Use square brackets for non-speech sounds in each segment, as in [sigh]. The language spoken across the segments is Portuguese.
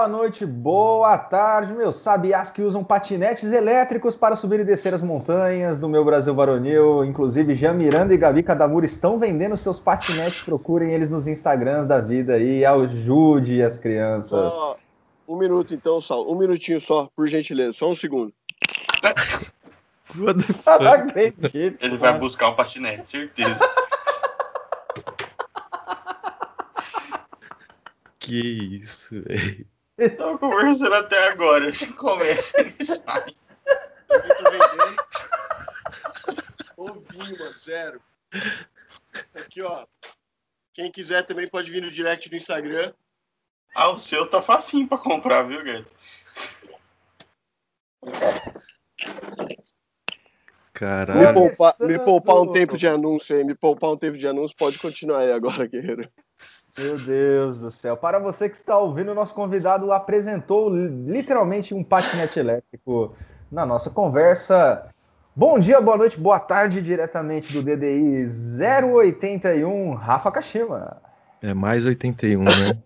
Boa noite, boa tarde, meus sabiás que usam patinetes elétricos para subir e descer as montanhas do meu Brasil varonil. Inclusive, Jean Miranda e Gabi Cadamur estão vendendo seus patinetes. Procurem eles nos Instagrams da vida aí. Ajude as crianças. Só um minuto, então, Sal. Um minutinho só, por gentileza. Só um segundo. [laughs] Não acredito. Ele vai buscar o patinete, certeza. [laughs] Que isso, velho. Tô conversando até agora. Começa e [laughs] sai. Também tô vendendo. Mano, zero. Aqui, ó. Quem quiser também pode vir no direct do Instagram. Ah, o seu tá facinho pra comprar, viu, Gueto? Me Caralho. poupar, me poupar um tempo de anúncio aí. Me poupar um tempo de anúncio. Pode continuar aí agora, guerreiro. Meu Deus do céu. Para você que está ouvindo, o nosso convidado apresentou literalmente um patinete elétrico na nossa conversa. Bom dia, boa noite, boa tarde, diretamente do DDI 081, Rafa Kashima. É mais 81, né?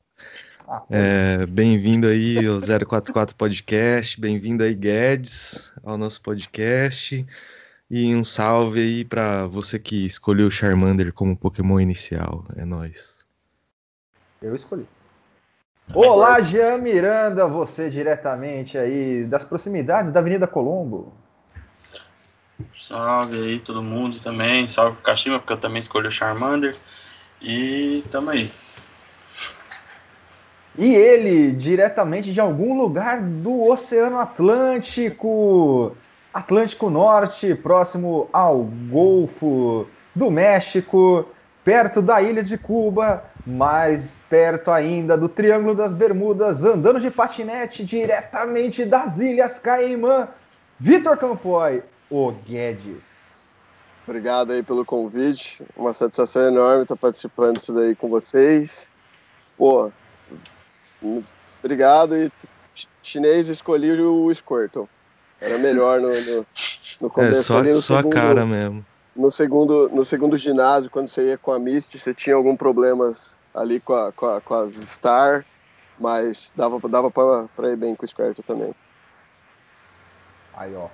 Ah, É, bem-vindo aí ao 044 Podcast, bem-vindo aí, Guedes, ao nosso podcast. E um salve aí pra você que escolheu o Charmander como Pokémon inicial. É nóis. Eu escolhi. Olá, Jean Miranda, você diretamente aí das proximidades da Avenida Colombo. Salve aí todo mundo também. Salve pro Kashima, porque eu também escolhi o Charmander. E tamo aí. E ele, diretamente de algum lugar do Oceano Atlântico, Atlântico Norte, próximo ao Golfo do México, perto da ilha de Cuba, mais perto ainda do Triângulo das Bermudas, andando de patinete diretamente das Ilhas Caimã, Vitor Campoy, o Guedes. Obrigado aí pelo convite. Uma satisfação enorme estar participando disso daí com vocês. Pô, obrigado. E ch- chinês escolhi o Squirtle. Era melhor no, no, no É, começo só, ali no só a segundo, cara mesmo. No segundo no segundo ginásio, quando você ia com a Misty, você tinha algum problemas ali com, a, com, a- com as Star, mas dava, dava pra ir bem com o Squirtle também. Aí, ó.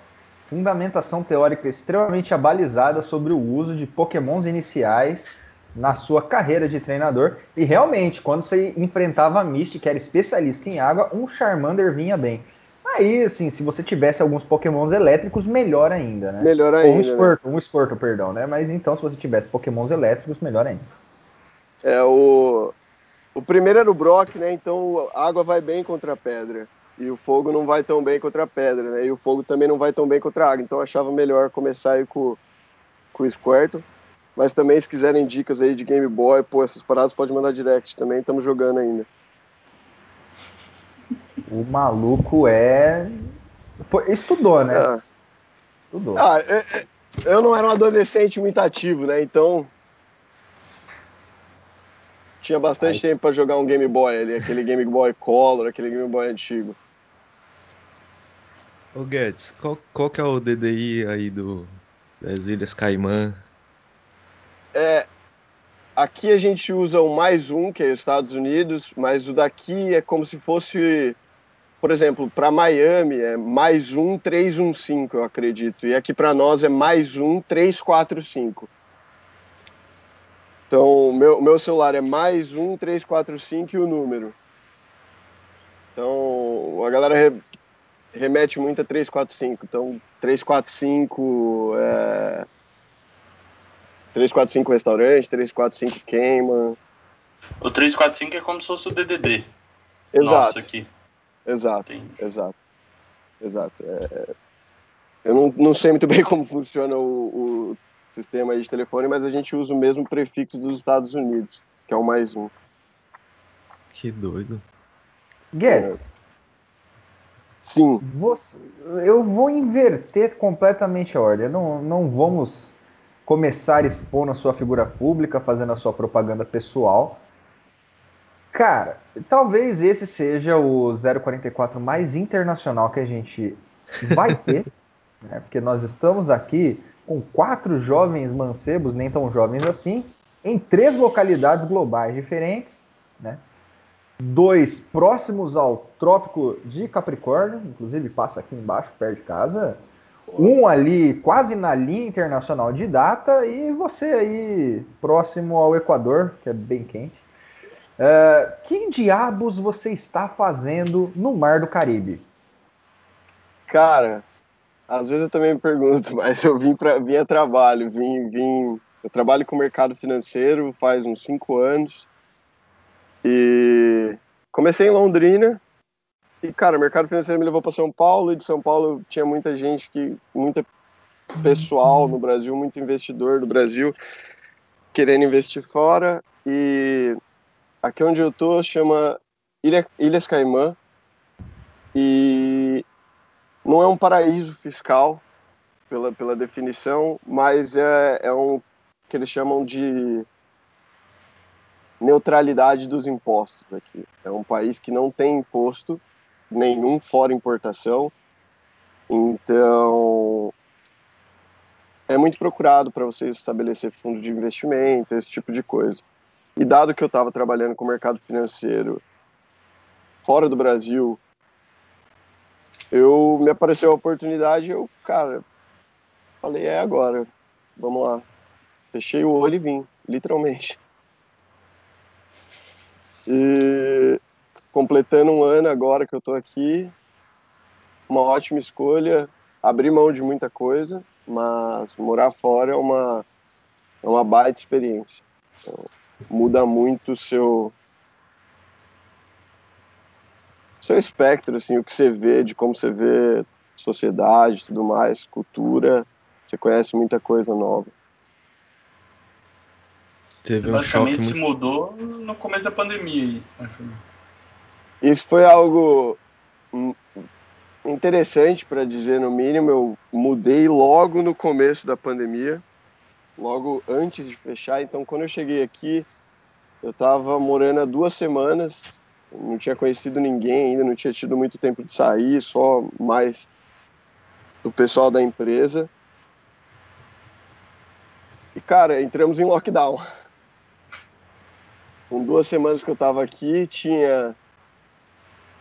Fundamentação teórica extremamente abalizada sobre o uso de pokémons iniciais na sua carreira de treinador. E realmente, quando você enfrentava a Misty, que era especialista em água, um Charmander vinha bem. Aí, assim, se você tivesse alguns pokémons elétricos, melhor ainda, né? Melhor Ou um ainda. né? Squirtle, um Squirtle, perdão, né? Mas então, se você tivesse pokémons elétricos, melhor ainda. É o. O primeiro era o Brock, né? Então a água vai bem contra a pedra. E o fogo não vai tão bem contra a pedra, né? E o fogo também não vai tão bem contra a água. Então eu achava melhor começar aí com, com o Squirtle. Mas também, se quiserem dicas aí de Game Boy, pô, essas paradas pode mandar direct também, estamos jogando ainda. O maluco é. Foi... Estudou, né? Ah, Estudou. ah, é- é- eu não era um adolescente muito ativo, né? Então. Tinha bastante tempo para jogar um Game Boy ali, aquele Game Boy Color, aquele Game Boy antigo. Ô Guedes, qual, qual que é o DDI aí do, das Ilhas Caimã? É, aqui a gente usa o mais um, que é os Estados Unidos, mas o daqui é como se fosse, por exemplo, para Miami é mais um 315, eu acredito. E aqui para nós é mais um 345. Então, o meu, meu celular é mais um 345 e o número. Então, a galera re- remete muito a 345. Então, 345 é. 345 restaurante, 345 queima. O 345 é como se fosse o DDD. Exato, Nossa, aqui. Exato, Entendi. exato. Exato. É, Eu não, não sei muito [laughs] bem como funciona o, o sistema de telefone, mas a gente usa o mesmo prefixo dos Estados Unidos, que é o mais um. Que doido. Guedes, Sim, você- eu vou inverter completamente a ordem. Não, não vamos começar expondo a sua figura pública, fazendo a sua propaganda pessoal. Cara, talvez esse seja o 044 mais internacional que a gente vai ter, [laughs] né? Porque nós estamos aqui com quatro jovens mancebos, nem tão jovens assim, em três localidades globais diferentes, né? dois próximos ao Trópico de Capricórnio, inclusive passa aqui embaixo, perto de casa. Um ali quase na linha internacional de data e você aí próximo ao Equador, que é bem quente. Uh, que diabos você está fazendo no Mar do Caribe? Cara, às vezes eu também me pergunto, [laughs] mas eu vim, pra, vim a trabalho, vim, vim. Eu trabalho com o mercado financeiro faz uns cinco anos. E comecei em Londrina. E, cara, o mercado financeiro me levou para São Paulo. E de São Paulo tinha muita gente que. Muita pessoal no Brasil, muito investidor do Brasil querendo investir fora. E aqui onde eu tô chama Ilha, Ilhas Caimã. E não é um paraíso fiscal, pela, pela definição, mas é, é um que eles chamam de neutralidade dos impostos aqui. É um país que não tem imposto nenhum fora importação. Então, é muito procurado para você estabelecer fundo de investimento, esse tipo de coisa. E dado que eu estava trabalhando com o mercado financeiro fora do Brasil, eu me apareceu a oportunidade, eu, cara, falei, é agora, vamos lá. Fechei o olho e vim, literalmente. E completando um ano agora que eu tô aqui, uma ótima escolha, abrir mão de muita coisa, mas morar fora é uma, é uma baita experiência. Então, muda muito o seu seu espectro, assim, o que você vê, de como você vê sociedade, tudo mais, cultura, você conhece muita coisa nova. Teve Você um basicamente se mudou no começo da pandemia. Isso foi algo interessante para dizer no mínimo. Eu mudei logo no começo da pandemia, logo antes de fechar. Então, quando eu cheguei aqui, eu estava morando há duas semanas, não tinha conhecido ninguém ainda, não tinha tido muito tempo de sair, só mais do pessoal da empresa. E cara, entramos em lockdown com duas semanas que eu tava aqui, tinha.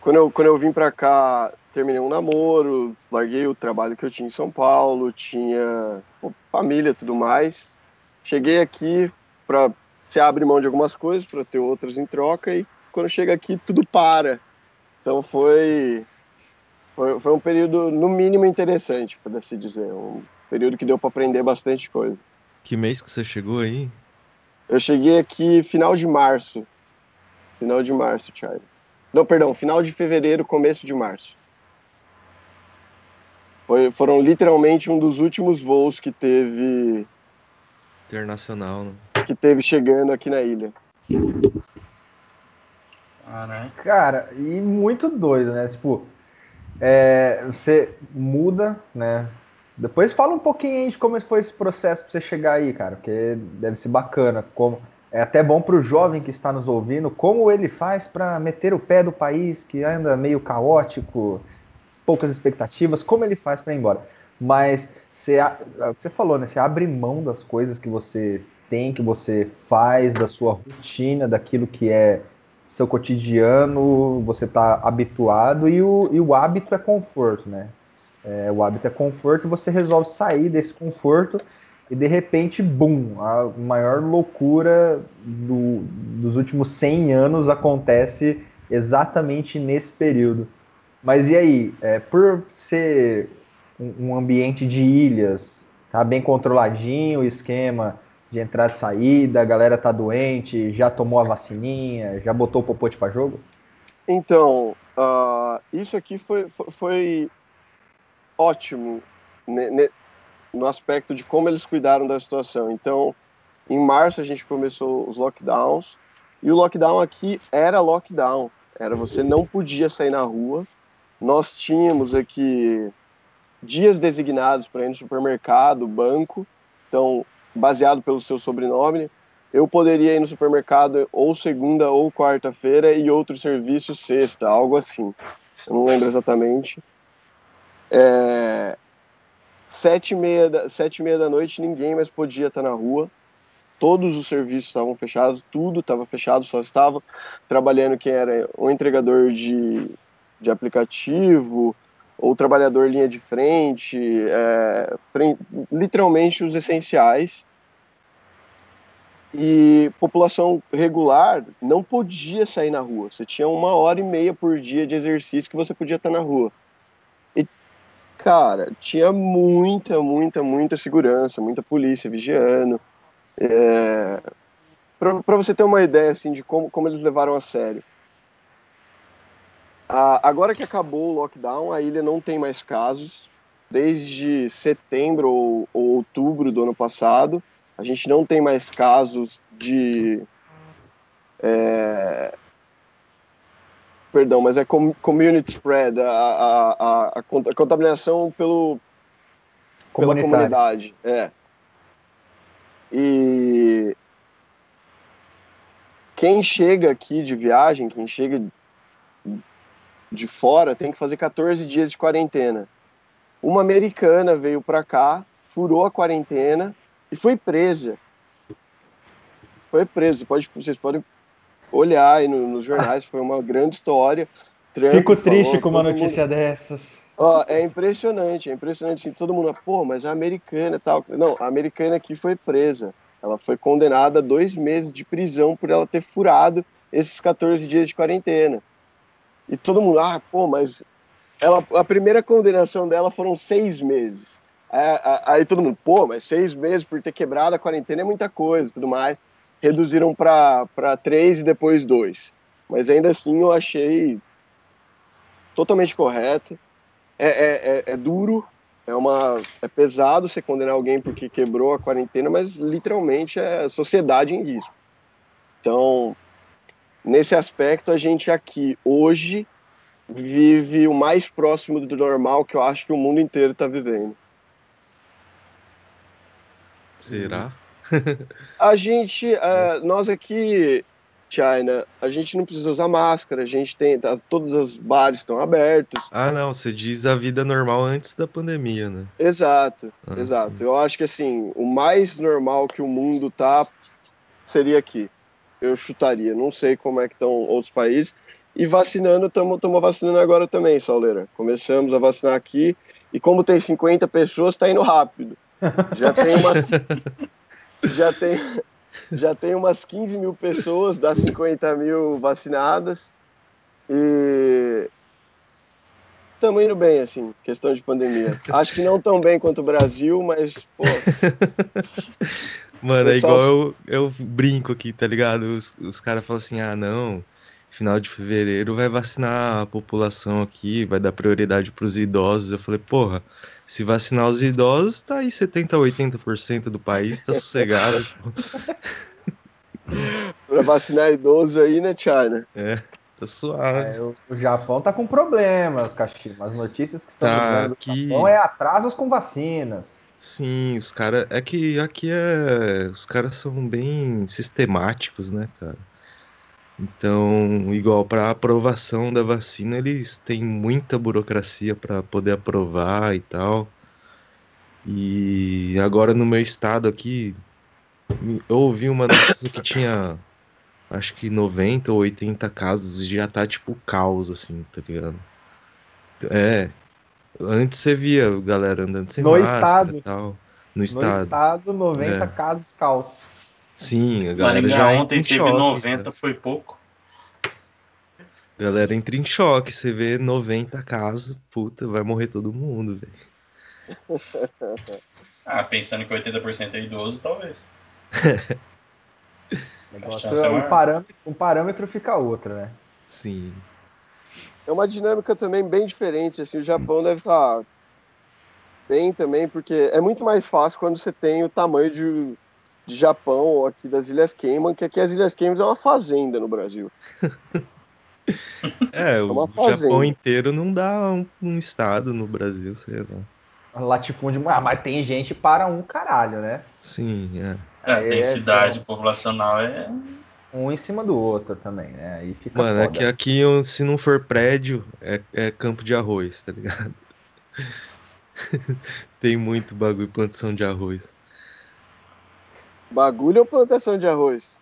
Quando eu, quando eu vim pra cá, terminei um namoro, larguei o trabalho que eu tinha em São Paulo, tinha pô, família tudo mais. Cheguei aqui pra. Você abre mão de algumas coisas para ter outras em troca e quando chega aqui tudo para. Então foi. Foi, foi um período, no mínimo, interessante, para assim dizer. Um período que deu para aprender bastante coisa. Que mês que você chegou aí? Eu cheguei aqui final de março. Final de março, Charlie. Não, perdão, final de fevereiro, começo de março. Foi, foram literalmente um dos últimos voos que teve. Internacional, né? Que teve chegando aqui na ilha. Ah, né? Cara, e muito doido, né? Tipo, é, você muda, né? Depois fala um pouquinho aí de como foi esse processo para você chegar aí, cara, porque deve ser bacana. Como é até bom para o jovem que está nos ouvindo, como ele faz para meter o pé do país que anda meio caótico, poucas expectativas, como ele faz para ir embora. Mas você, é você falou, né? Você abre mão das coisas que você tem, que você faz, da sua rotina, daquilo que é seu cotidiano, você está habituado e o, e o hábito é conforto, né? É, o hábito é conforto, você resolve sair desse conforto e de repente, bum, a maior loucura do, dos últimos 100 anos acontece exatamente nesse período. Mas e aí, é, por ser um, ambiente de ilhas, tá bem controladinho o esquema de entrada e saída, a galera tá doente, já tomou a vacininha, já botou o popote para jogo? Então, uh, isso aqui foi, foi ótimo no aspecto de como eles cuidaram da situação. Então, em março a gente começou os lockdowns e o lockdown aqui era lockdown, era você não podia sair na rua. Nós tínhamos aqui dias designados para ir no supermercado, banco. Então, baseado pelo seu sobrenome, eu poderia ir no supermercado ou segunda ou quarta-feira e outro serviço sexta, algo assim. Eu não lembro exatamente. É, sete, e meia da, sete e meia da noite, ninguém mais podia estar na rua. todos os serviços estavam fechados, tudo estava fechado, só estava trabalhando quem era o entregador de, de aplicativo, ou trabalhador linha de frente, é, frente, literalmente os essenciais. E população regular não podia sair na rua. Você tinha uma hora e meia por dia de exercício que você podia estar na rua. Cara, tinha muita, muita, muita segurança, muita polícia vigiando. É... Para você ter uma ideia assim, de como, como eles levaram a sério. Ah, agora que acabou o lockdown, a ilha não tem mais casos. Desde setembro ou, ou outubro do ano passado, a gente não tem mais casos de. É, perdão, mas é community spread, a, a, a, a contaminação pelo, pela comunidade. É. E quem chega aqui de viagem, quem chega de fora tem que fazer 14 dias de quarentena. Uma americana veio para cá, furou a quarentena e foi presa. Foi presa. Pode, vocês podem olhar aí no, nos jornais, foi uma grande história. Trump Fico triste falou, com uma notícia mundo... dessas. Ó, é impressionante, é impressionante. Assim, todo mundo, pô, mas a americana e tal. Não, a americana aqui foi presa. Ela foi condenada a dois meses de prisão por ela ter furado esses 14 dias de quarentena. E todo mundo, ah, pô, mas ela, a primeira condenação dela foram seis meses. Aí, aí todo mundo, pô, mas seis meses por ter quebrado a quarentena é muita coisa tudo mais. Reduziram para três e depois dois. Mas ainda assim eu achei totalmente correto. É, é, é, é duro, é, uma, é pesado você condenar alguém porque quebrou a quarentena, mas literalmente é sociedade em risco. Então, nesse aspecto, a gente aqui hoje vive o mais próximo do normal que eu acho que o mundo inteiro está vivendo. Será? [laughs] a gente, uh, nós aqui, China, a gente não precisa usar máscara, a gente tem, tá, todos os bares estão abertos. Ah, não, você diz a vida normal antes da pandemia, né? Exato, ah, exato. Sim. Eu acho que assim, o mais normal que o mundo tá seria aqui eu chutaria. Não sei como é que estão outros países. E vacinando, estamos vacinando agora também, Sauleira. Começamos a vacinar aqui e como tem 50 pessoas, está indo rápido. [laughs] Já tem umas, já tem, já tem umas 15 mil pessoas das 50 mil vacinadas. E estamos indo bem, assim, questão de pandemia. Acho que não tão bem quanto o Brasil, mas, pô. Mano, é igual eu, eu brinco aqui, tá ligado? Os, os caras falam assim, ah, não, final de fevereiro vai vacinar a população aqui, vai dar prioridade pros idosos. Eu falei, porra, se vacinar os idosos, tá aí 70, 80% do país, tá sossegado. [laughs] [laughs] pra vacinar idoso aí, né, China? É, tá suave. É, o, o, Japão tá com problemas, Kashima. As notícias que estão tá, do Japão é atrasos com vacinas. Sim, os caras. É que aqui é. Os caras são bem sistemáticos, né, cara? Então, igual para aprovação da vacina, eles têm muita burocracia para poder aprovar e tal. E agora no meu estado aqui, eu ouvi uma notícia que tinha acho que 90 ou 80 casos e já tá tipo caos, assim, tá ligado? É, Antes você via galera andando sem no máscara estado. tal. No estado. No estado, 90 é. casos caos. Sim, a galera Mas, já ontem teve choque, 90, cara. foi pouco. A galera entra em choque, você vê 90 casos, puta, vai morrer todo mundo, velho. [laughs] ah, pensando que 80% é idoso, talvez. [laughs] Negócio, é um, parâmetro, um parâmetro fica outro, né? Sim é uma dinâmica também bem diferente. Assim, o Japão deve estar bem também, porque é muito mais fácil quando você tem o tamanho de, de Japão aqui das Ilhas Cayman, que aqui as Ilhas Cayman é uma fazenda no Brasil. [laughs] é, é o Japão inteiro não dá um, um, estado no Brasil, sei lá. Latifúndio, ah, mas tem gente para um caralho, né? Sim, é. É, a densidade é, populacional é um em cima do outro também, né? Aí fica Mano, foda. é que aqui, se não for prédio, é, é campo de arroz, tá ligado? [laughs] Tem muito bagulho plantação de arroz. Bagulho ou plantação de arroz?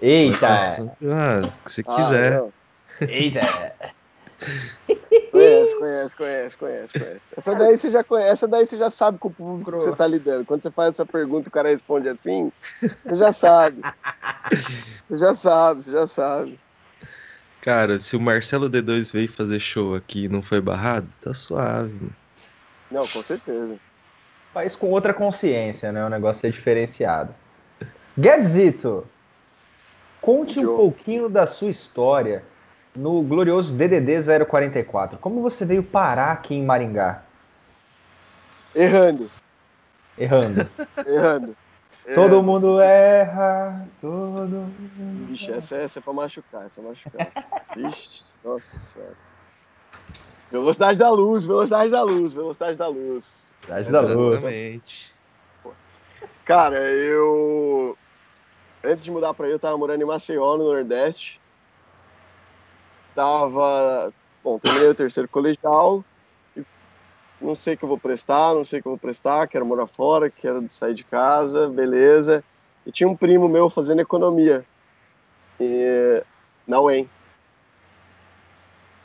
Eita! Ah, o que você quiser. não. Eita! Conhece, conhece, conhece, conhece, conhece. Essa daí você já conhece, essa daí você já sabe com o público que você tá lidando. Quando você faz essa pergunta e o cara responde assim, você já sabe. Você já sabe, você já sabe. Cara, se o Marcelo D2 veio fazer show aqui e não foi barrado, tá suave. Não, com certeza. Faz com outra consciência, né? O negócio é diferenciado. Guedzito, conte um Joe. pouquinho da sua história no glorioso DDD 044. Como você veio parar aqui em Maringá? Errando, Errando. [laughs] errando. Todo Errando. mundo erra, todo mundo. Vixe, essa, essa é pra machucar, essa é machucar. Vixe, nossa senhora. Velocidade da luz, velocidade da luz, velocidade da luz. Cidade da luz. Exatamente. Cara, eu. Antes de mudar pra aí, eu tava morando em Maceió, no Nordeste. Tava. Bom, terminei o terceiro colegial. e Não sei o que eu vou prestar, não sei o que eu vou prestar, quero morar fora, quero sair de casa, beleza. E tinha um primo meu fazendo economia e, na UEM.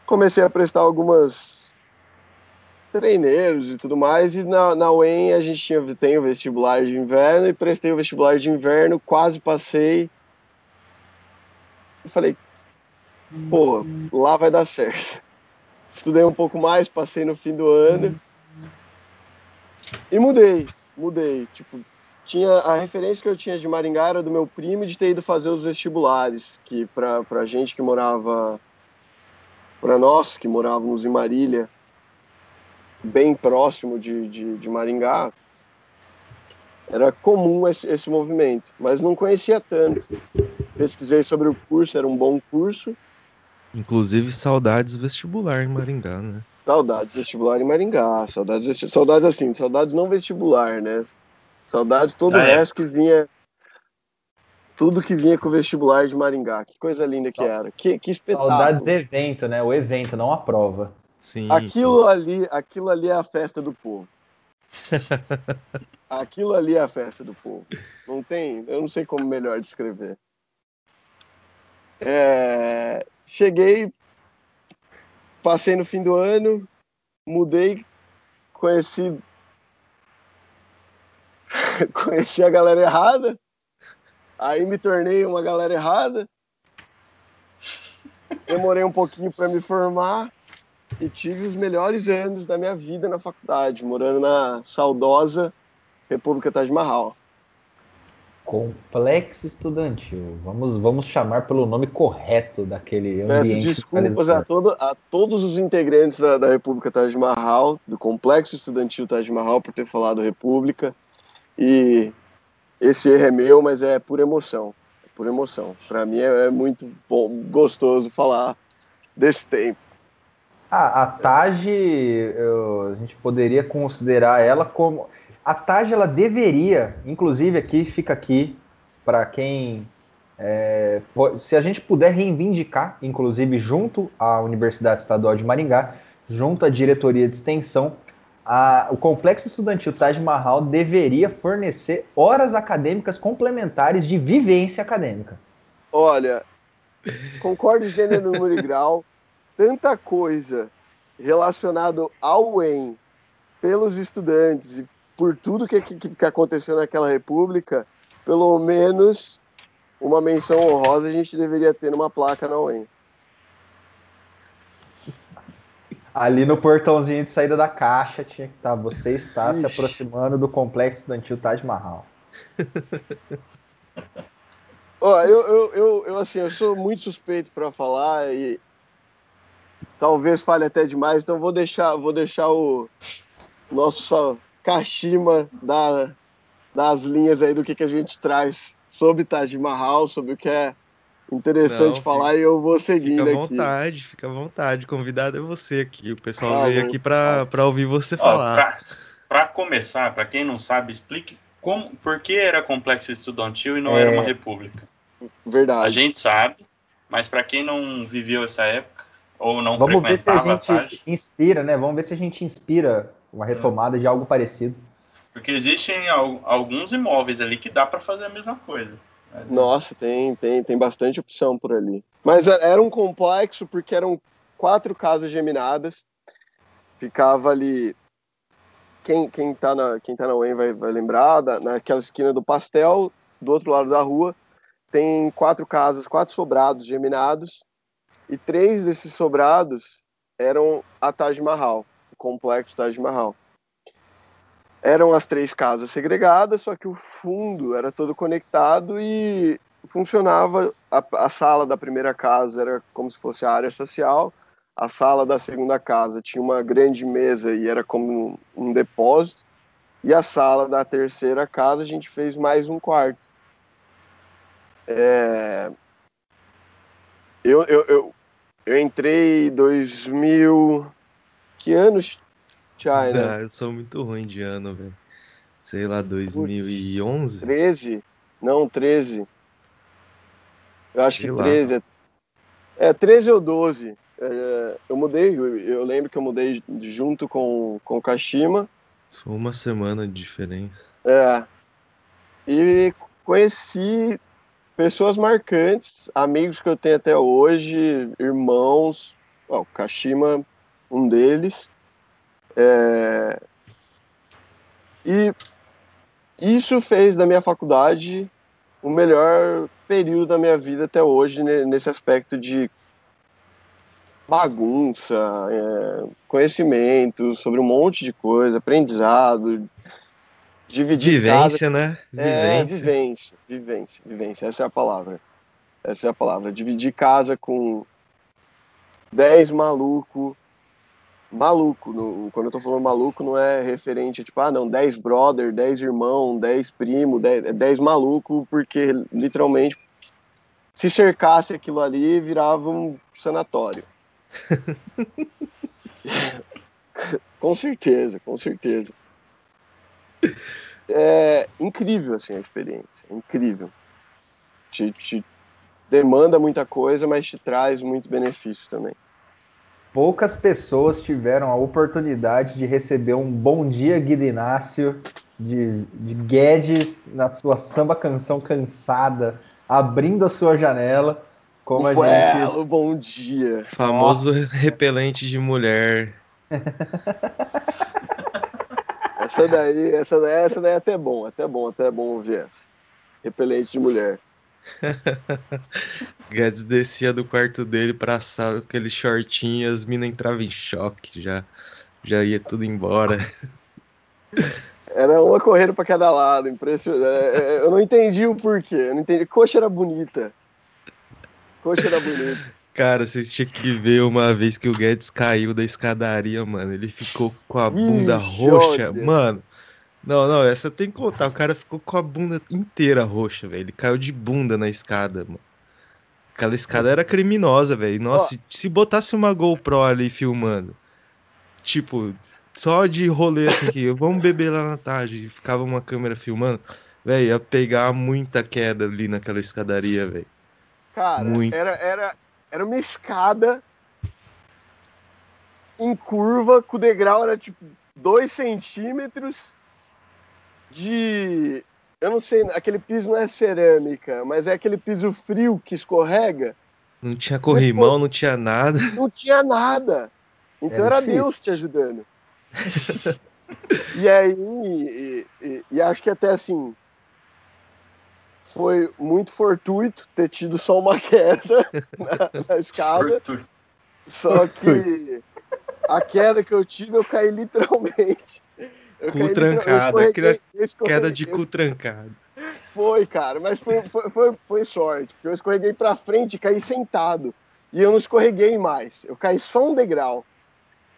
Comecei a prestar algumas treineiros e tudo mais, e na, na UEM a gente tinha, tem o vestibular de inverno, e prestei o vestibular de inverno, quase passei. E falei, pô, lá vai dar certo. [laughs] Estudei um pouco mais, passei no fim do ano. E mudei, mudei. Tipo, tinha a referência que eu tinha de Maringá era do meu primo de ter ido fazer os vestibulares, que pra, pra gente que morava, pra nós que morávamos em Marília, bem próximo de, de, de Maringá, era comum esse, esse movimento, mas não conhecia tanto. Pesquisei sobre o curso, era um bom curso. Inclusive, saudades vestibular em Maringá, né? Saudades vestibular em Maringá, saudades, saudades assim, saudades não vestibular, né? Saudades todo Da o resto que vinha, tudo que vinha com o vestibular de Maringá. Que coisa linda que era, que, que Saudades espetáculo. do evento, né? O evento, não a prova. Sim. Aquilo ali, aquilo ali é a festa do povo. [laughs] aquilo ali é a festa do povo. Não tem, eu não sei como melhor descrever. É, cheguei, passei no fim do ano, mudei, conheci [laughs] conheci a galera errada, aí me tornei uma galera errada. Demorei um pouquinho para me formar e tive os melhores anos da minha vida na faculdade, morando na saudosa República Taj Mahal. Complexo estudantil. Vamos, vamos chamar pelo nome correto daquele Peço ambiente. desculpas a, todo, a todos os integrantes da, da República Taj Mahal, do Complexo Estudantil Taj Mahal, por ter falado República. E esse erro é meu, mas é por emoção. É por emoção. Para mim é, é muito bom, gostoso falar desse tempo. Ah, a Taj, a gente poderia considerar ela como. A Taj, ela deveria, inclusive aqui, fica aqui, para quem. é, se a gente puder reivindicar, inclusive junto à Universidade Estadual de Maringá, junto à diretoria de extensão, a- o Complexo Estudantil Taj Mahal deveria fornecer horas acadêmicas complementares de vivência acadêmica. Olha, concordo gênero, número e grau. Tanta coisa relacionada ao EM pelos estudantes e por tudo que, que, que aconteceu naquela república, pelo menos uma menção honrosa a gente deveria ter numa placa na UEM. Ali no portãozinho de saída da caixa tinha que estar. Você está se Ixi. aproximando do complexo estudantil Taj Mahal. [laughs] Ó, eu, eu, eu, eu, assim, eu sou muito suspeito para falar e talvez fale até demais, então vou deixar, vou deixar o nosso Kashima dar, dar as linhas aí do que, que a gente traz sobre Taj Mahal, sobre o que é interessante Não, falar e eu vou seguindo Fica à aqui. vontade, fica à vontade. Convidado é você aqui. O pessoal Ah, veio aqui pra, pra ouvir você Ó, falar. pra, pra começar, pra quem não sabe, explique como, por que era complexo estudantil e não É. era uma república. A Verdade. gente sabe, mas pra quem não viveu essa época ou não Vamos ver se a gente tarde, inspira, né? Vamos ver se a gente inspira uma retomada de algo parecido. Porque existem alguns imóveis ali que dá para fazer a mesma coisa. Né? Nossa, tem, tem, tem bastante opção por ali. Mas era um complexo porque eram quatro casas geminadas. Ficava ali. Quem, quem tá na, quem tá na UEM vai, vai lembrar, da, naquela esquina do pastel, do outro lado da rua, tem quatro casas, quatro sobrados geminados, e três desses sobrados eram a Taj Mahal, o complexo Taj Mahal. Eram as três casas segregadas, só que o fundo era todo conectado e funcionava. A, a sala da primeira casa era como se fosse a área social, a sala da segunda casa tinha uma grande mesa e era como um, um depósito, e a sala da terceira casa a gente fez mais um quarto. É... Eu, eu, eu, eu entrei em 2000. Que anos, China? Ah, eu sou muito ruim de ano, velho. Sei lá, 2011? 13? Não, 13. Eu acho Sei que lá. 13. É, 13 ou 12. É, eu mudei, eu, eu, lembro que eu mudei junto com, com o Kashima. Foi uma semana de diferença. É. E conheci pessoas marcantes, amigos que eu tenho até hoje, irmãos, ó, o Kashima, um deles. É... E isso fez da minha faculdade o melhor período da minha vida até hoje, nesse aspecto de bagunça, é, conhecimento sobre um monte de coisa, aprendizado, dividir vivência, casa, né? Vivência. É, vivência, vivência, vivência, essa é a palavra. Essa é a palavra. Dividir casa com 10 maluco, maluco, no, quando eu tô falando maluco não é referente, tipo, ah, não, 10 brother, 10 irmão, 10 primo, 10, 10 maluco, porque literalmente se cercasse aquilo ali virava um sanatório. [laughs] com certeza, com certeza. É incrível assim a experiência, incrível. Te, te demanda muita coisa, mas te traz muito benefício também. Poucas pessoas tiveram a oportunidade de receber um bom dia Guido Inácio de, de Guedes na sua samba canção cansada, abrindo a sua janela. Como a gente... bom dia. Famoso Nossa. repelente de mulher. [laughs] Essa daí, essa daí, essa daí é até bom, até bom, até bom ouvir essa. Repelente de mulher. [laughs] Guedes descia do quarto dele pra sala com aquele shortinho e as minas entravam em choque, já, já ia tudo embora. [laughs] Era uma correndo pra cada lado, impressionante. É, é, eu não entendi o porquê, eu não entendi. Coxa era bonita. Coxa era bonita. Cara, vocês tinham que ver uma vez que o Guedes caiu da escadaria, mano. Ele ficou com a bunda Ixi, roxa. Mano, não, não, essa tem que contar. O cara ficou com a bunda inteira roxa, velho. Ele caiu de bunda na escada, mano. Aquela escada era criminosa, velho. Nossa, oh. se botasse uma GoPro ali filmando, tipo, só de rolê assim que vamos beber lá na tarde e ficava uma câmera filmando, velho, ia pegar muita queda ali naquela escadaria, velho. Cara, Muito. era, era, era uma escada em curva, com o degrau era tipo 2 centímetros de. Eu não sei, aquele piso não é cerâmica, mas é aquele piso frio que escorrega. Não tinha corrimão, não tinha nada. Não tinha nada. Então era, era Deus te ajudando. [laughs] e aí, e, e, e, acho que até assim, foi muito fortuito ter tido só uma [laughs] queda na, na escada. Fortuito. Só que a queda que eu tive, eu caí literalmente. Eu cu caí, trancado, eu queda de cu trancado. Foi, cara, mas foi, foi, foi, foi sorte, porque eu escorreguei pra frente e caí sentado. E eu não escorreguei mais, eu caí só um degrau.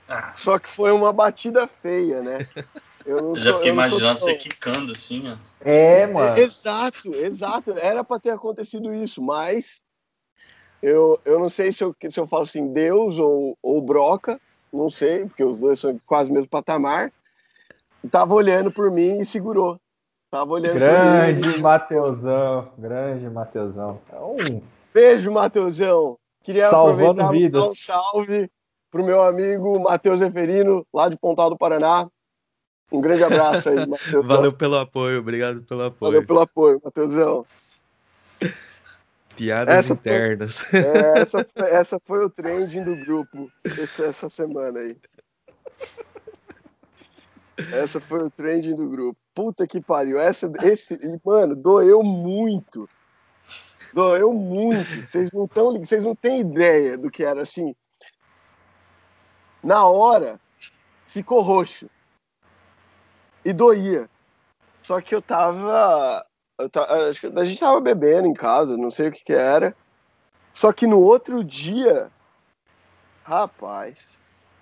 Ah. Só que foi uma batida feia, né? [laughs] Eu, já fiquei imaginando você quicando assim, ó. É, mano. É, exato, exato. Era para ter acontecido isso, mas eu, eu não sei se eu, se eu falo assim, Deus ou, ou Broca, não sei, porque os dois são quase o mesmo patamar. Tava olhando por mim e segurou. Tava olhando grande por mim. Mateusão, grande Mateusão. É um... Beijo, Mateusão. Queria Salvando aproveitar vidas. dar um salve pro meu amigo Matheus Eferino, lá de Pontal do Paraná. Um grande abraço aí, Matheus. Valeu pelo apoio, obrigado pelo apoio. Valeu pelo apoio, Matheusão. Piadas Essa foi- internas. É, essa, foi- essa foi o trending do grupo esse- essa semana aí. Essa foi o trending do grupo. Puta que pariu. Essa, esse, mano, doeu muito. Doeu muito. Vocês não tão, vocês não têm ideia do que era assim. Na hora, ficou roxo. E doía. Só que eu tava. Eu ta- acho que a gente tava bebendo em casa, não sei o que que era. Só que no outro dia. Rapaz.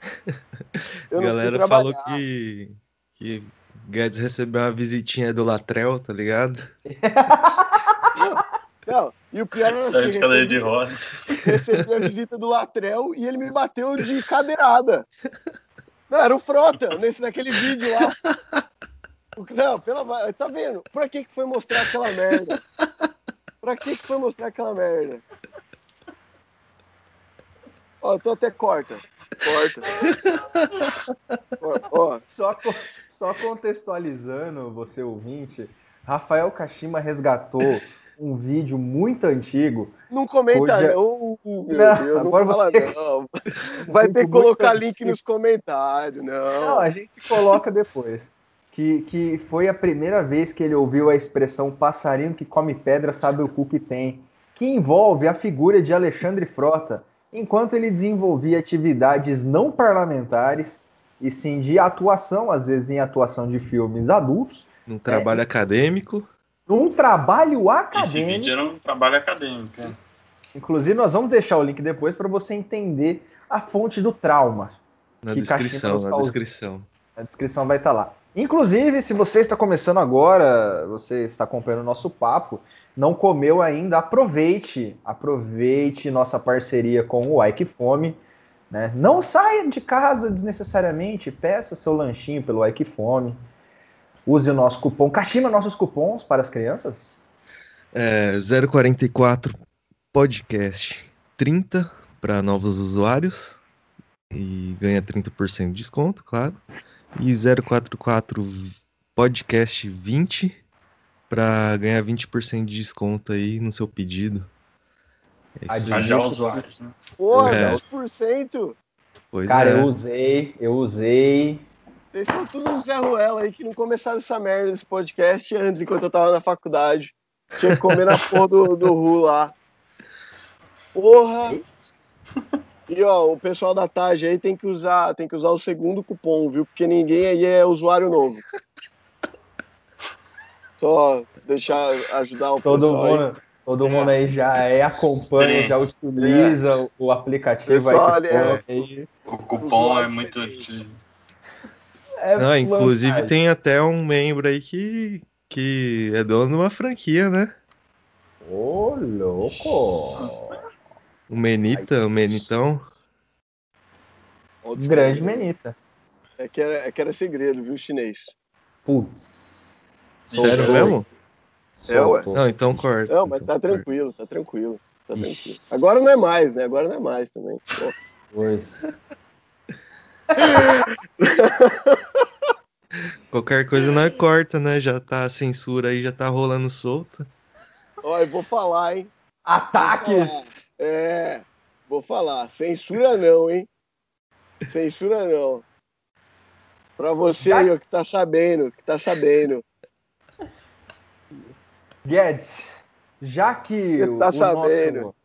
[laughs] A galera falou que, que Guedes recebeu uma visitinha do Latrell, tá ligado? [laughs] Não, e o pior era Saiu assim, de cadeira de recebi, roda. recebi a visita do Latrell e ele me bateu de cadeirada. Não, era o Frota, nesse, naquele vídeo lá. [laughs] Não, pela, tá vendo? Pra que que foi mostrar aquela merda? Pra que que foi mostrar aquela merda? Ó, então até corta. Corta. Ó, ó, Só, só contextualizando, você ouvinte, Rafael Kashima resgatou um vídeo muito antigo. não comenta Hoje é- não, meu Não, Deus, não agora fala você- não. [laughs] Vai ter que colocar antigo. link nos comentários, não. Não, a gente coloca depois. Que, que foi a primeira vez que ele ouviu a expressão passarinho que come pedra sabe o cu que tem, que envolve a figura de Alexandre Frota, enquanto ele desenvolvia atividades não parlamentares e sim de atuação, às vezes em atuação de filmes adultos, Num trabalho É. acadêmico. num trabalho Esse acadêmico. vídeo era um trabalho acadêmico. né? Inclusive, nós vamos deixar o link depois para você entender a fonte do trauma. Na descrição, na descrição. A descrição vai estar lá. Inclusive, se você está começando agora, você está acompanhando o nosso papo, não comeu ainda, aproveite, aproveite nossa parceria com o Ike Fome. Né? Não saia de casa desnecessariamente, peça seu lanchinho pelo Ike Fome. Use o nosso cupom, Kashima nossos cupons para as crianças. É, 044 podcast 30 para novos usuários e ganha 30% de desconto, claro. E 044 podcast 20 para ganhar 20% de desconto aí no seu pedido. É já usuários, né? Porra, É. 10%. Pois Cara, é. eu usei, eu usei. São tudo uns Zé Ruela aí que não começaram essa merda desse podcast antes, enquanto eu tava na faculdade. Tinha que comer na porra do, do Ru lá. Porra! [laughs] E ó, o pessoal da TAG aí tem que usar, tem que usar o segundo cupom, viu? Porque ninguém aí é usuário novo. Só deixar ajudar o Todo pessoal aí. mundo, todo mundo aí já é, acompanha, já utiliza o- o aplicativo Pessoal, Ike é. Aí. O cupom é muito. É Não, inclusive tem até um membro aí que, que é dono de uma franquia, né? Ô, louco! O Menita, o Menitão. Desculpa. Grande menita. É que, era, é que era segredo, viu, chinês? Putz. Sério Soltou. mesmo? É, ué. Não, então corta. Não, mas então tá corta. tranquilo, tá tranquilo. Tá Ixi. tranquilo. Agora não é mais, né? Agora não é mais também. Pois. [laughs] Qualquer coisa não é corta, né? Já tá a censura aí, já tá rolando solta. Ó, eu vou falar, hein? Ataques! É, vou falar. Censura não, hein? Censura não. Pra você aí, ó, que tá sabendo, que tá sabendo. Guedes, já que Cê o, tá o sabendo. nosso,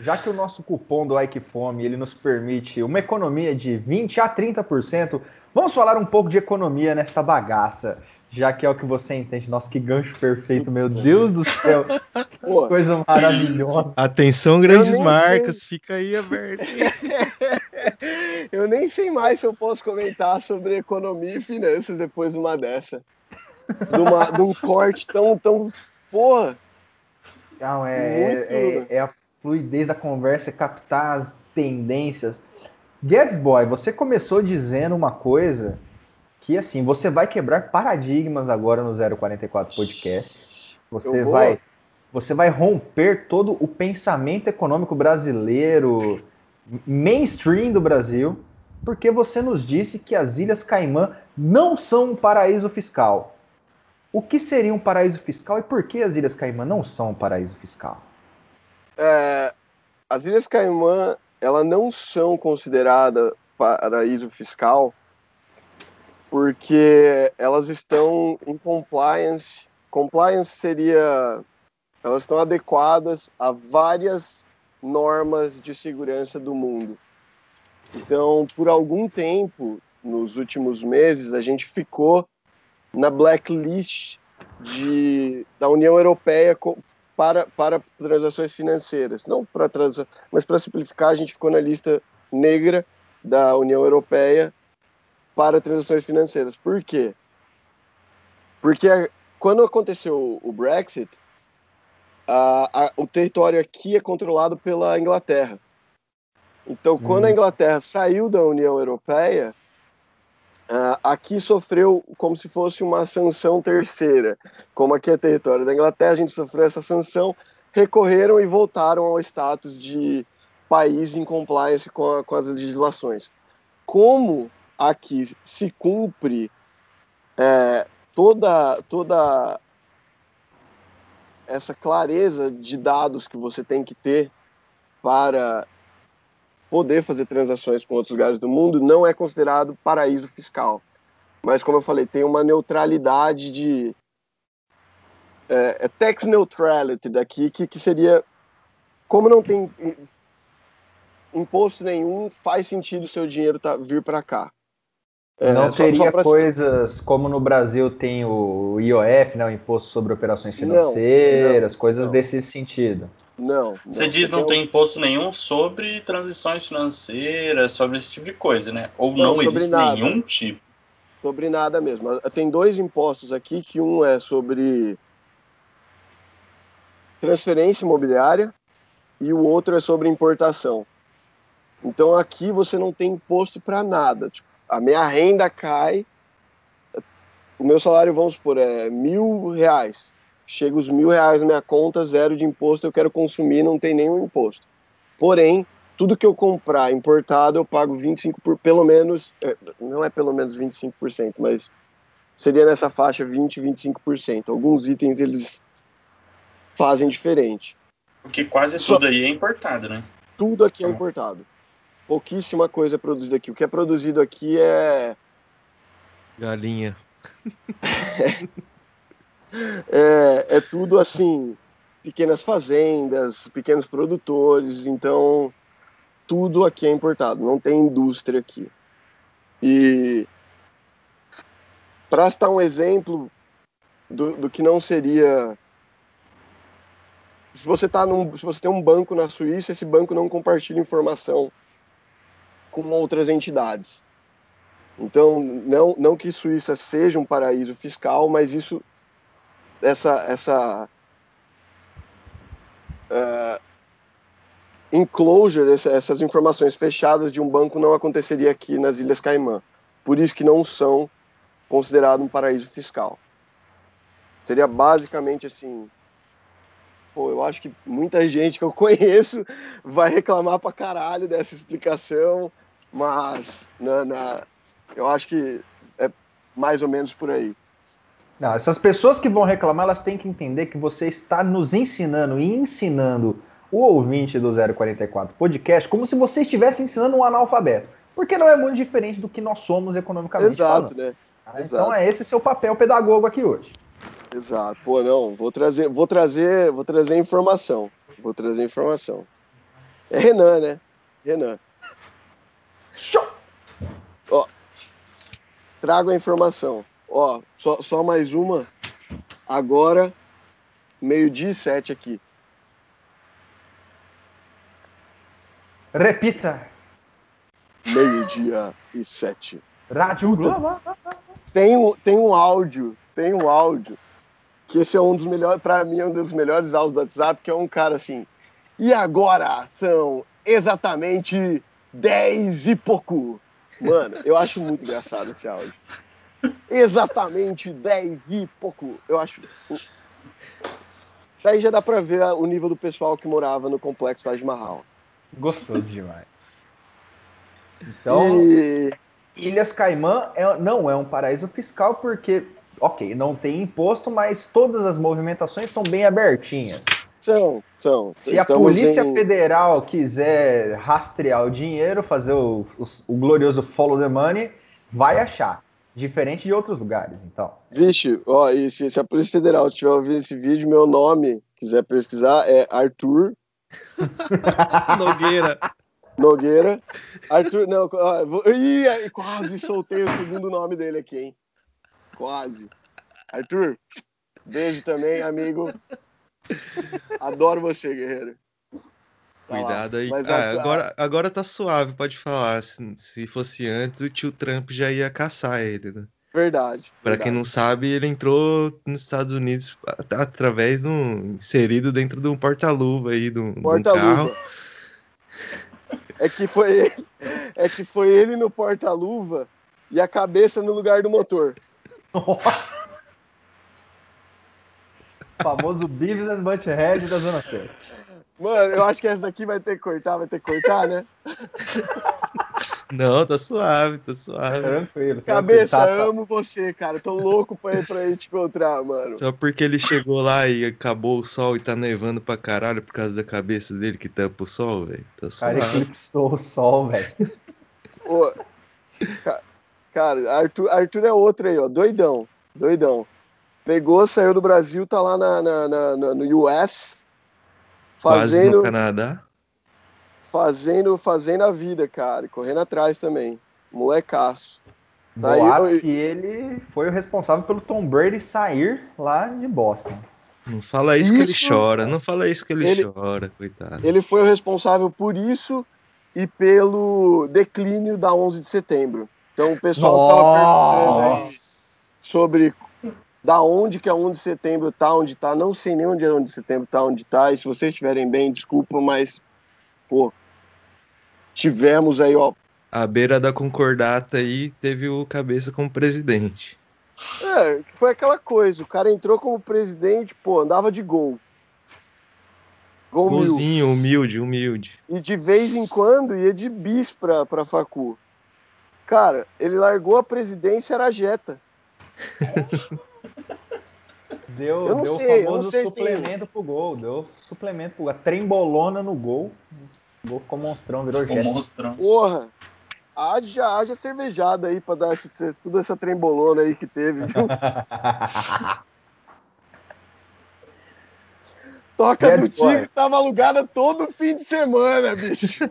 já que o nosso cupom do Ike Fome ele nos permite uma economia de 20 a 30%, vamos falar um pouco de economia nesta bagaça, já que é o que você entende. Nossa, que gancho perfeito, meu Deus do céu, Pô, coisa maravilhosa. Atenção, grandes marcas, fica aí aberto. [laughs] eu nem sei mais se eu posso comentar sobre economia e finanças depois de uma dessa. De, uma, de um corte tão, tão. Porra! Não, é, é, é a fluidez da conversa, é captar as tendências. Guedes Boy, você começou dizendo uma coisa que, assim, você vai quebrar paradigmas agora no 044 Podcast. Você vou? vai, você vai romper todo o pensamento econômico brasileiro, mainstream do Brasil, porque você nos disse que as Ilhas Caimã não são um paraíso fiscal. O que seria um paraíso fiscal e por que as Ilhas Caimã não são um paraíso fiscal? É, as Ilhas Caimã, elas não são consideradas paraíso fiscal porque elas estão em compliance. Compliance seria elas estão adequadas a várias normas de segurança do mundo. Então, por algum tempo, nos últimos meses, a gente ficou na blacklist de, da União Europeia para, para transações financeiras. Não para transa, mas para simplificar, a gente ficou na lista negra da União Europeia para transações financeiras. Por quê? Porque quando aconteceu o Brexit, a, a, o território aqui é controlado pela Inglaterra. Então, quando a hum. Inglaterra saiu da União Europeia, aqui sofreu como se fosse uma sanção terceira. Como aqui é território da Inglaterra, a gente sofreu essa sanção, recorreram e voltaram ao status de país em compliance com, a, com as legislações. Como aqui se cumpre é, toda, toda essa clareza de dados que você tem que ter para poder fazer transações com outros lugares do mundo não é considerado paraíso fiscal. Mas, como eu falei, tem uma neutralidade de. É, é tax neutrality daqui, que, que seria. Como não tem imposto nenhum, faz sentido o seu dinheiro tá, vir para cá. É, não teria pra... coisas como no Brasil tem o IOF, né, o Imposto sobre Operações Financeiras, não, não, coisas não. desse sentido. Não. Você diz não tem imposto nenhum sobre transições financeiras, sobre esse tipo de coisa, né? Ou não, não existe nada. nenhum tipo? Sobre nada mesmo. Tem dois impostos aqui, que um é sobre transferência imobiliária e o outro é sobre importação. Então aqui você não tem imposto para nada. Tipo, a minha renda cai, o meu salário, vamos supor, é mil reais. Chega os mil reais na minha conta, zero de imposto, eu quero consumir, não tem nenhum imposto. Porém, tudo que eu comprar importado, eu pago 25 por pelo menos, é, não é pelo menos 25%, mas seria nessa faixa 20, 25%. Alguns itens eles fazem diferente. Porque quase Só, tudo aí é importado, né? Tudo aqui é então. importado pouquíssima coisa é produzida aqui. O que é produzido aqui é. Galinha. [laughs] é, é tudo assim, pequenas fazendas, pequenos produtores, então tudo aqui é importado, não tem indústria aqui. E para citar um exemplo do, do que não seria se você tá num, se você tem um banco na Suíça, esse banco não compartilha informação com outras entidades. Então, não, não que Suíça seja um paraíso fiscal, mas isso, essa, essa uh, enclosure, essa, essas informações fechadas de um banco não aconteceria aqui nas Ilhas Caimã. Por isso que não são considerados um paraíso fiscal. Seria basicamente assim, pô, eu acho que muita gente que eu [laughs] conheço vai reclamar pra caralho dessa explicação, mas na, na, eu acho que é mais ou menos por aí. Não, essas pessoas que vão reclamar, elas têm que entender que você está nos ensinando e ensinando o ouvinte do 044 Podcast como se você estivesse ensinando um analfabeto. Porque não é muito diferente do que nós somos economicamente Exato, falando. né? Ah, então é esse seu papel pedagogo aqui hoje. Exato. Pô, não, vou trazer, vou trazer, vou trazer informação. Vou trazer informação. É Renan, né? Renan. Show! Ó, trago a informação. Ó, só, só mais uma. Agora, meio-dia e sete aqui. Repita. Meio-dia e sete. Rádio Globo. Tem um, tem um áudio, tem um áudio, que esse é um dos melhores, para mim, é um dos melhores áudios do WhatsApp, que é um cara assim. E agora são exatamente 10 e pouco. Mano, eu acho muito engraçado esse áudio. Exatamente 10 e pouco. Eu acho. Daí já dá pra ver o nível do pessoal que morava no complexo Taj Mahal. Gostoso demais. Então. E... Ilhas Caimã é, não é um paraíso fiscal porque, ok, não tem imposto, mas todas as movimentações são bem abertinhas. São, são. Se a Polícia em... Federal quiser rastrear o dinheiro, fazer o, o, o, glorioso follow the money, vai achar. Diferente de outros lugares, então. Vixe, ó, e se, se a Polícia Federal estiver ouvindo esse vídeo, meu nome, quiser pesquisar, é Arthur [laughs] Nogueira. Nogueira. Arthur, não, ih, quase soltei o segundo nome dele aqui, hein? Quase. Arthur, beijo também, amigo. [laughs] Adoro você, guerreiro. Tá Cuidado aí. Mas, ah, agora, agora tá suave, pode falar. Se, se fosse antes, o tio Trump já ia caçar ele, né? Verdade. Para quem não sabe, ele entrou nos Estados Unidos através de um inserido dentro de um porta-luva aí, de um, porta carro. É que foi ele, é que foi ele no porta-luva e a cabeça no lugar do motor. Famoso Beavis and Butthead da Zona Sul. Mano, eu acho que essa daqui vai ter que cortar, vai ter que cortar, né? Não, tá suave, tá suave. Tranquilo. Cabeça, tá, tá, amo você, cara. Tô louco pra ir pra ir te encontrar, mano. Só porque ele chegou lá e acabou o sol e tá nevando pra caralho por causa da cabeça dele que tampa o sol, velho. Tá suave. Cara, eclipsou o sol, velho. Cara, Arthur, Arthur é outro aí, ó. Doidão. Doidão. Pegou, saiu do Brasil, tá lá na, na, na no US. Fazendo... Quase no Canadá fazendo, fazendo a vida, cara, correndo atrás também. Molecaço. Tá aí, eu... que ele foi o responsável pelo Tom Brady sair lá de Boston. Não fala isso, isso que ele chora, não fala isso que ele, ele, chora, coitado. Ele foi o responsável por isso e pelo declínio da 11 de setembro. Então o pessoal Nossa. tava perguntando sobre da onde que a 11 de setembro tá, onde tá. Não sei nem onde a 11 de setembro tá, onde tá. E se vocês estiverem bem, desculpa, mas pô, tivemos aí, ó. À beira da concordata aí, teve o cabeça como presidente. É, foi aquela coisa, o cara entrou como presidente, pô, andava de gol. Gol Golzinho, humilde, humilde. E de vez em quando ia de bis pra, pra facu. Cara, ele largou a presidência, era jeta. [laughs] Deu, eu não deu sei, famoso eu não suplemento tem... pro gol, deu suplemento pro gol. A trembolona no gol. O gol ficou monstrão, virou ficou monstrão. Porra! Haja, haja cervejada aí pra dar esse, toda essa trembolona aí que teve, viu? [laughs] Toca do Tigre tava alugada todo fim de semana, bicho.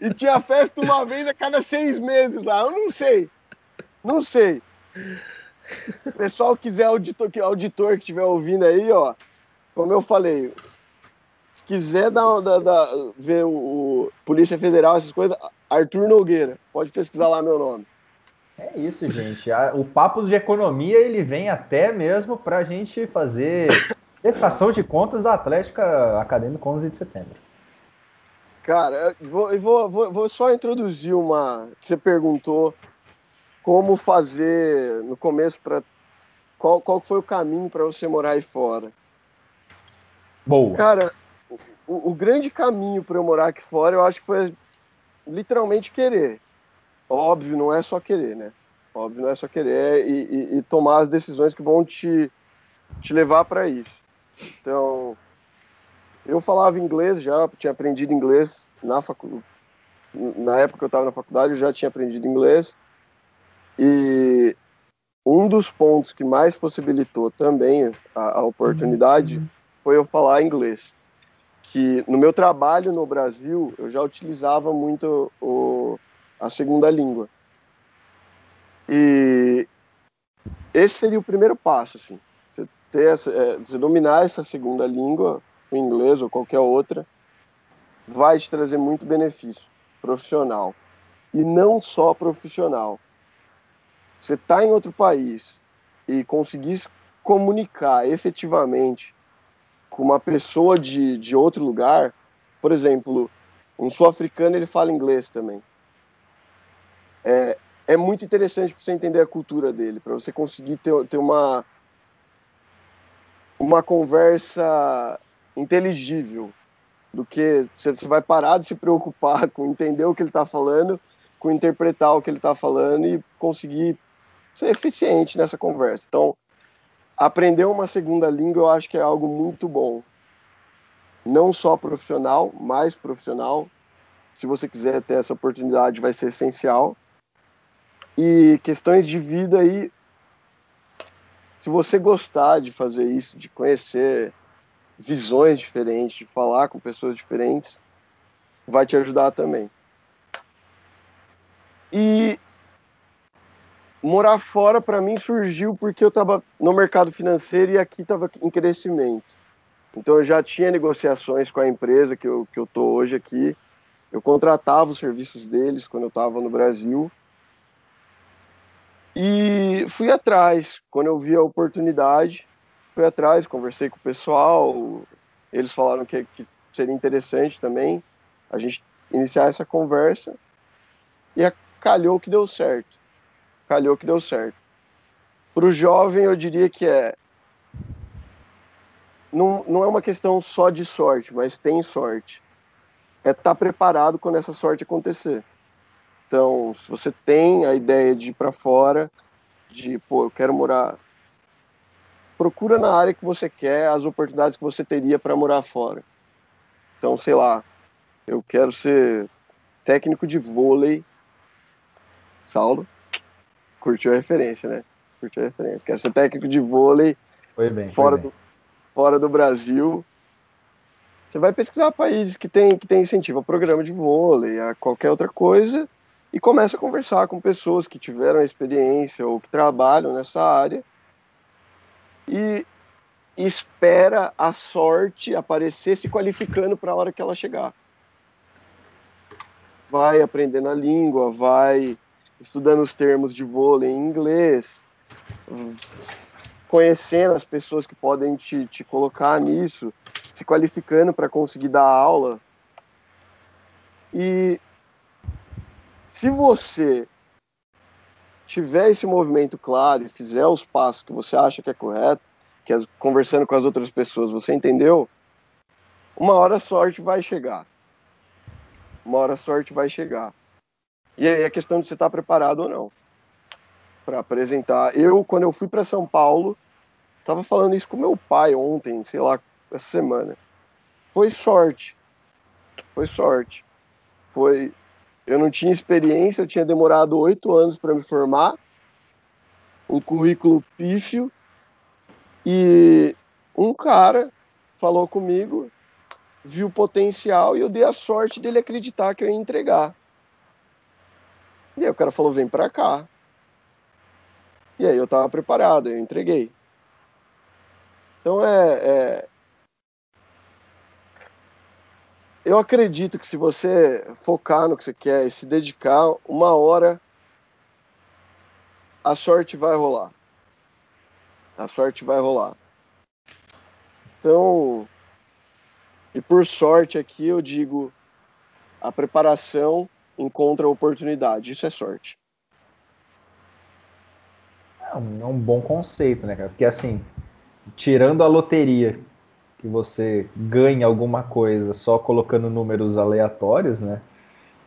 e tinha festa uma vez a cada seis meses lá. Eu não sei. Não sei. O [laughs] pessoal quiser auditor, auditor que estiver ouvindo aí, ó. Como eu falei, se quiser dar, dar, dar ver o, o, Polícia Federal, essas coisas, Arthur Nogueira. Pode pesquisar lá meu nome. É isso, gente. O papo de economia ele vem até mesmo para a gente fazer prestação de contas da Atlética Acadêmica 11 de setembro. Cara, eu vou, vou, vou, vou só introduzir uma. Você perguntou como fazer no começo para qual, qual foi o caminho para você morar aí fora? Boa. Cara, o, o grande caminho para eu morar aqui fora, eu acho que foi literalmente querer. Óbvio, não é só querer, né? Óbvio, não é só querer e, e, e tomar as decisões que vão te, te levar para isso. Então, eu falava inglês já, tinha aprendido inglês na faculdade. Na época que eu estava na faculdade, eu já tinha aprendido inglês. E um dos pontos que mais possibilitou também a, a oportunidade uhum. foi eu falar inglês. Que no meu trabalho no Brasil, eu já utilizava muito o, a segunda língua. E esse seria o primeiro passo, assim. Você, ter essa, é, você dominar essa segunda língua, o inglês ou qualquer outra, vai te trazer muito benefício profissional. E não só profissional você está em outro país e conseguir comunicar efetivamente com uma pessoa de, de outro lugar, por exemplo, um sul-africano ele fala inglês também. É, é muito interessante para você entender a cultura dele, para você conseguir ter, ter uma, uma conversa inteligível, do que você vai parar de se preocupar [laughs] com entender o que ele está falando com interpretar o que ele está falando e conseguir ser eficiente nessa conversa. Então, aprender uma segunda língua eu acho que é algo muito bom. Não só profissional, mais profissional. Se você quiser ter essa oportunidade, vai ser essencial. E questões de vida aí, se você gostar de fazer isso, de conhecer visões diferentes, de falar com pessoas diferentes, vai te ajudar também. E morar fora para mim surgiu porque eu estava no mercado financeiro e aqui estava em crescimento. Então eu já tinha negociações com a empresa que eu, que eu tô hoje aqui. Eu contratava os serviços deles quando eu estava no Brasil. E fui atrás. Quando eu vi a oportunidade, fui atrás, conversei com o pessoal. Eles falaram que, que seria interessante também a gente iniciar essa conversa. E calhou que deu certo calhou que deu certo. Para o jovem, eu diria que é. Não, não é uma questão só de sorte, mas tem sorte. É estar tá preparado quando essa sorte acontecer. Então, se você tem a ideia de ir para fora, de, pô, eu quero morar. Procura na área que você quer as oportunidades que você teria para morar fora. Então, sei lá, eu quero ser técnico de vôlei. Saulo? Curtiu a referência, né? Curtiu a referência. Quero ser técnico de vôlei foi bem, fora, foi bem. Do, fora do Brasil. Você vai pesquisar países que tem, que tem incentivo a programa de vôlei, a qualquer outra coisa, e começa a conversar com pessoas que tiveram experiência ou que trabalham nessa área. E espera a sorte aparecer se qualificando para a hora que ela chegar. Vai aprendendo a língua, vai estudando os termos de vôlei em inglês, conhecendo as pessoas que podem te, te colocar nisso, se qualificando para conseguir dar aula. E se você tiver esse movimento claro e fizer os passos que você acha que é correto, que é conversando com as outras pessoas, você entendeu? Uma hora a sorte vai chegar. Uma hora a sorte vai chegar. E aí é questão de você estar preparado ou não para apresentar. Eu, quando eu fui para São Paulo, estava falando isso com meu pai ontem, sei lá, essa semana. Foi sorte. Foi sorte. Foi. Eu não tinha experiência, eu tinha demorado oito anos para me formar, um currículo pífio, e um cara falou comigo, viu o potencial e eu dei a sorte dele acreditar que eu ia entregar. E aí o cara falou, vem pra cá. E aí eu tava preparado, eu entreguei. Então é, é... Eu acredito que se você focar no que você quer e se dedicar, uma hora a sorte vai rolar. A sorte vai rolar. Então, e por sorte aqui eu digo a preparação encontra oportunidade. Isso é sorte. É um, é um bom conceito, né, cara? Porque assim, tirando a loteria, que você ganha alguma coisa só colocando números aleatórios, né?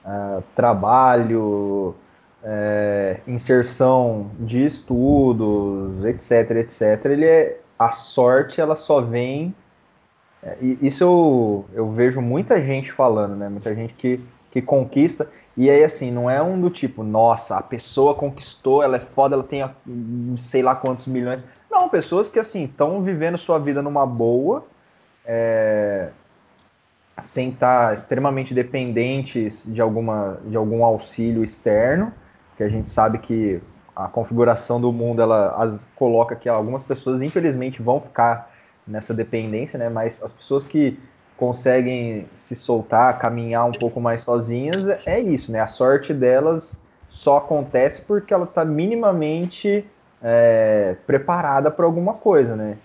Uh, trabalho, é, inserção de estudos, etc, etc. Ele é a sorte, ela só vem. É, isso eu, eu vejo muita gente falando, né? Muita gente que, que conquista. E aí, assim, não é um do tipo, nossa, a pessoa conquistou, ela é foda, ela tem sei lá quantos milhões. Não, pessoas que, assim, estão vivendo sua vida numa boa, é, sem estar tá extremamente dependentes de, alguma, de algum auxílio externo, que a gente sabe que a configuração do mundo, ela as, coloca que algumas pessoas, infelizmente, vão ficar nessa dependência, né? Mas as pessoas que conseguem se soltar, caminhar um pouco mais sozinhas, é isso, né? A sorte delas só acontece porque ela está minimamente é, preparada para alguma coisa, né?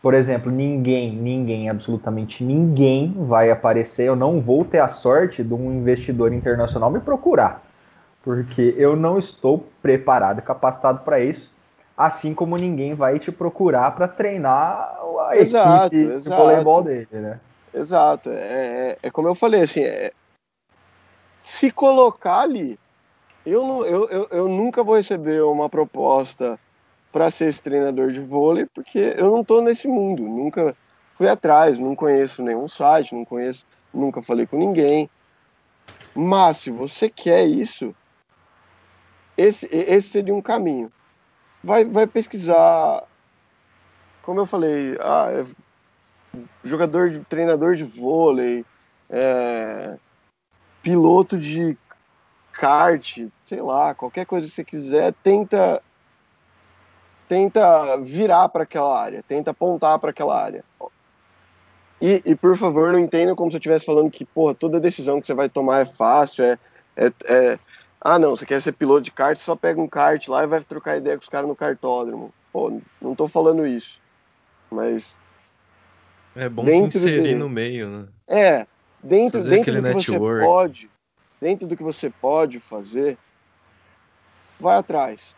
Por exemplo, ninguém, ninguém, absolutamente ninguém vai aparecer. Eu não vou ter a sorte de um investidor internacional me procurar, porque eu não estou preparado, capacitado para isso. Assim como ninguém vai te procurar para treinar a exato, equipe exato. de voleibol dele, né? Exato. É, é, é como eu falei, assim, é, se colocar ali, Eu, não, eu, eu, eu nunca vou receber uma proposta para ser esse treinador de vôlei, porque eu não estou nesse mundo, nunca fui atrás, não conheço nenhum site, não conheço, nunca falei com ninguém. Mas se você quer isso, esse, esse seria um caminho. Vai, vai pesquisar, como eu falei, ah, é jogador de treinador de vôlei, é, piloto de kart, sei lá, qualquer coisa que você quiser, tenta tenta virar para aquela área, tenta apontar para aquela área. E, e, por favor, não entenda como se eu estivesse falando que, porra, toda decisão que você vai tomar é fácil, é, é, é, Ah, não, você quer ser piloto de kart, só pega um kart lá e vai trocar ideia com os caras no kartódromo. Pô, não tô falando isso. Mas. É bom se inserir no meio, né? É, dentro, dentro do que network. você pode, dentro do que você pode fazer, vai atrás.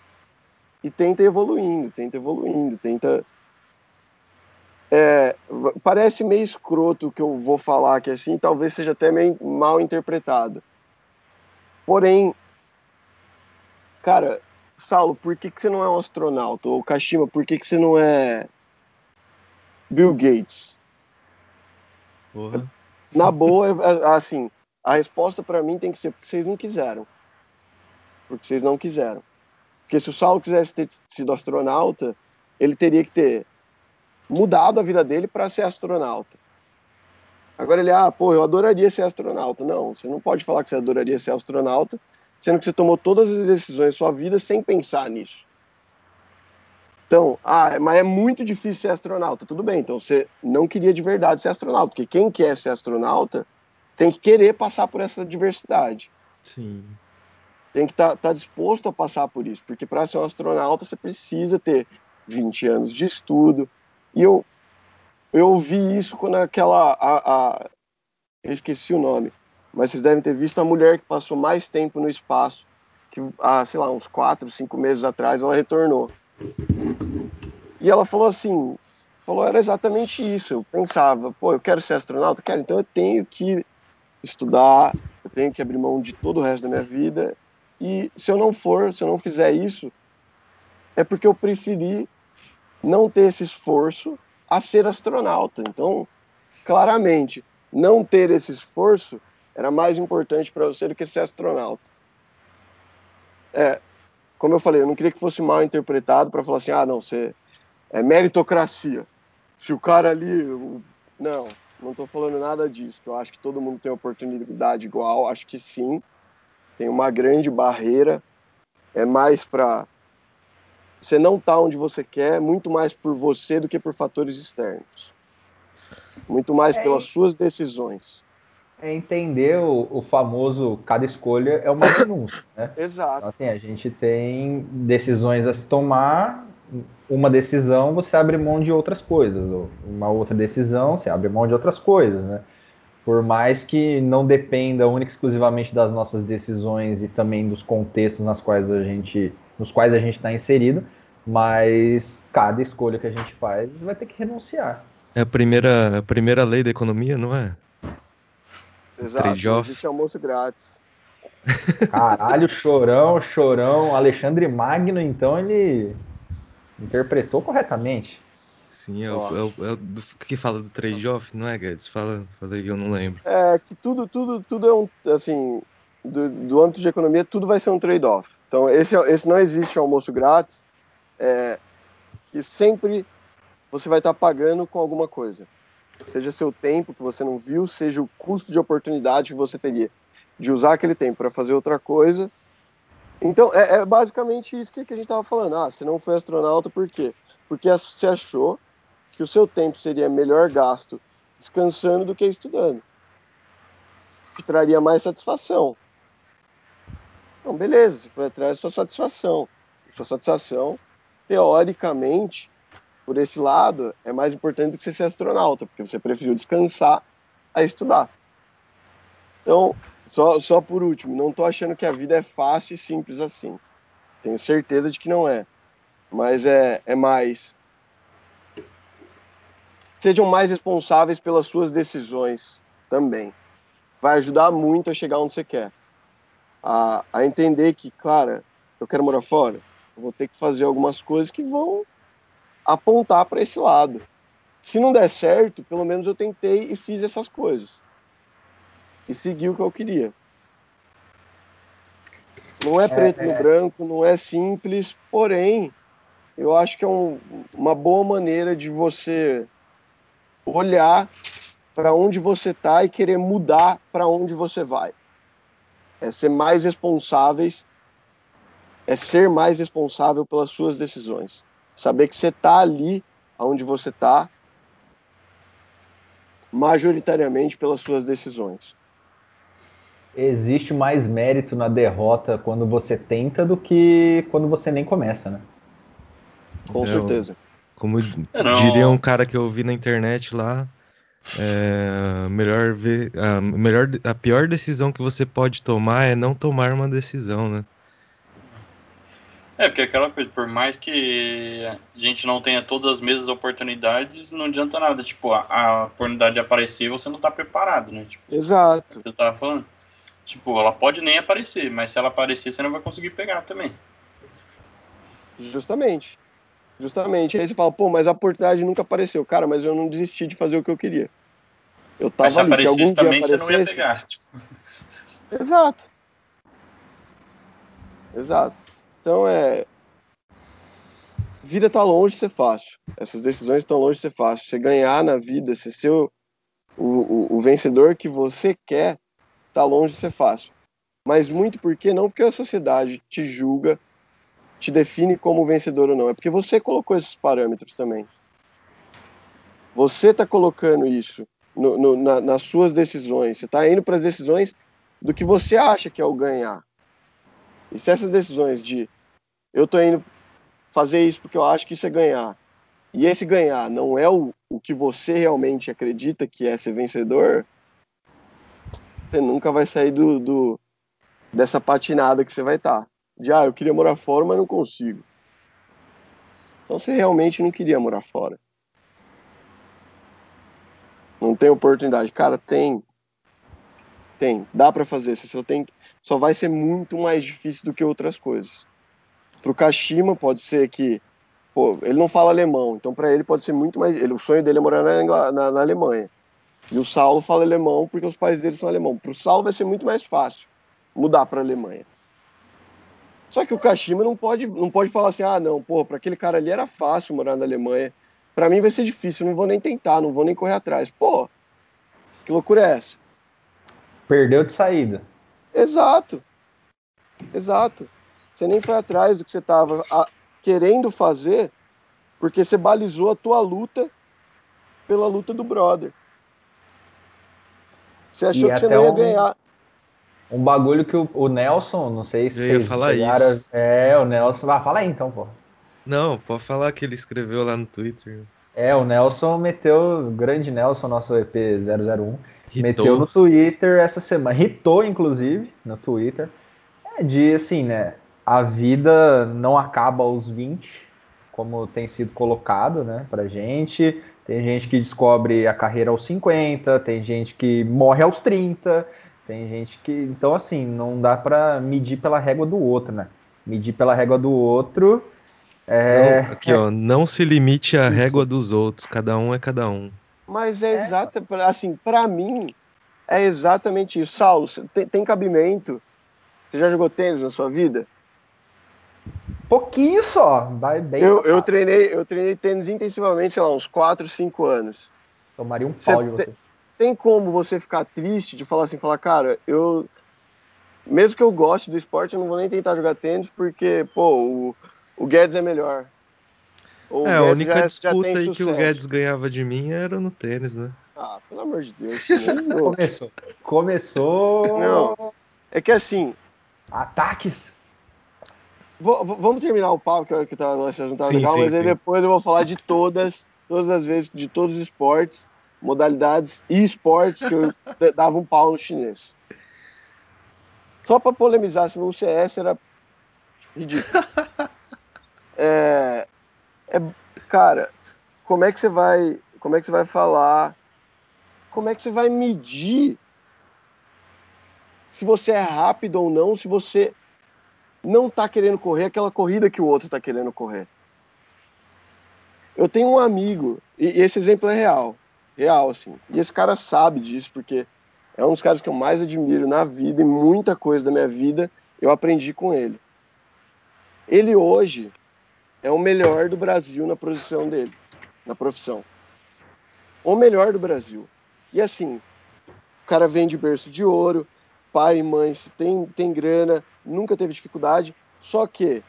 E tenta evoluindo, tenta evoluindo, tenta é, parece meio escroto o que eu vou falar aqui assim, talvez seja até meio mal interpretado. Porém, cara, Saulo, por que, que você não é um astronauta? Ou Kashima, por que, que você não é Bill Gates? Porra. Na boa, é, é, assim, a resposta para mim tem que ser porque vocês não quiseram. Porque vocês não quiseram. Porque se o Saulo quisesse ter sido astronauta, ele teria que ter mudado a vida dele para ser astronauta. Agora ele, ah, pô, eu adoraria ser astronauta. Não, você não pode falar que você adoraria ser astronauta, sendo que você tomou todas as decisões da sua vida sem pensar nisso. Então, ah, mas é muito difícil ser astronauta. Tudo bem, então você não queria de verdade ser astronauta, porque quem quer ser astronauta tem que querer passar por essa diversidade. Sim. Tem que estar tá, tá disposto a passar por isso, porque para ser um astronauta você precisa ter 20 anos de estudo, e eu, eu ouvi isso quando aquela. A, a, eu esqueci o nome, mas vocês devem ter visto a mulher que passou mais tempo no espaço, que há, sei lá, uns quatro, cinco meses atrás, ela retornou. E ela falou assim: falou, era exatamente isso. Eu pensava, pô, eu quero ser astronauta, quero, então eu tenho que estudar, eu tenho que abrir mão de todo o resto da minha vida. E se eu não for, se eu não fizer isso, é porque eu preferi não ter esse esforço a ser astronauta. Então, claramente, não ter esse esforço era mais importante para você do que ser astronauta. É, como eu falei, eu não queria que fosse mal interpretado para falar assim, ah, não, você é meritocracia. Se o cara ali, não, não estou falando nada disso. Eu acho que todo mundo tem oportunidade igual. Acho que sim. Tem uma grande barreira. É mais para você não está onde você quer, muito mais por você do que por fatores externos. Muito mais é, pelas suas decisões. É entender o, o, famoso cada escolha é uma [coughs] denúncia, né? Exato. Então, assim, a gente tem decisões a se tomar, uma decisão você abre mão de outras coisas, uma outra decisão você abre mão de outras coisas, né? Por mais que não dependa única e exclusivamente das nossas decisões e também dos contextos nas quais a gente nos quais a gente está inserido, mas cada escolha que a gente faz vai ter que renunciar. É a primeira, a primeira lei da economia, não é? Exato, existe almoço grátis. Caralho, chorão, chorão, Alexandre Magno, então ele interpretou corretamente. Sim, é o, é o, é o do, que fala do trade-off, não é, Guedes? Fala, fala aí, eu não lembro. É que tudo, tudo, tudo é um, assim, do, do âmbito de economia, tudo vai ser um trade-off. Então, esse, esse não existe almoço grátis, é, que sempre você vai estar pagando com alguma coisa. Seja seu tempo que você não viu, seja o custo de oportunidade que você teria de usar aquele tempo para fazer outra coisa. Então, é, é basicamente isso que, que a gente estava falando. Ah, você não foi astronauta por quê? Porque você achou que o seu tempo seria melhor gasto descansando do que estudando. Te traria mais satisfação. Então, beleza, você foi atrás da sua satisfação. Sua satisfação, teoricamente, por esse lado, é mais importante do que você ser astronauta, porque você preferiu descansar a estudar. Então, só, só por último, não estou achando que a vida é fácil e simples assim. Tenho certeza de que não é. Mas é, é mais. Sejam mais responsáveis pelas suas decisões também. Vai ajudar muito a chegar onde você quer. a, a entender que, cara, eu quero morar fora, eu vou ter que fazer algumas coisas que vão apontar para esse lado. Se não der certo, pelo menos eu tentei e fiz essas coisas. E segui o que eu queria. Não é, é preto é, no branco, não é simples, porém, eu acho que é um, uma boa maneira de você olhar para onde você está e querer mudar para onde você vai. É ser mais responsáveis, é ser mais responsável pelas suas decisões. Saber que você está ali onde você está, majoritariamente pelas suas decisões existe mais mérito na derrota quando você tenta do que quando você nem começa, né? Com certeza. Como diria um cara que eu vi na internet lá, é, melhor ver, a, melhor, a pior decisão que você pode tomar é não tomar uma decisão, né? É, porque aquela coisa, por mais que a gente não tenha todas as mesmas oportunidades, não adianta nada. Tipo, a, a oportunidade de aparecer, você não tá preparado, né? Tipo, Exato. Você tava falando. Tipo, ela pode nem aparecer, mas se ela aparecer, você não vai conseguir pegar também. Justamente. Justamente. Aí você fala, pô, mas a oportunidade nunca apareceu. Cara, mas eu não desisti de fazer o que eu queria. Eu tava mas se ali. aparecesse se algum também, você não ia pegar. [laughs] Tipo... Exato. Exato. Então é. Vida tá longe de ser fácil. Essas decisões estão longe de ser fácil. Você ganhar na vida, ser seu, o, o, o vencedor que você quer, está longe de ser fácil. Mas muito porque não porque a sociedade te julga, te define como vencedor ou não, é porque você colocou esses parâmetros também. Você está colocando isso no, no, na, nas suas decisões. Você está indo para as decisões do que você acha que é o ganhar. E se essas decisões de eu estou indo fazer isso porque eu acho que isso é ganhar, e esse ganhar não é o, o que você realmente acredita que é ser vencedor, você nunca vai sair do, do dessa patinada que você vai estar. Tá. De, ah, eu queria morar fora, mas não consigo. Então você realmente não queria morar fora. Não tem oportunidade. Cara, tem. Tem. Dá para fazer. Você só tem. Só vai ser muito mais difícil do que outras coisas. Pro Kashima pode ser que. Pô, ele não fala alemão, então para ele pode ser muito mais. Ele, o sonho dele é morar na, na, na Alemanha. E o Saulo fala alemão porque os pais dele são alemão. Para o Saulo vai ser muito mais fácil mudar para a Alemanha. Só que o Kashima não pode, não pode falar assim, ah, não, pô, para aquele cara ali era fácil morar na Alemanha. Para mim vai ser difícil, não vou nem tentar, não vou nem correr atrás. Pô, que loucura é essa? Perdeu de saída. Exato. Exato. Você nem foi atrás do que você estava querendo fazer, porque você balizou a tua luta pela luta do brother. Você achou e que você não ia um, ganhar. Um bagulho que o, o Nelson, não sei se Eu ia falar chegaram, isso. É, o Nelson. Ah, fala aí então, pô. Não, pode falar que ele escreveu lá no Twitter. É, o Nelson meteu, o grande Nelson, nosso EP 001, Hitou. meteu no Twitter essa semana, hitou inclusive no Twitter, é de assim, né, a vida não acaba aos 20, como tem sido colocado, né, pra gente, tem gente que descobre a carreira aos 50, tem gente que morre aos 30, tem gente que. Então, assim, não dá para medir pela régua do outro, né? Medir pela régua do outro. É... Não, aqui, ó, não se limite à régua dos outros, cada um é cada um. Mas é, é. exata, assim, para mim, é exatamente isso. Saulo, tem, tem cabimento? Você já jogou tênis na sua vida? Pouquinho só, vai bem. Eu, eu, treinei, eu treinei tênis intensivamente, sei lá, uns 4, 5 anos. Tomaria um pau de você. Tem como você ficar triste de falar assim, falar, cara, eu. Mesmo que eu goste do esporte, eu não vou nem tentar jogar tênis, porque, pô, o, o Guedes é melhor. O é, Guedes a única já, disputa já aí sucesso. que o Guedes ganhava de mim era no tênis, né? Ah, pelo amor de Deus. [laughs] Começou. Começou. Não. É que assim. Ataques vamos terminar o papo, que, é que tá, nós juntado legal, sim, mas aí depois eu vou falar de todas, todas as vezes, de todos os esportes, modalidades e esportes que eu [laughs] dava um pau no chinês. Só para polemizar, se o CS era ridículo. [laughs] é, é, cara, como é que você vai, como é que você vai falar, como é que você vai medir se você é rápido ou não, se você não tá querendo correr aquela corrida que o outro tá querendo correr. Eu tenho um amigo, e esse exemplo é real, real, assim. E esse cara sabe disso, porque é um dos caras que eu mais admiro na vida, e muita coisa da minha vida eu aprendi com ele. Ele hoje é o melhor do Brasil na profissão dele, na profissão. O melhor do Brasil. E assim, o cara vem de berço de ouro, pai e mãe tem, tem grana, nunca teve dificuldade, só que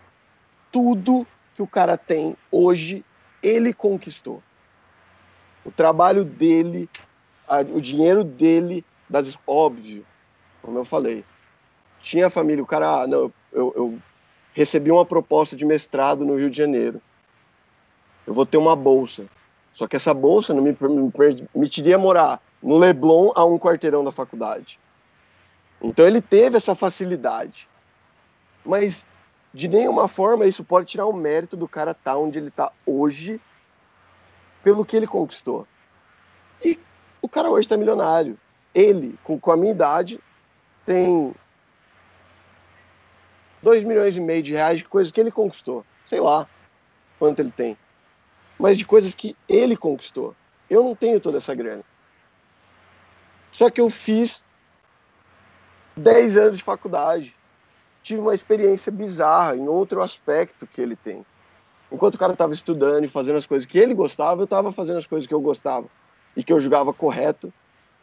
tudo que o cara tem hoje, ele conquistou. O trabalho dele, a, o dinheiro dele, das, óbvio, como eu falei. Tinha família, o cara, ah, não, eu, eu recebi uma proposta de mestrado no Rio de Janeiro. Eu vou ter uma bolsa. Só que essa bolsa não me permitiria morar no Leblon a um quarteirão da faculdade. Então ele teve essa facilidade. Mas de nenhuma forma isso pode tirar o mérito do cara estar tá onde ele está hoje pelo que ele conquistou. E o cara hoje está milionário ele, com, com a minha idade, tem 2 milhões e meio de reais de coisas que ele conquistou. Sei lá quanto ele tem. Mas de coisas que ele conquistou. Eu não tenho toda essa grana. Só que eu fiz 10 anos de faculdade. Tive uma experiência bizarra em outro aspecto que ele tem. Enquanto o cara estava estudando e fazendo as coisas que ele gostava, eu estava fazendo as coisas que eu gostava e que eu julgava correto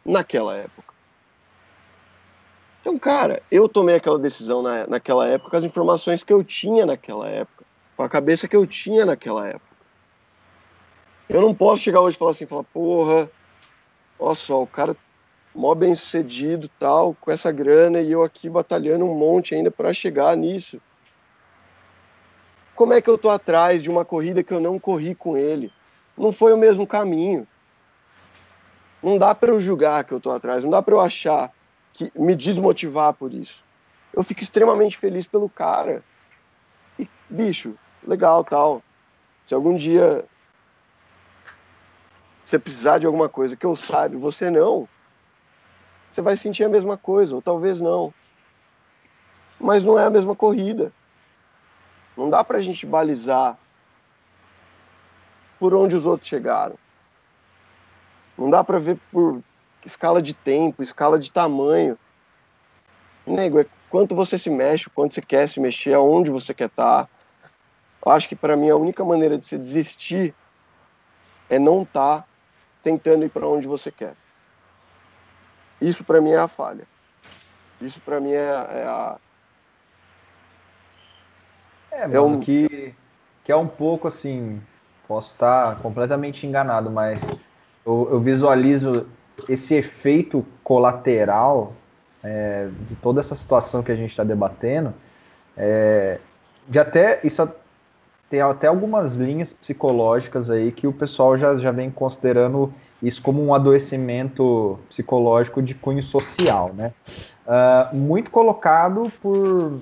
naquela época. Então, cara, eu tomei aquela decisão na, naquela época com as informações que eu tinha naquela época, com a cabeça que eu tinha naquela época. Eu não posso chegar hoje e falar assim, falar, porra, olha só, o cara mó bem sucedido, tal, com essa grana e eu aqui batalhando um monte ainda para chegar nisso. Como é que eu tô atrás de uma corrida que eu não corri com ele? Não foi o mesmo caminho. Não dá para eu julgar que eu tô atrás, não dá para eu achar que me desmotivar por isso. Eu fico extremamente feliz pelo cara. E, bicho, legal, tal. Se algum dia você precisar de alguma coisa que eu saiba, você não, você vai sentir a mesma coisa, ou talvez não. Mas não é a mesma corrida. Não dá pra gente balizar por onde os outros chegaram. Não dá para ver por escala de tempo, escala de tamanho. Nego, é quanto você se mexe, quanto você quer se mexer, aonde você quer estar. Tá. Eu acho que para mim a única maneira de se desistir é não estar tá tentando ir para onde você quer. Isso para mim é a falha. Isso para mim é, é, a. É, é mano, um... que, que é um pouco assim. Posso estar completamente enganado, mas eu, eu visualizo esse efeito colateral é, de toda essa situação que a gente está debatendo, é, de até isso tem até algumas linhas psicológicas aí que o pessoal já, já vem considerando isso como um adoecimento psicológico de cunho social, né? Uh, muito colocado por,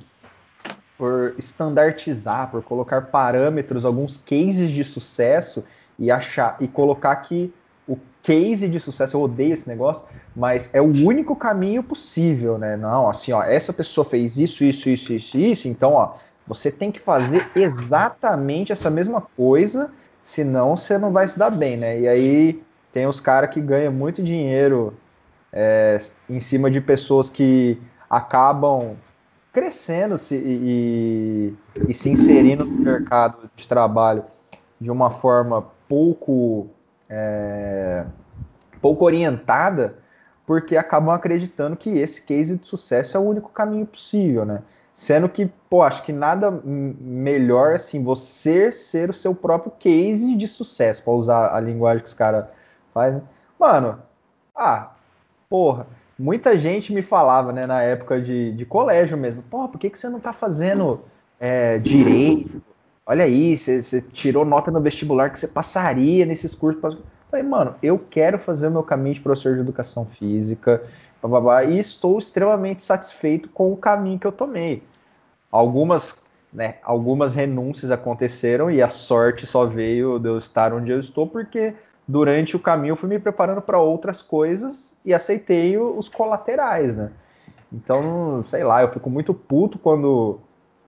por estandartizar, por colocar parâmetros, alguns cases de sucesso e achar e colocar que o case de sucesso, eu odeio esse negócio, mas é o único caminho possível, né? Não, assim, ó, essa pessoa fez isso, isso, isso, isso, isso, então, ó, você tem que fazer exatamente essa mesma coisa, senão você não vai se dar bem, né? E aí tem os caras que ganham muito dinheiro é, em cima de pessoas que acabam crescendo -se e, e se inserindo no mercado de trabalho de uma forma pouco é, pouco orientada, porque acabam acreditando que esse case de sucesso é o único caminho possível, né? Sendo que, pô, acho que nada melhor assim, você ser o seu próprio case de sucesso, para usar a linguagem que os caras fazem. Mano, ah, porra, muita gente me falava, né, na época de, de colégio mesmo, pô, por que, que você não tá fazendo é, direito? olha aí, você, você tirou nota no vestibular que você passaria nesses cursos. Falei, mano, eu quero fazer o meu caminho de professor de educação física, e estou extremamente satisfeito com o caminho que eu tomei. Algumas, né, algumas renúncias aconteceram e a sorte só veio de eu estar onde eu estou, porque durante o caminho eu fui me preparando para outras coisas e aceitei os colaterais, né? Então, sei lá, eu fico muito puto quando,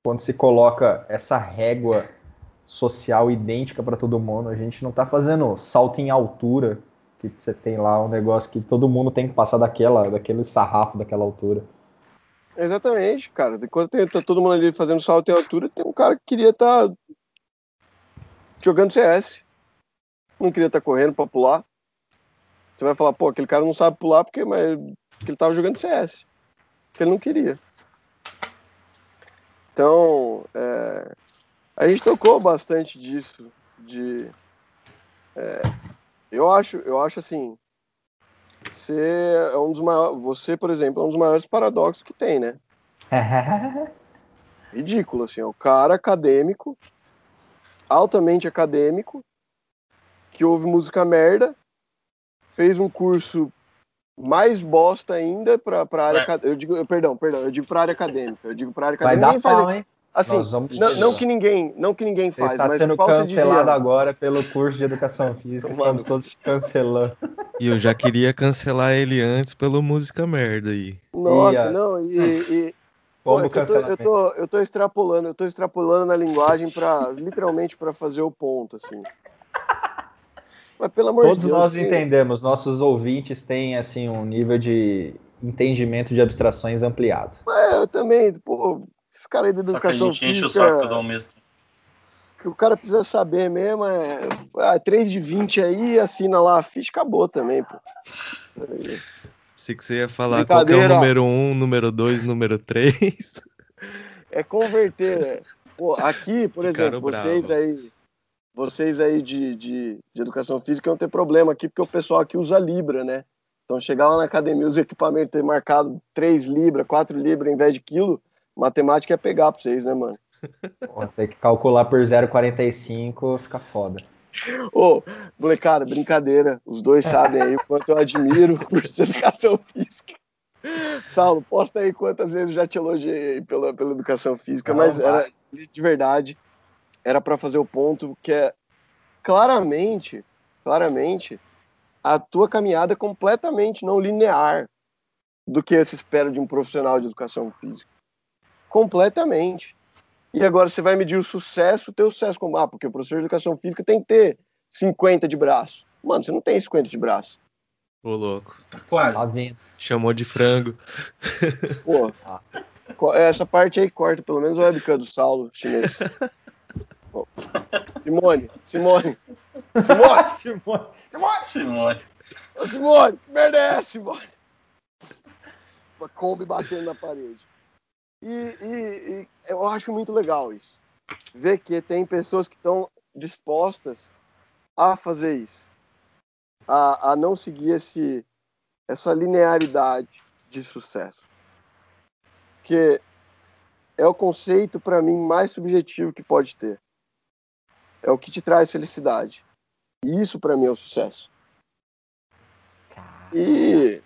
quando se coloca essa régua social idêntica para todo mundo. A gente não tá fazendo salto em altura, que você tem lá um negócio que todo mundo tem que passar daquela, daquele sarrafo daquela altura. Exatamente, cara. Enquanto tem, tá todo mundo ali fazendo salto em altura, tem um cara que queria estar tá jogando CS. Não queria estar tá correndo para pular. Você vai falar, pô, aquele cara não sabe pular porque, mas, porque ele tava jogando CS. Porque ele não queria. Então, é, a gente tocou bastante disso. De, é, eu acho, eu acho assim, você é um dos maiores, você, por exemplo, é um dos maiores paradoxos que tem, né? [laughs] Ridículo, assim, o cara acadêmico, altamente acadêmico, que ouve música merda, fez um curso mais bosta ainda para a área acadêmica. Eu digo, perdão, perdão, eu digo para área acadêmica. Eu digo para área acadêmica. Vai dar pau, hein? Assim, não, não, que ninguém, não que ninguém faz, está mas sendo cancelado agora pelo curso de educação física. Estamos todos cancelando. E eu já queria cancelar ele antes pelo música merda aí. Nossa, e, não, e, e [laughs] Pô, eu, tô, eu, tô, eu tô extrapolando, eu tô extrapolando na linguagem para literalmente para fazer o ponto, assim. Mas pelo amor Todos de Deus. Todos nós entendemos, nossos ouvintes têm assim um nível de entendimento de abstrações ampliado. É, eu também, pô, esse cara aí da educação Só que a gente física, enche o saco do mesmo. que o cara precisa saber mesmo é ah, 3 de 20 aí, assina lá a ficha, acabou também, pô. Pensei que você ia falar qual é o número 1, um, número 2, número 3. É converter, né? Pô, aqui, por exemplo, vocês aí vocês aí de, de, de, educação física não ter problema aqui, porque o pessoal aqui usa Libra, né? Então chegar lá na academia, os equipamentos ter marcado 3 Libra, 4 Libra em vez de quilo, matemática é pegar pra vocês, né, mano? [laughs] Tem que calcular por 0,45, fica foda. Ô, molecada, brincadeira. Os dois [laughs] sabem aí o quanto eu admiro o curso de educação física. Saulo, posta aí quantas vezes eu já te elogiei pela, pela educação física, não, mas era de verdade era para fazer o ponto que é claramente, claramente, a tua caminhada é completamente não linear do que se espera de um profissional de educação física. Completamente. E agora você vai medir o sucesso, o teu sucesso como, ah, porque o professor de educação física tem que ter 50 de braço. Mano, você não tem 50 de braço. Ô, louco. Quase. Tá Chamou de frango. Pô, [laughs] essa parte aí corta, pelo menos o webcam do Saulo chinês. Simone, Simone. Simone! [laughs] Simone! Simone! Simone! Ô, Simone, merda é Simone? Uma Kombi batendo na parede. E, e, e, eu acho muito legal isso. Ver que tem pessoas que estão dispostas a fazer isso. A, a não seguir esse, essa linearidade de sucesso. Que é o conceito, para mim, mais subjetivo que pode ter é o que te traz felicidade. E isso para mim é o sucesso. E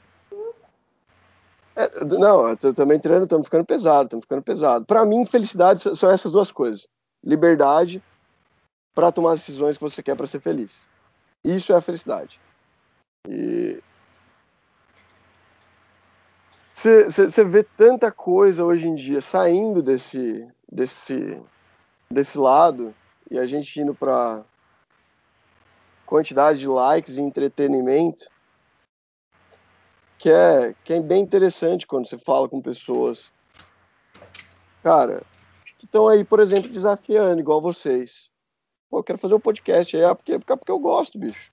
é, não, também treino, estamos ficando pesado, estamos ficando pesado. Para mim, felicidade são essas duas coisas: liberdade para tomar as decisões que você quer para ser feliz. Isso é a felicidade. E você vê tanta coisa hoje em dia saindo desse desse desse lado e a gente indo para quantidade de likes e entretenimento, que é, que é bem interessante quando você fala com pessoas, cara, que estão aí, por exemplo, desafiando, igual vocês. Pô, eu quero fazer um podcast aí, é porque, porque eu gosto, bicho.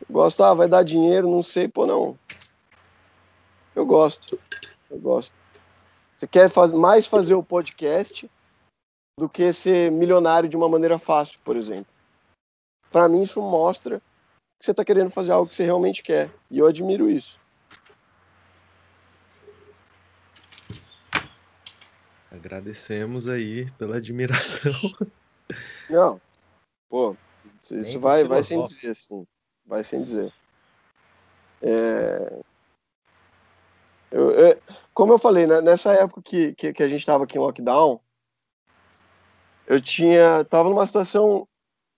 Eu gosto, ah, vai dar dinheiro, não sei, pô, não. Eu gosto, eu gosto. Você quer faz, mais fazer o podcast do que ser milionário de uma maneira fácil, por exemplo. Para mim, isso mostra você está querendo fazer algo que você realmente quer. E eu admiro isso. Agradecemos aí pela admiração. [laughs] Não, pô, isso vai, vai sem dizer, assim. Vai sem dizer. É... Eu, eu, como eu falei, né, nessa época que, que, que a gente estava aqui em lockdown, eu tinha tava numa situação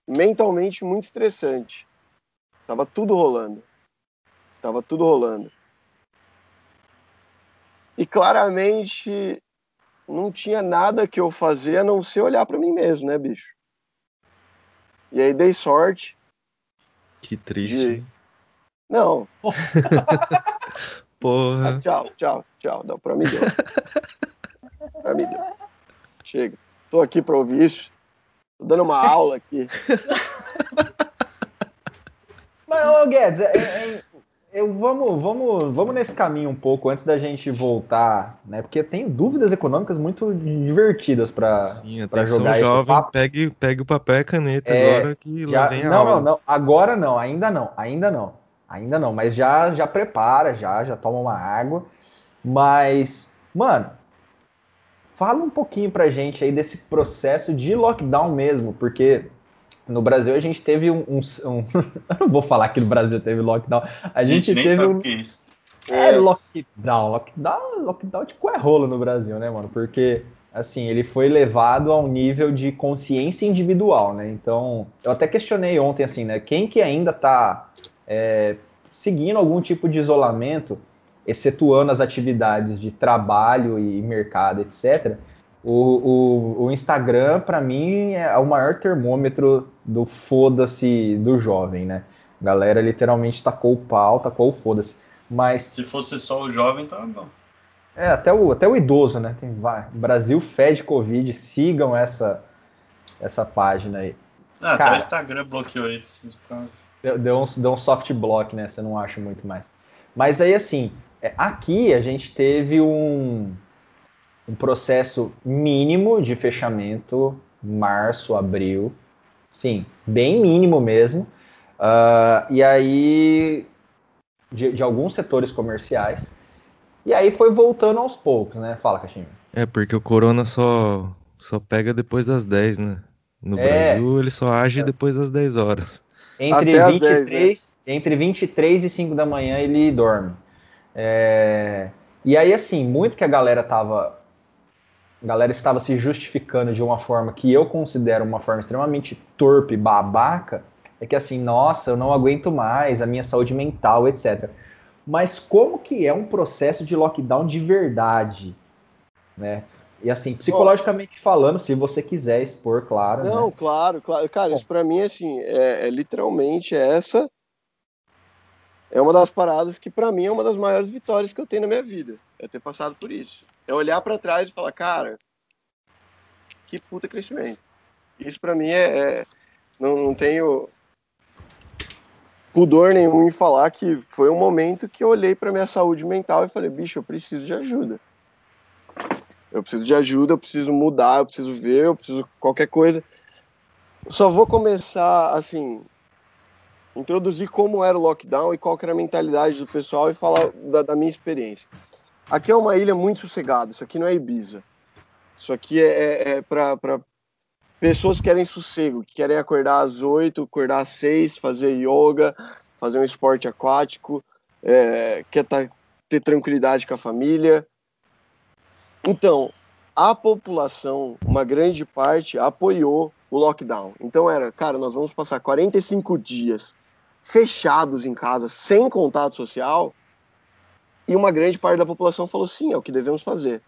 mentalmente muito estressante. Tava tudo rolando. Tava tudo rolando. E claramente não tinha nada que eu fazer a não ser olhar para mim mesmo, né, bicho? E aí dei sorte. Que triste. De... Não. [laughs] Porra. Ah, tchau, tchau, tchau. Não, pra mim deu. pra mim deu. Chega. Tô aqui pra ouvir isso. Tô dando uma [laughs] aula aqui. [laughs] Ô Guedes, é, é, eu, vamos, vamos, vamos nesse caminho um pouco antes da gente voltar, né? Porque tem dúvidas econômicas muito divertidas para jogar. jovem, pegue, pegue o papel e a caneta é, agora que já, lá vem a Não, aula. não, não. Agora não, ainda não, ainda não. Ainda não, mas já já prepara, já, já toma uma água. Mas, mano, fala um pouquinho pra gente aí desse processo de lockdown mesmo, porque no Brasil a gente teve um. um, um [laughs] eu não vou falar que no Brasil teve lockdown. A gente, gente teve um. Que é, isso. é lockdown. Lockdown, lockdown de cu é rolo no Brasil, né, mano? Porque assim, ele foi levado a um nível de consciência individual, né? Então, eu até questionei ontem, assim, né? Quem que ainda tá é, seguindo algum tipo de isolamento, excetuando as atividades de trabalho e mercado, etc., o, o, o Instagram, para mim, é o maior termômetro do foda-se do jovem, né? A galera literalmente tacou o pau, tacou o foda-se. Mas. Se fosse só o jovem, tava bom. É, até o, até o idoso, né? Tem, vai, Brasil fede Covid, sigam essa, essa página aí. Ah, Cara, até o Instagram bloqueou esses casos. Deu, deu, um, deu um soft block, né? Você não acha muito mais. Mas aí, assim, é, aqui a gente teve um, um processo mínimo de fechamento, março, abril, sim, bem mínimo mesmo. Uh, e aí, de, de, alguns setores comerciais. E aí foi voltando aos poucos, né? Fala, Caixinha. É, porque o corona só, só pega depois das 10, né? No é, Brasil, ele só age é. depois das 10 horas. Entre, Até 23, 10, né? entre 23 e 5 da manhã ele dorme. É... E aí, assim, muito que a galera tava a galera estava se justificando de uma forma que eu considero uma forma extremamente torpe, babaca, é que assim, nossa, eu não aguento mais, a minha saúde mental, etc. Mas como que é um processo de lockdown de verdade, né? E assim, psicologicamente oh. falando, se você quiser expor, claro. Não, né? claro, claro. Cara, isso para mim, assim, é, é, literalmente essa é uma das paradas que para mim é uma das maiores vitórias que eu tenho na minha vida. É ter passado por isso. É olhar para trás e falar, cara, que puta crescimento. Isso para mim é, é não, não, tenho pudor nenhum em falar que foi um momento que eu olhei para minha saúde mental e falei, bicho, eu preciso de ajuda. Eu preciso de ajuda, eu preciso mudar, eu preciso ver, eu preciso qualquer coisa. Eu só vou começar assim, introduzir como era o lockdown e qual era a mentalidade do pessoal e falar da, da minha experiência. Aqui é uma ilha muito sossegada, isso aqui não é Ibiza. Isso aqui é, é, é para pessoas que querem sossego, que querem acordar às 8, acordar às 6, fazer yoga, fazer um esporte aquático, é, quer tá, ter tranquilidade com a família. Então, a população, uma grande parte, apoiou o lockdown. Então era, cara, nós vamos passar 45 dias fechados em casa, sem contato social, e uma grande parte da população falou sim, é o que devemos fazer.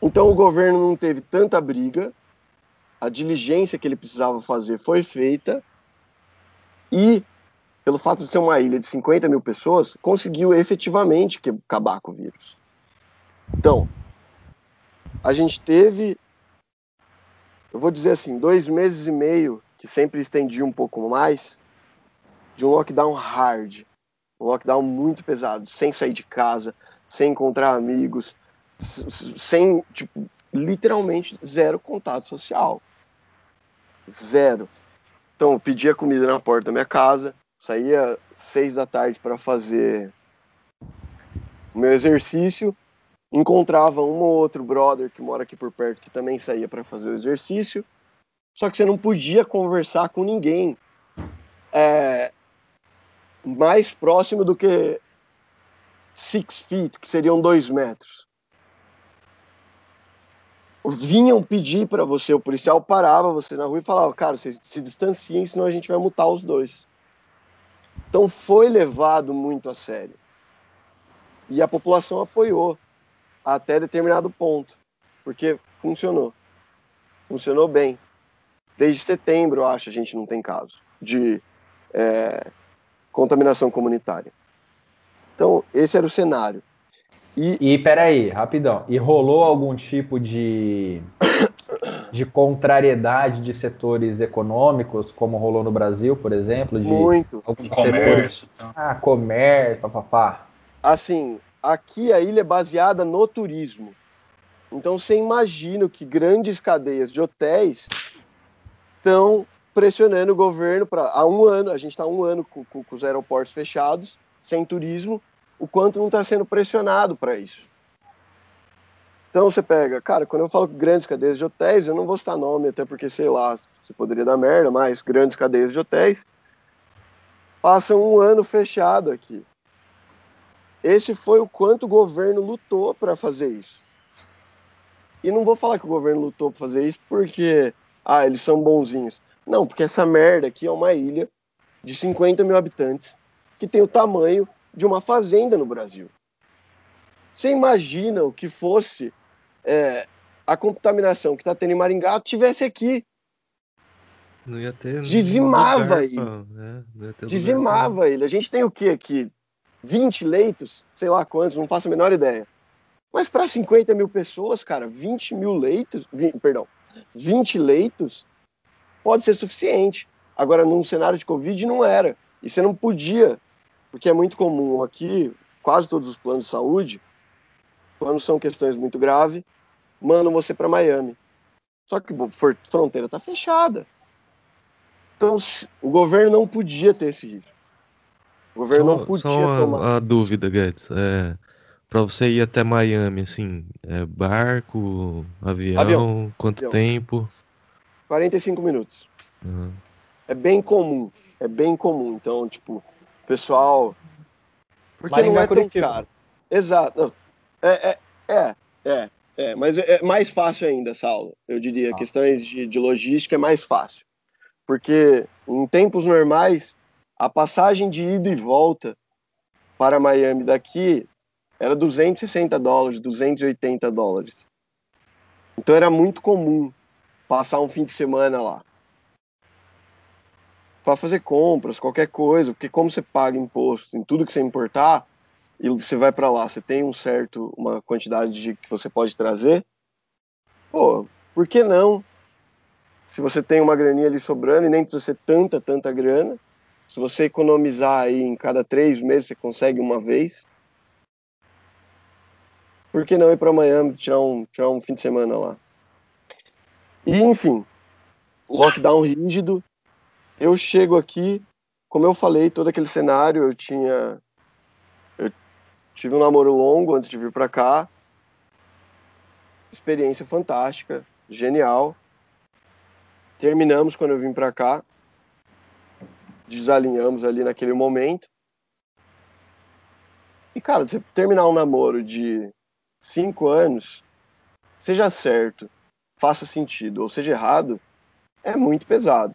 Então o governo não teve tanta briga, a diligência que ele precisava fazer foi feita e, pelo fato de ser uma ilha de 50 mil pessoas, conseguiu efetivamente acabar com o vírus. Então, a gente teve, eu vou dizer assim, dois meses e meio, que sempre estendi um pouco mais, de um lockdown hard, um lockdown muito pesado, sem sair de casa, sem encontrar amigos, sem, tipo, literalmente zero contato social. Zero. Então, eu pedia comida na porta da minha casa, saía seis da tarde para fazer o meu exercício, encontrava um ou outro brother que mora aqui por perto que também saía para fazer o exercício, só que você não podia conversar com ninguém. Mais próximo do que six feet, que seriam dois metros. Vinham pedir para você, o policial parava você na rua e falava, cara, se, se distanciem, senão a gente vai mutar os dois. Então foi levado muito a sério. E a população apoiou até determinado ponto, porque funcionou. Funcionou bem. Desde setembro, acho, a gente não tem caso de é, contaminação comunitária. Então, esse era o cenário. E, e peraí, rapidão. E rolou algum tipo de, [coughs] de contrariedade de setores econômicos, como rolou no Brasil, por exemplo? De Muito. Algum comércio. Então. Ah, comércio, papapá. Assim, aqui a ilha é baseada no turismo. Então você imagina que grandes cadeias de hotéis estão pressionando o governo para há um ano, a gente está um ano com, com, com os aeroportos fechados, sem turismo, o quanto não está sendo pressionado para isso. Então você pega, cara, quando eu falo grandes cadeias de hotéis, eu não vou citar nome, até porque, sei lá, você poderia dar merda, mas grandes cadeias de hotéis passam um ano fechado aqui. Esse foi o quanto o governo lutou para fazer isso. E não vou falar que o governo lutou para fazer isso porque, ah, eles são bonzinhos. Não, porque essa merda aqui é uma ilha de 50 mil habitantes que tem o tamanho de uma fazenda no Brasil. Você imagina o que fosse é, a contaminação que está tendo em Maringá tivesse aqui? Não ia ter. Dizimava ele. É, Dizimava ele. A gente tem o que aqui? 20 leitos? Sei lá quantos, não faço a menor ideia. Mas para 50 mil pessoas, cara, 20 mil leitos, 20, perdão, 20 leitos pode ser suficiente. Agora, num cenário de Covid, não era. E você não podia, porque é muito comum aqui, quase todos os planos de saúde, quando são questões muito graves, mandam você para Miami. Só que a fronteira está fechada. Então, o governo não podia ter esse risco. O governo só, não podia só tomar. A dúvida, Guedes. É, para você ir até Miami, assim, é barco, avião, avião. quanto avião. tempo? 45 minutos. Uhum. É bem comum. É bem comum. Então, tipo, pessoal. Porque Maringá, não é tão Curitiba. caro. Exato. É, é, é, é, é, mas é mais fácil ainda, Saulo. Eu diria. Ah. Questões de, de logística é mais fácil. Porque em tempos normais, a passagem de ida e volta para Miami daqui era 260 dólares, 280 dólares. Então era muito comum passar um fim de semana lá. Para fazer compras, qualquer coisa, porque como você paga imposto em tudo que você importar, e você vai para lá, você tem um certo, uma quantidade de que você pode trazer, pô, por que não? Se você tem uma graninha ali sobrando e nem precisa ser tanta, tanta grana, se você economizar aí em cada três meses, você consegue uma vez. Por que não ir para Miami tirar um, tirar um fim de semana lá? E, enfim, lockdown rígido. Eu chego aqui, como eu falei, todo aquele cenário, eu tinha. Eu tive um namoro longo antes de vir para cá. Experiência fantástica, genial. Terminamos quando eu vim para cá. Desalinhamos ali naquele momento. E, cara, você terminar um namoro de cinco anos, seja certo, faça sentido ou seja errado, é muito pesado.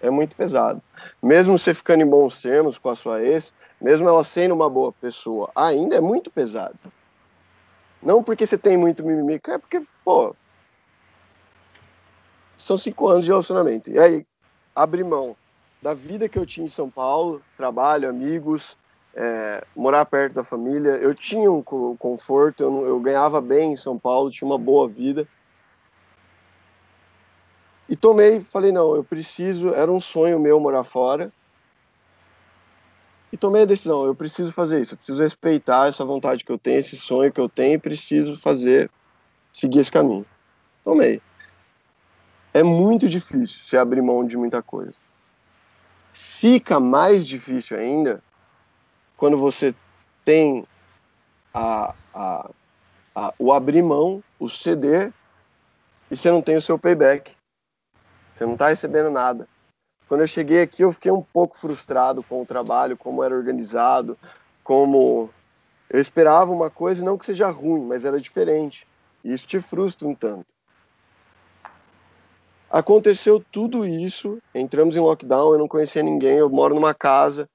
É muito pesado. Mesmo você ficando em bons termos com a sua ex, mesmo ela sendo uma boa pessoa, ainda é muito pesado. Não porque você tem muito mimimi, é porque, pô, são cinco anos de relacionamento. E aí, abrir mão da vida que eu tinha em São Paulo, trabalho, amigos, é, morar perto da família. Eu tinha um conforto, eu, eu ganhava bem em São Paulo, tinha uma boa vida. E tomei, falei, não, eu preciso, era um sonho meu morar fora. E tomei a decisão, eu preciso fazer isso, eu preciso respeitar essa vontade que eu tenho, esse sonho que eu tenho, e preciso fazer, seguir esse caminho. Tomei. É muito difícil se abrir mão de muita coisa. Fica mais difícil ainda quando você tem a, a, a, o abrir mão, o ceder, e você não tem o seu payback. Você não está recebendo nada. Quando eu cheguei aqui, eu fiquei um pouco frustrado com o trabalho, como era organizado, como eu esperava uma coisa, não que seja ruim, mas era diferente. E isso te frustra um tanto. Aconteceu tudo isso, entramos em lockdown, eu não conhecia ninguém, eu moro numa casa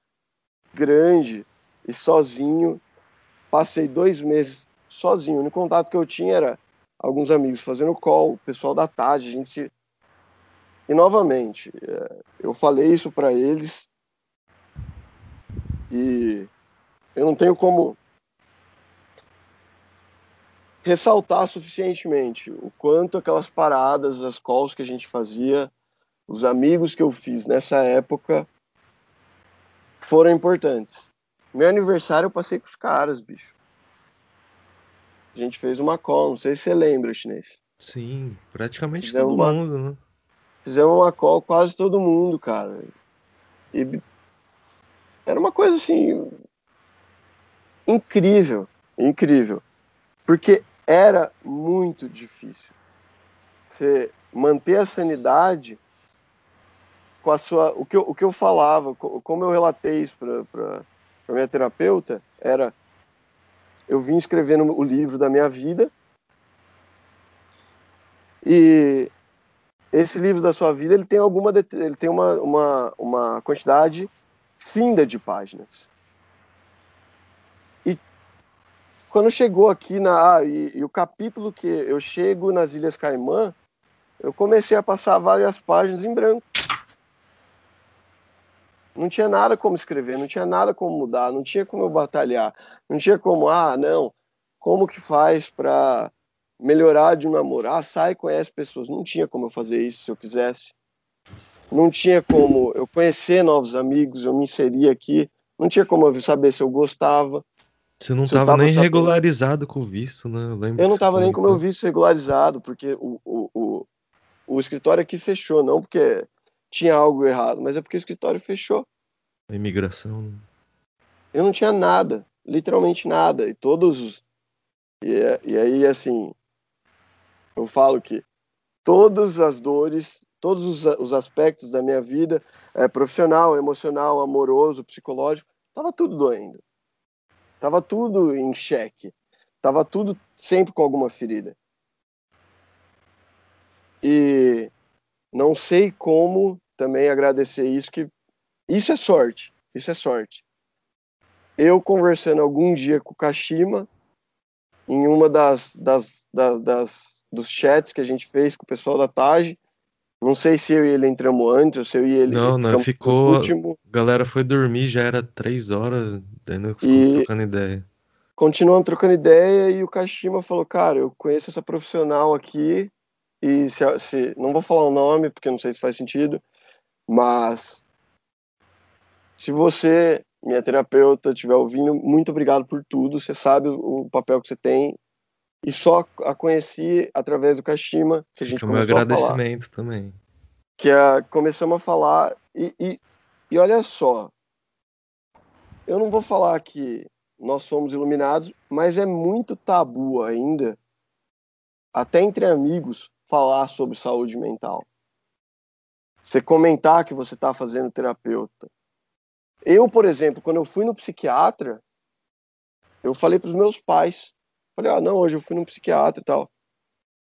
grande e sozinho. passei dois meses sozinho. O contato que eu tinha era alguns amigos fazendo call, o pessoal da tarde, a gente se... E novamente, é, eu falei isso para eles e eu não tenho como ressaltar suficientemente o quanto aquelas paradas, as calls que a gente fazia, os amigos que eu fiz nessa época foram importantes. Meu aniversário eu passei com os caras, bicho. A gente fez uma call, não sei se você lembra, chinês. Sim, praticamente Fizemos todo uma... mundo, né? Fizemos uma call quase todo mundo, cara. E era uma coisa assim incrível, incrível. Porque era muito difícil. Você manter a sanidade com a sua. O que eu, o que eu falava, como eu relatei isso para minha terapeuta, era. Eu vim escrevendo o livro da minha vida. E esse livro da sua vida ele tem alguma ele tem uma, uma, uma quantidade finda de páginas quando chegou aqui na ah, e, e, o capítulo que eu chego nas Ilhas Caimã, eu comecei a passar várias páginas em branco. Não tinha nada como escrever, não tinha nada como mudar, não tinha como eu batalhar, não tinha como, ah, não, como que faz para melhorar de um namoro? Ah, sai, conhece pessoas. Não tinha como eu fazer isso se eu quisesse. Não tinha como eu conhecer novos amigos, eu me inserir aqui. Não tinha como eu saber se eu gostava. Você não estava nem sabendo. regularizado com o visto, né? Eu, eu não estava nem com o meu visto regularizado, porque o, o, o, o, escritório aqui fechou, não porque tinha algo errado, mas é porque o escritório fechou. A imigração. Né? Eu não tinha nada, literalmente nada. E todos. E, e aí, assim, eu falo que todas as dores, todos os, os aspectos da minha vida, é, profissional, emocional, amoroso, psicológico, estava tudo doendo Tava tudo em xeque. Tava tudo sempre com alguma ferida. E não sei como também agradecer isso, que isso é sorte. Isso é sorte. Eu conversando algum dia com o Kashima, em uma das, das, das, das dos chats que a gente fez com o pessoal da TAG, não sei se eu e ele entramos antes, ou se eu e ele. Não, não, ficou. Último. A galera foi dormir, já era três horas, daí não ficou e... trocando ideia. Continuamos trocando ideia e o Kashima falou: Cara, eu conheço essa profissional aqui, e se, se não vou falar o nome, porque não sei se faz sentido, mas se você, minha terapeuta, estiver ouvindo, muito obrigado por tudo. Você sabe o papel que você tem e só a conheci através do Kashima, que a gente Fica começou meu agradecimento a falar, também. Que a, começamos a falar, e, e, e olha só, eu não vou falar que nós somos iluminados, mas é muito tabu ainda, até entre amigos, falar sobre saúde mental. Você comentar que você está fazendo terapeuta. Eu, por exemplo, quando eu fui no psiquiatra, eu falei para os meus pais, Falei, ah, não, hoje eu fui num psiquiatra e tal.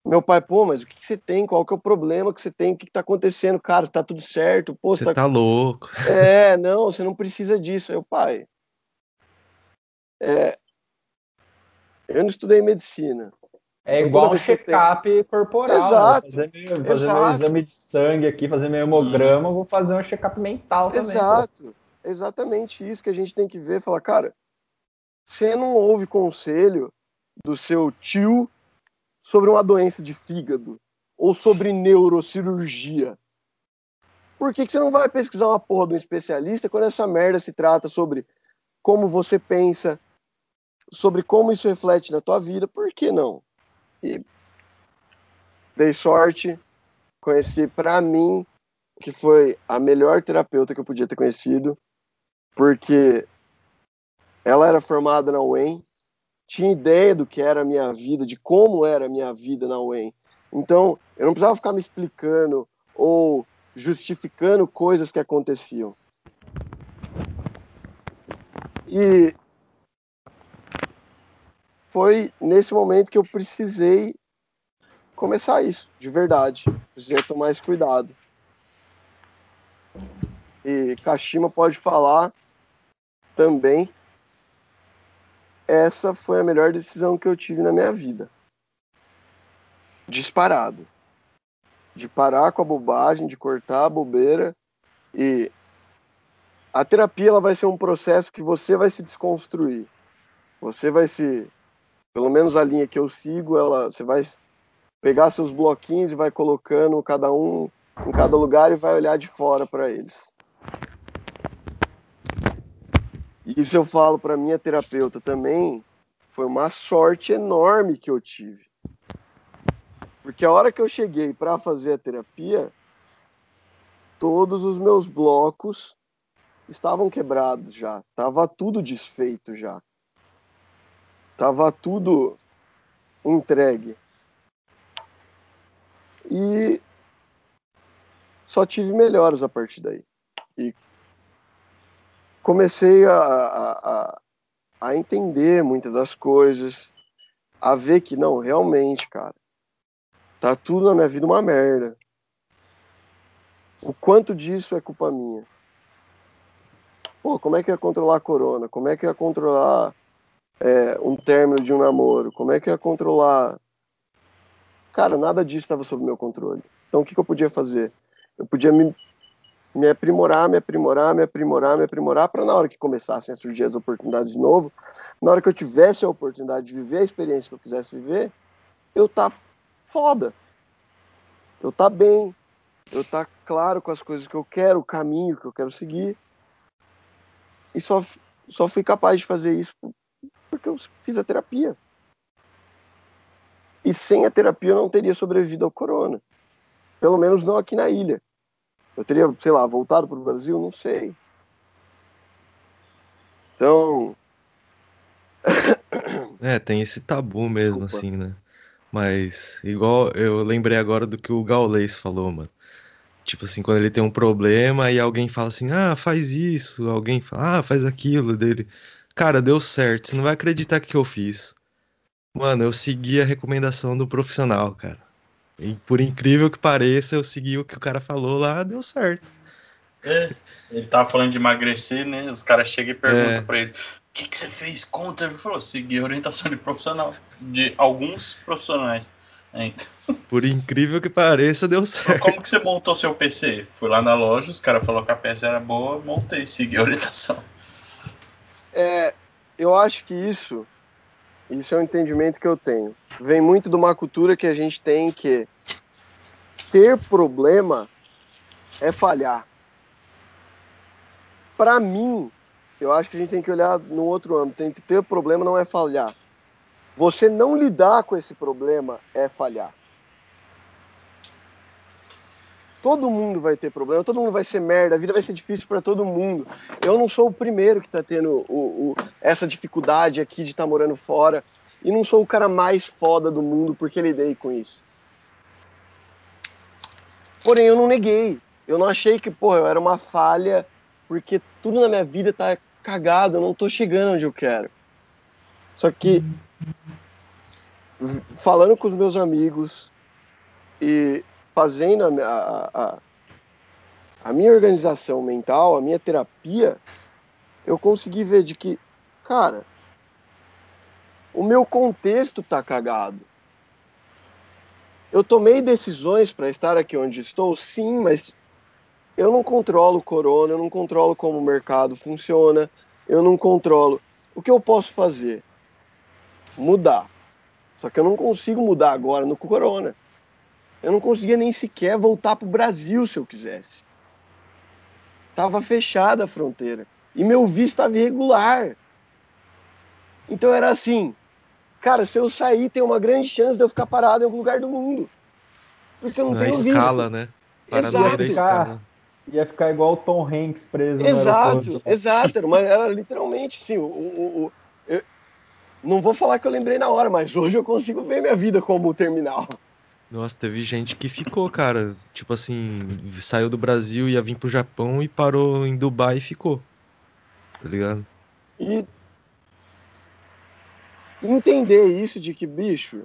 Meu pai, pô, mas o que, que você tem? Qual que é o problema que você tem? O que, que tá acontecendo? Cara, tá tudo certo. Pô, você tá... tá louco. É, não, você não precisa disso. Aí o pai, é... eu não estudei medicina. É então, igual um check-up corporal. Né? Exato. Fazer, meu, fazer exato. meu exame de sangue aqui, fazer meu hemograma, vou fazer um check-up mental também. Exato. Pô. Exatamente isso que a gente tem que ver. Falar, cara, você não ouve conselho do seu tio sobre uma doença de fígado ou sobre neurocirurgia? Por que, que você não vai pesquisar uma porra de um especialista quando essa merda se trata sobre como você pensa, sobre como isso reflete na tua vida? Por que não? E dei sorte, conheci para mim que foi a melhor terapeuta que eu podia ter conhecido, porque ela era formada na UEM, tinha ideia do que era a minha vida, de como era a minha vida na UEM. Então, eu não precisava ficar me explicando ou justificando coisas que aconteciam. E foi nesse momento que eu precisei começar isso, de verdade. Precisei tomar esse cuidado. E Kashima pode falar também essa foi a melhor decisão que eu tive na minha vida. Disparado. De parar com a bobagem, de cortar a bobeira e a terapia ela vai ser um processo que você vai se desconstruir. Você vai se, pelo menos a linha que eu sigo, ela, você vai pegar seus bloquinhos e vai colocando cada um em cada lugar e vai olhar de fora para eles. Isso eu falo para minha terapeuta também. Foi uma sorte enorme que eu tive. Porque a hora que eu cheguei para fazer a terapia, todos os meus blocos estavam quebrados já. Tava tudo desfeito já. Tava tudo entregue. E só tive melhores a partir daí. E comecei a, a, a entender muitas das coisas, a ver que não, realmente, cara, tá tudo na minha vida uma merda. O quanto disso é culpa minha? Pô, como é que ia controlar a corona? Como é que ia controlar é, um término de um namoro? Como é que ia controlar. Cara, nada disso estava sob meu controle. Então o que, que eu podia fazer? Eu podia me, me aprimorar, me aprimorar, me aprimorar, me aprimorar, para na hora que começassem a surgir as oportunidades de novo, na hora que eu tivesse a oportunidade de viver a experiência que eu quisesse viver, eu tá foda. Eu tá bem. Eu tá claro com as coisas que eu quero, o caminho que eu quero seguir. E só, só fui capaz de fazer isso porque eu fiz a terapia. E sem a terapia eu não teria sobrevivido ao corona. Pelo menos não aqui na ilha. Eu teria, sei lá, voltado para o Brasil? Não sei. Então. É, tem esse tabu mesmo, Desculpa. assim, né? Mas, igual eu lembrei agora do que o Gaulês falou, mano. Tipo assim, quando ele tem um problema e alguém fala assim, ah, faz isso, alguém fala, ah, faz aquilo dele. Cara, deu certo, você não vai acreditar que eu fiz. Mano, eu segui a recomendação do profissional, cara. E por incrível que pareça, eu segui o que o cara falou lá, deu certo. É, ele tava falando de emagrecer, né? Os caras chegam e perguntam é. pra ele: o que, que você fez contra? Ele falou: segui a orientação de profissional, de alguns profissionais. É, então. [laughs] Por incrível que pareça, deu certo. Como que você montou seu PC? Fui lá na loja, os caras falaram que a peça era boa, montei, segui a orientação. É, eu acho que isso, isso é um entendimento que eu tenho. Vem muito de uma cultura que a gente tem que ter problema é falhar. Para mim, eu acho que a gente tem que olhar no outro âmbito. Tem que ter problema não é falhar. Você não lidar com esse problema é falhar. Todo mundo vai ter problema, todo mundo vai ser merda, a vida vai ser difícil para todo mundo. Eu não sou o primeiro que está tendo o, o, essa dificuldade aqui de estar tá morando fora. E não sou o cara mais foda do mundo porque lidei com isso. Porém, eu não neguei. Eu não achei que, porra, eu era uma falha porque tudo na minha vida tá cagado, eu não tô chegando onde eu quero. Só que falando com os meus amigos e fazendo a, a, a, a, minha organização mental, a minha terapia, eu consegui ver de que, cara, o meu contexto tá cagado. Eu tomei decisões para estar aqui onde estou, sim, mas eu não controlo o corona, eu não controlo como o mercado funciona, eu não controlo. O que eu posso fazer? Mudar. Só que eu não consigo mudar agora no corona. Eu não conseguia nem sequer voltar para o Brasil se eu quisesse. Tava fechada a fronteira. E meu visto estava irregular. Então era assim, cara, se eu sair, tem uma grande chance de eu ficar parado em algum lugar do mundo. Porque eu não Na tenho escala, visto. né? Exato. Ia ficar, ia ficar igual o Tom Hanks preso Exato, exato. Mas era literalmente assim, o, o, o eu, não vou falar que eu lembrei na hora, mas hoje eu consigo ver minha vida como terminal. Nossa, teve gente que ficou, cara. Tipo assim, saiu do Brasil, ia vir pro Japão e parou em Dubai e ficou. Tá ligado? E entender isso de que, bicho,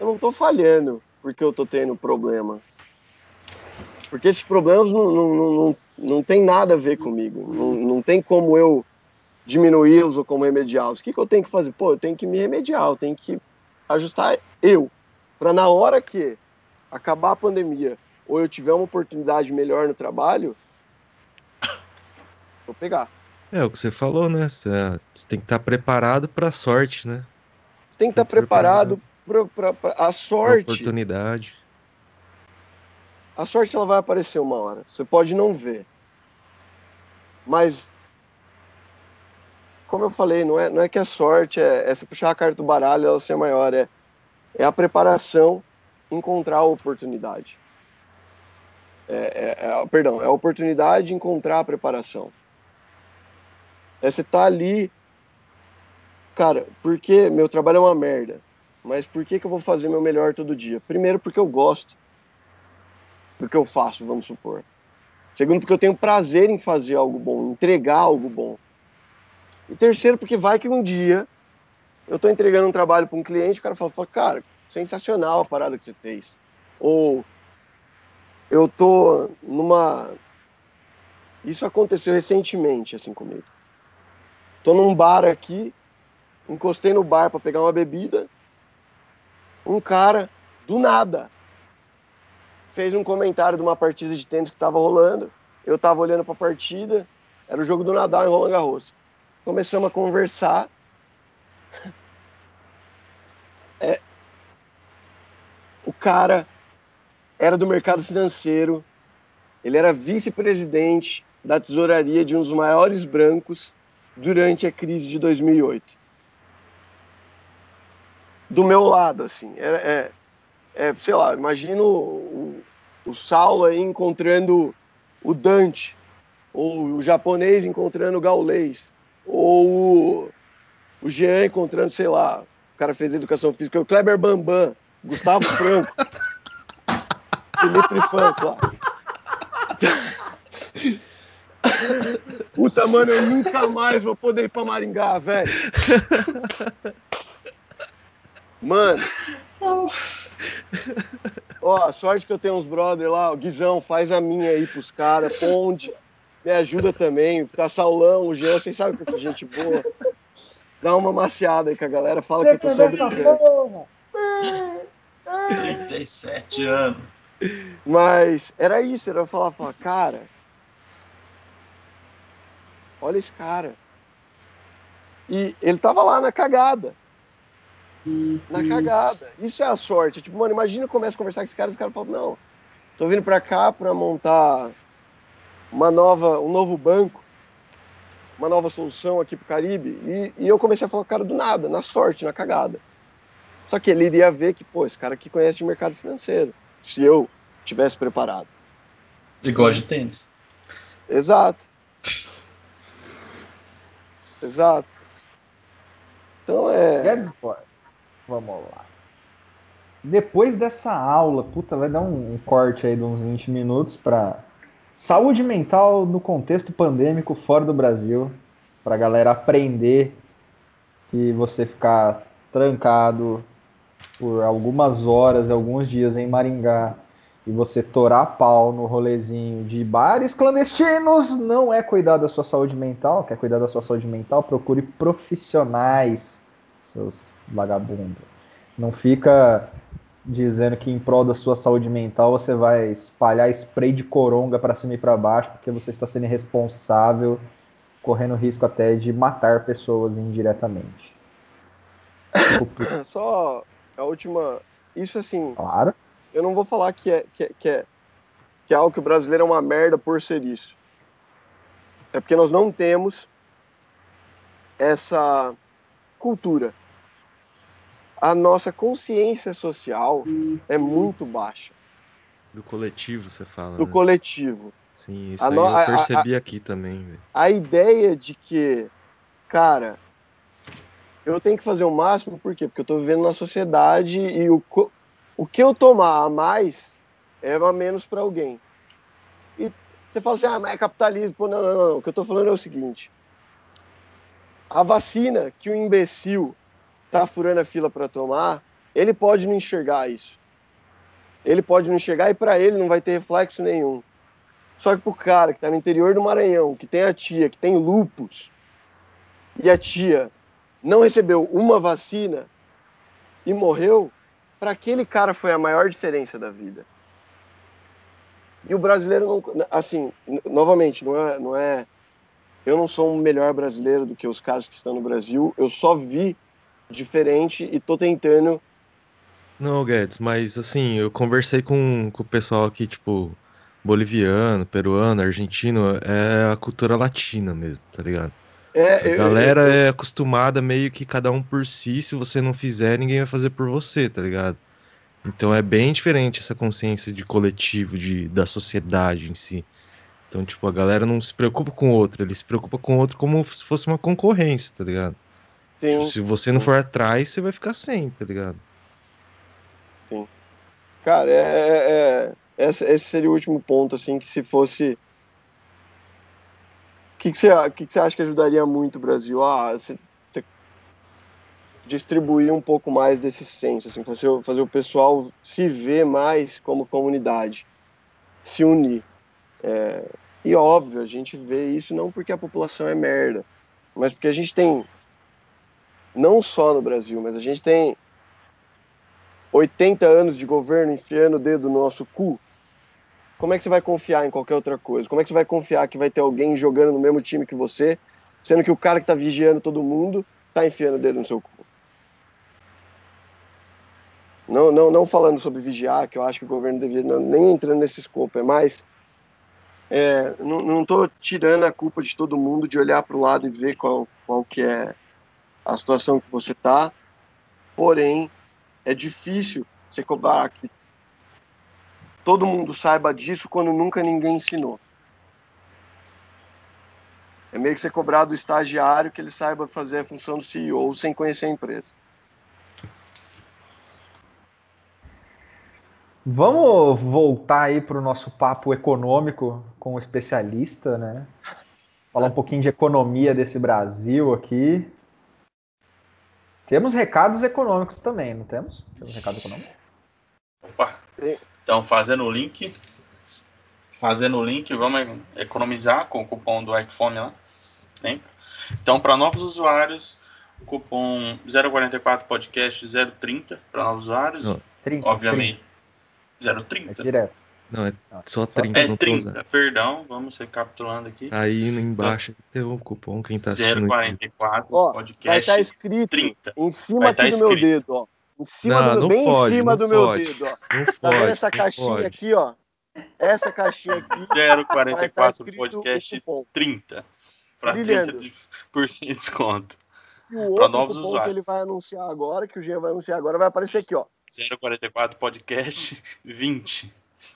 eu não tô falhando porque eu tô tendo problema. Porque esses problemas não, não, não, não, tem nada a ver comigo. Não, não tem como eu diminuí-los ou como remediá-los. O que, que eu tenho que fazer? Pô, eu tenho que me remediar, eu tenho que ajustar eu. Para na hora que acabar a pandemia ou eu tiver uma oportunidade melhor no trabalho, vou pegar. É o que você falou, né? Você, você tem que estar preparado para a sorte, né? Você tem que estar preparado para a sorte. Pra oportunidade. A sorte ela vai aparecer uma hora. Você pode não ver. Mas como eu falei, não é, não é que a sorte é, é você puxar a carta do baralho ela ser maior, é, é a preparação encontrar a oportunidade. É, é, é, perdão, é a oportunidade de encontrar a preparação. É você tá ali, cara, porque meu trabalho é uma merda, mas por que, que eu vou fazer meu melhor todo dia? Primeiro, porque eu gosto do que eu faço, vamos supor. Segundo, porque eu tenho prazer em fazer algo bom, entregar algo bom. E terceiro, porque vai que um dia eu estou entregando um trabalho para um cliente, o cara fala, fala, cara, sensacional a parada que você fez. Ou eu tô numa. Isso aconteceu recentemente, assim, comigo. Tô num bar aqui, encostei no bar para pegar uma bebida. Um cara, do nada, fez um comentário de uma partida de tênis que estava rolando. Eu estava olhando para a partida, era o jogo do Nadal em Roland Garros começamos a conversar. É, o cara era do mercado financeiro, ele era vice-presidente da tesouraria de um dos maiores bancos durante a crise de 2008. Do meu lado, assim, é, é, é sei lá, imagino o, o Saulo aí encontrando o Dante, ou o japonês encontrando o gaulês ou o Jean encontrando, sei lá, o cara fez educação física, o Kleber Bambam, Gustavo Franco, [laughs] Felipe Franco lá. Puta, mano, eu nunca mais vou poder ir pra Maringá, velho. Mano. Ó, sorte que eu tenho uns brother lá, o Guizão, faz a minha aí pros caras, Ponte me ajuda também. Tá Saulão, o Jean, vocês sabem que é gente boa. Dá uma maciada aí que a galera fala Você que eu tô sobrevivendo. 37 anos. Mas era isso, era falar, falar, cara, olha esse cara. E ele tava lá na cagada. Na cagada. Isso é a sorte. Tipo, mano, imagina eu começo a conversar com esse cara e esse cara fala, não, tô vindo pra cá pra montar uma nova, um novo banco, uma nova solução aqui para o Caribe. E, e, eu comecei a falar, cara, do nada, na sorte, na cagada. Só que ele iria ver que, pô, esse cara aqui conhece de mercado financeiro, se eu tivesse preparado. E gosta de tênis. Exato. Exato. Então é. Vamos lá. Depois dessa aula, puta, vai dar um, um corte aí de uns 20 minutos para Saúde mental no contexto pandêmico fora do Brasil, para a galera aprender que você ficar trancado por algumas horas, alguns dias em Maringá e você torar pau no rolezinho de bares clandestinos não é cuidar da sua saúde mental. Quer cuidar da sua saúde mental? Procure profissionais, seus vagabundos. Não fica dizendo que em prol da sua saúde mental você vai espalhar spray de coronga para cima e para baixo, porque você está sendo irresponsável, correndo risco até de matar pessoas indiretamente. [coughs] Só a última. Isso assim. Claro. Eu não vou falar que é, que é, que é, que é algo que o brasileiro é uma merda por ser isso. É porque nós não temos essa cultura a nossa consciência social é muito baixa. Do coletivo, você fala. Do né? coletivo. Sim, isso no... eu percebi a, a, aqui também. Véio. A ideia de que, cara, eu tenho que fazer o máximo, por quê? Porque eu tô vivendo na sociedade e o, o que eu tomar a mais é a menos para alguém. E você fala assim, ah, mas é capitalismo. Pô, não, não, não, não. O que eu tô falando é o seguinte. A vacina que o imbecil tá furando a fila para tomar, ele pode não enxergar isso. Ele pode não enxergar e para ele não vai ter reflexo nenhum. Só que pro cara que tá no interior do Maranhão, que tem a tia, que tem lupus, e a tia não recebeu uma vacina e morreu, para aquele cara foi a maior diferença da vida. E o brasileiro não, assim, novamente, não é, não é, eu não sou um melhor brasileiro do que os caras que estão no Brasil. Eu só vi diferente e tô tentando. Não, Guedes, mas assim, eu conversei com, com o pessoal aqui, tipo, boliviano, peruano, argentino, é a cultura latina mesmo, tá ligado? É, a eu- galera eu- é acostumada meio que cada um por si, se você não fizer, ninguém vai fazer por você, tá ligado? Então é bem diferente essa consciência de coletivo, de, da sociedade em si. Então, tipo, a galera não se preocupa com o outro, ele se preocupa com o outro como se fosse uma concorrência, tá ligado? Sim. Se você não for atrás, você vai ficar sem, tá ligado? Cara, é, é- é- esse, seria o último ponto, assim, que se fosse. O que, que, você, que, que você acha que ajudaria muito o Brasil? Ah, você, você distribuir um pouco mais desse senso, assim, fazer, o- fazer o pessoal se ver mais como comunidade, se unir. É, e óbvio, a gente vê isso não porque a população é merda, mas porque a gente tem, não só no Brasil, mas a gente tem 80 anos de governo enfiando o dedo no nosso cu, como é que você vai confiar em qualquer outra coisa? Como é que você vai confiar que vai ter alguém jogando no mesmo time que você, sendo que o cara que tá vigiando todo mundo tá enfiando o dedo no seu cu? Não, não, não falando sobre vigiar, que eu acho que o governo deveria, não, nem entrando nesse escopo, é mais. É, não, tô tirando a culpa de todo mundo de olhar para o lado e ver qual, qual que é a situação que você tá, porém, é difícil você cobrar que todo mundo saiba disso quando nunca ninguém ensinou. É meio que você cobrar do estagiário que ele saiba fazer a função do CEO sem conhecer a empresa. Vamos voltar aí para o nosso papo econômico com o especialista, né? Falar um pouquinho de economia desse Brasil aqui. Temos recados econômicos também, não temos? Temos recados econômicos? Opa. Então, fazendo o link. Fazendo o link, vamos economizar com o cupom do iPhone lá. Lembra? Então, para novos usuários, cupom 044 podcast 030 para novos usuários. Não, 30, obviamente. 30, 030? é direto. Não, é só 30, É não tô 30, usando. perdão, vamos recapitulando aqui. Tá aí embaixo tem o cupom, quem tá assistindo. aqui. 044 Ó, Vai podcast estar escrito 30. em cima Vai aqui tá do meu escrito. dedo, ó. Em cima Não, do meu, não bem fode, em cima não do meu fode. dedo, ó. Não Tá pode, vendo essa não caixinha pode. aqui, ó? Essa caixinha aqui vai estar 044 escrito podcast o cupom. 30. Para Brilhando. 30% de desconto. E o outro novos cupom usuários. que ele vai anunciar agora, que o Jean vai anunciar agora, vai aparecer aqui, ó. 044 podcast 20.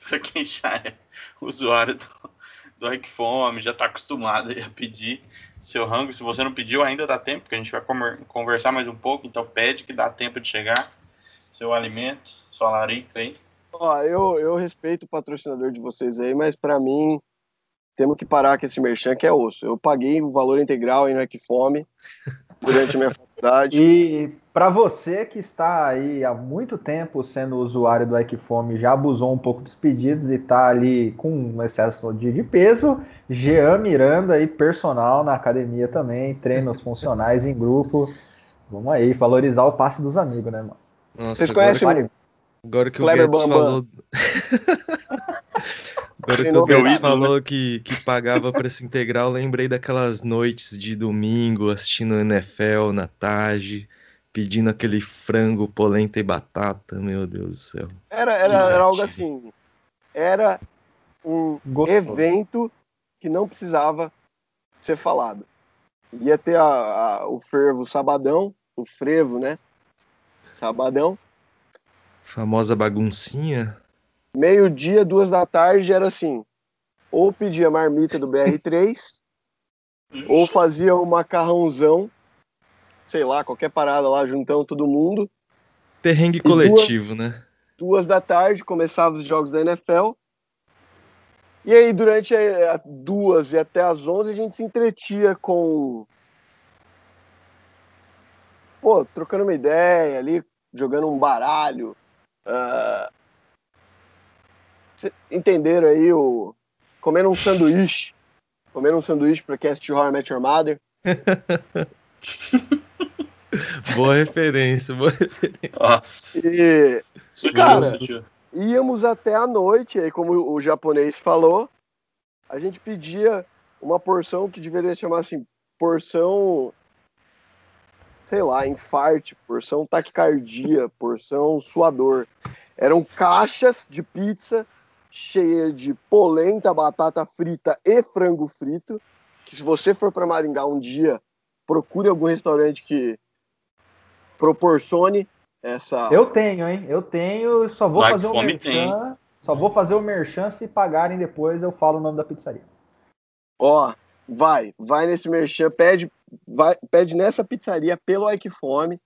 Para quem já é usuário do, do Icfome, já está acostumado a pedir seu rango. Se você não pediu, ainda dá tempo, porque a gente vai conversar mais um pouco. Então pede que dá tempo de chegar. Seu alimento, sua larica aí. Ó, eu, eu respeito o patrocinador de vocês aí, mas pra mim temos que parar com esse merchan que é osso. Eu paguei o valor integral aí no Equifome durante a minha faculdade. E para você que está aí há muito tempo sendo usuário do Equifome, já abusou um pouco dos pedidos e está ali com um excesso de, de peso, Jean Miranda aí, personal na academia também, treinos funcionais em grupo. Vamos aí, valorizar o passe dos amigos, né, mano? Nossa, Vocês agora, conhecem Vale- agora que o Kleber Guedes Bambam? falou. [laughs] Agora que o né? falou que, que pagava preço integral, lembrei daquelas noites de domingo assistindo NFL na tarde, pedindo aquele frango, polenta e batata, meu Deus do céu. Era, era, era algo assim. Era um Gostoso. evento que não precisava ser falado. Ia ter a, a- o fervo sabadão, o frevo, né? Sabadão. Famosa baguncinha. Meio-dia, duas da tarde, era assim. Ou pedia marmita do BR3, ou fazia um macarrãozão, sei lá, qualquer parada lá, juntão todo mundo. Perrengue duas- coletivo, né? Duas da tarde, começavam os jogos da NFL. E aí, durante a- a duas e até as onze, a gente se entretia com. Pô, trocando uma ideia ali, jogando um baralho. ah, cê- entenderam aí o. Comendo um sanduíche. Comendo um sanduíche pra quem assistiu How I Met Your Mother. [laughs] boa referência, boa referência. Nossa. E Sutil, Cara, sutil. íamos até a noite, aí como o japonês falou, a gente pedia uma porção que deveria chamar assim, porção, sei lá, infarte, porção taquicardia, porção suador. Eram caixas de pizza cheia de polenta, batata frita e frango frito, que se você for para Maringá um dia, procure algum restaurante que proporcione essa Eu tenho, hein? Eu tenho, só vou Like fazer o fome tem. merchan. Só vou fazer o merchan se pagarem depois, eu falo o nome da pizzaria. Ó, vai, vai nesse merchan, pede, vai, pede nessa pizzaria pelo Ike Fome.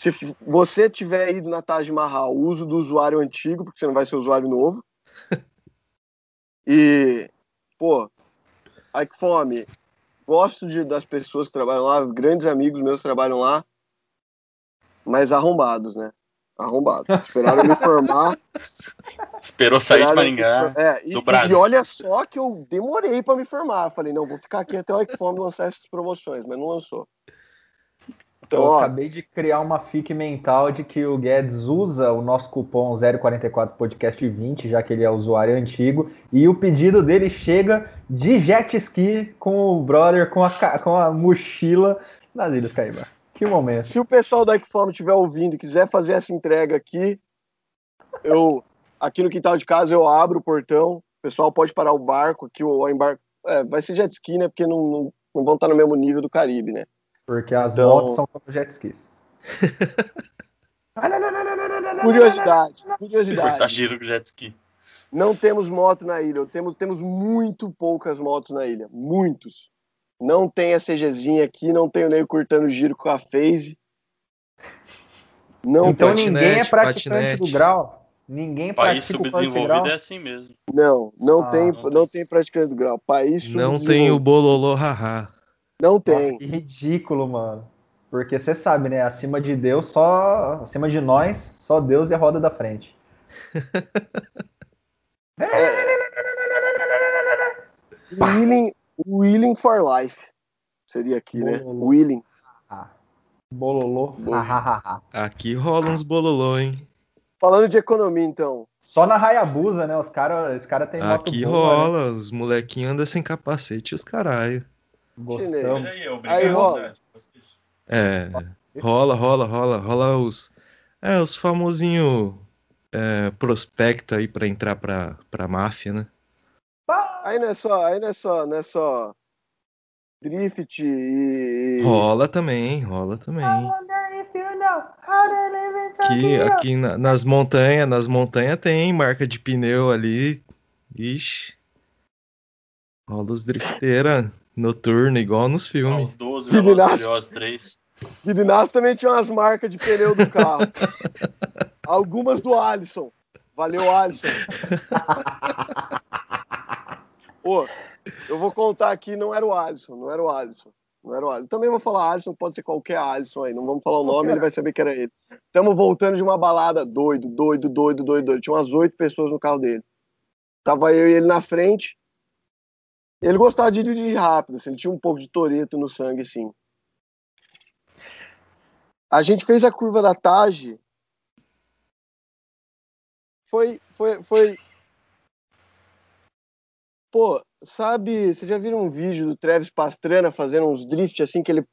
Se você tiver ido na Taj Mahal, uso do usuário antigo, porque você não vai ser usuário novo. E, pô, Ike Fome, gosto de, das pessoas que trabalham lá, grandes amigos meus trabalham lá, mas arrombados, né? Arrombados. Esperaram me formar. [laughs] Esperou sair de Maringá. me- É, e, do Brasil. e olha só que eu demorei pra me formar. Falei, não, vou ficar aqui até o Icfome lançar essas promoções, mas não lançou. Então, eu ó, acabei de criar uma fique mental de que o Guedes usa o nosso cupom 044podcast20, já que ele é usuário antigo, e o pedido dele chega de jet ski com o brother, com a, com a mochila nas Ilhas Caíba. Que momento. se o pessoal da Icfome estiver ouvindo e quiser fazer essa entrega aqui, eu aqui no quintal de casa eu abro o portão. O pessoal pode parar o barco aqui, o embarque. É, vai ser jet ski, né? Porque não, não, não vão estar no mesmo nível do Caribe, né? Porque as Então- motos são como jet skis. Curiosidade, Cortar curiosidade. giro com jet ski. Não temos moto na ilha. Temos, temos muito poucas motos na ilha. Muitos. Não tem a CGzinha aqui, não tem o Nego cortando giro com a Phase. Não Então tem. ninguém é praticante patinete. do grau. Ninguém País subdesenvolvido é assim mesmo. Não, não Ah, tem, não não tem praticante do grau. País Não tem o bololô haha. Não Nossa, tem. que ridículo, mano. Porque você sabe, né? Acima de Deus, só. Acima de nós, só Deus é a roda da frente. [laughs] Willing, willing for life. Seria aqui, né? Willing. Ah, bololô. Ah. Aqui rola uns bololô, hein? Falando de economia, então. Só na Hayabusa, né? Os caras os cara têm moto Aqui boa, rola, os molequinhos andam sem capacete e os caralho. Gostamos. Chinês. aí, Aí rola. É, rola, rola, rola, rola os. É, os famosinho é, prospecto aí pra entrar pra, pra máfia, né? Aí não é só, aí não é só, não é só drift e. Rola também, rola também. Aqui, aqui na- nas montanhas, nas montanhas tem marca de pneu ali. Ixi. Rola os drifteira noturno, igual nos filmes. Saudoso Velozes e ginásio. Furiosos 3. Guidinas também tinha umas marcas de pneu do carro. [laughs] Algumas do Alisson. Valeu, Alisson. Pô, eu vou contar aqui, não era o Alisson, não era o Alisson. Não era o Alisson. Também vou falar Alisson, pode ser qualquer Alisson aí. Não vamos falar o nome, ele vai saber que era ele. Estamos voltando de uma balada doido, doido, doido, doido, doido. Tinha umas oito pessoas no carro dele. Tava eu e ele na frente. Ele gostava de dirigir rápido, assim, ele tinha um pouco de toreto no sangue, sim. A gente fez a curva da Tage. Foi, foi, foi. Pô, sabe, vocês já viram um vídeo do Travis Pastrana fazendo uns drift assim que ele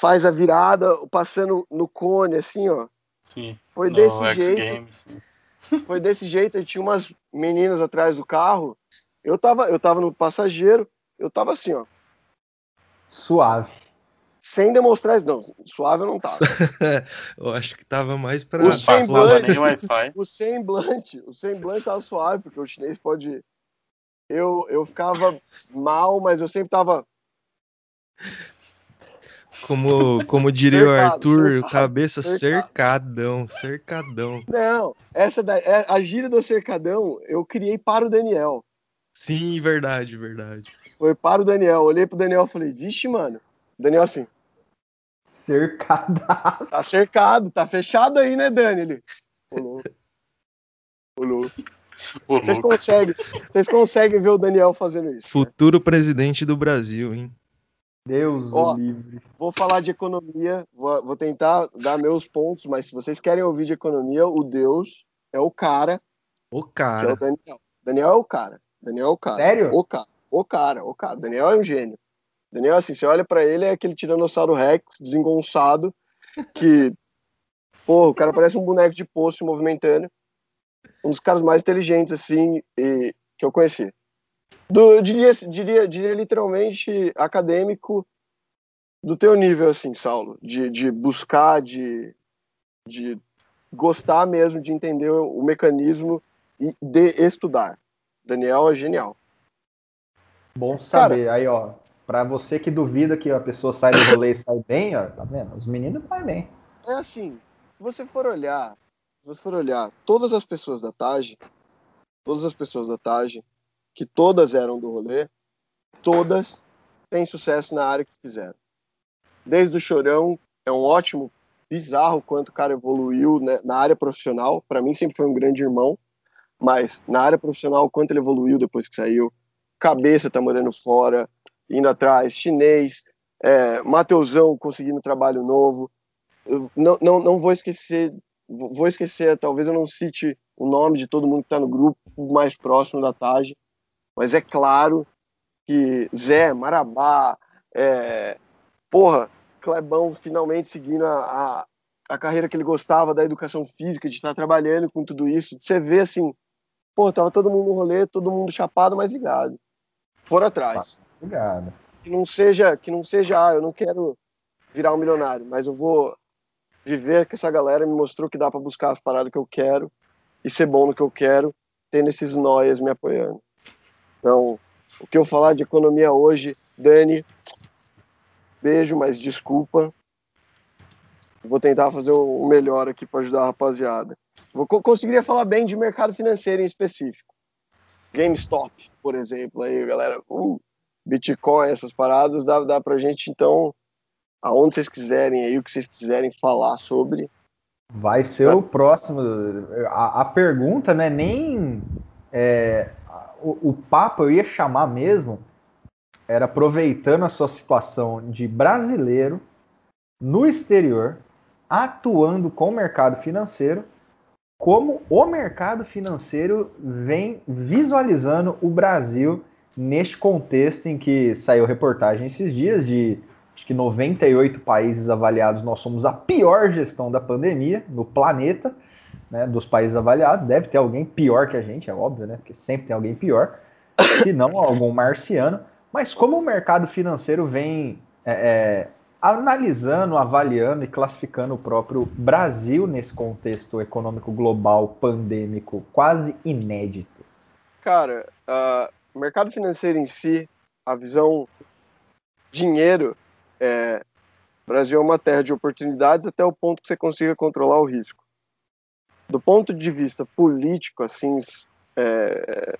faz a virada passando no cone assim, ó. Sim. Foi desse jeito. Games. sim. Foi desse jeito, aí tinha umas meninas atrás do carro. Eu tava, eu tava no passageiro, eu tava assim, ó, Suave. sem demonstrar, não, suave eu não tava. [laughs] Eu acho que tava mais pra. O semblante. O semblante, o semblante tava suave, porque o chinês pode. Eu, eu ficava mal, mas eu sempre tava. Como, como diria o Cercado, Arthur, cercado, cabeça cercado. cercadão, cercadão. Não, essa da, é- a gíria do cercadão eu criei para o Daniel. Sim, verdade, verdade. Foi para o Daniel. Olhei pro Daniel e falei, vixe, mano. Daniel assim, Cercadaço. tá cercado, tá fechado aí, né, Dani? Ele. Ô, louco. Ô, louco. Ô, Vocês louco. conseguem, vocês conseguem ver o Daniel fazendo isso. né? Futuro presidente do Brasil, hein? Deus Ó, livre. Vou falar de economia, vou, vou tentar dar meus pontos, mas se vocês querem ouvir de economia, o Deus é o cara, O que é cara. o Daniel. Daniel é o cara. Daniel é o cara. Sério? O cara. O cara, o cara. Daniel é um gênio. Daniel, assim, você olha pra ele, é aquele tiranossauro Rex desengonçado, que, [laughs] pô, o cara parece um boneco de poço movimentando. Um dos caras mais inteligentes, assim, e, que eu conheci. Do, eu diria, diria, diria literalmente acadêmico do teu nível, assim, Saulo, de, de buscar, de, de gostar mesmo, de entender o mecanismo e de estudar. Daniel é genial. Bom saber. Aí, ó, pra você que duvida que a pessoa sai do rolê e [coughs] sai bem, ó, tá vendo? Os meninos saem bem. É assim, se você for olhar, se você for olhar todas as pessoas da TAG, todas as pessoas da TAG, que todas eram do rolê, todas têm sucesso na área que fizeram. Desde o Chorão, é um ótimo, bizarro quanto o cara evoluiu né, na área profissional. Para mim sempre foi um grande irmão, mas na área profissional, quanto ele evoluiu depois que saiu. Cabeça tá morando fora, indo atrás, chinês, é, Mateusão conseguindo trabalho novo. Eu não, não, não vou esquecer, vou esquecer, talvez eu não cite o nome de todo mundo que está no grupo mais próximo da TAG, mas é claro que Zé, Marabá, é, porra, Clebão finalmente seguindo a, a, a, carreira que ele gostava da educação física, de estar trabalhando com tudo isso, você vê assim, pô, tava todo mundo no rolê, todo mundo chapado, mas ligado. Foram atrás. Obrigado. Que não seja, que não seja, ah, eu não quero virar um milionário, mas eu vou viver que essa galera me mostrou que dá para buscar as paradas que eu quero e ser bom no que eu quero, tendo esses noias me apoiando. Então, o que eu falar de economia hoje, Dani, beijo, mas desculpa. Vou tentar fazer o melhor aqui para ajudar a rapaziada. Vou conseguiria falar bem de mercado financeiro em específico. GameStop, por exemplo, aí, galera, uh, Bitcoin, essas paradas, dá, dá pra gente, então, aonde vocês quiserem aí, o que vocês quiserem falar sobre. Vai ser o próximo. A, a pergunta, né, nem é, o, o papo eu ia chamar mesmo, era aproveitando a sua situação de brasileiro no exterior, atuando com o mercado financeiro, como o mercado financeiro vem visualizando o Brasil neste contexto em que saiu reportagem esses dias de acho que 98 países avaliados, nós somos a pior gestão da pandemia no planeta, né, dos países avaliados. Deve ter alguém pior que a gente, é óbvio, né? Porque sempre tem alguém pior, se não algum marciano. Mas como o mercado financeiro vem é, é, analisando, avaliando e classificando o próprio Brasil nesse contexto econômico global pandêmico quase inédito? Cara, uh, o mercado financeiro em si, a visão dinheiro, é, o Brasil é uma terra de oportunidades até o ponto que você consiga controlar o risco. Do ponto de vista político, assim, é,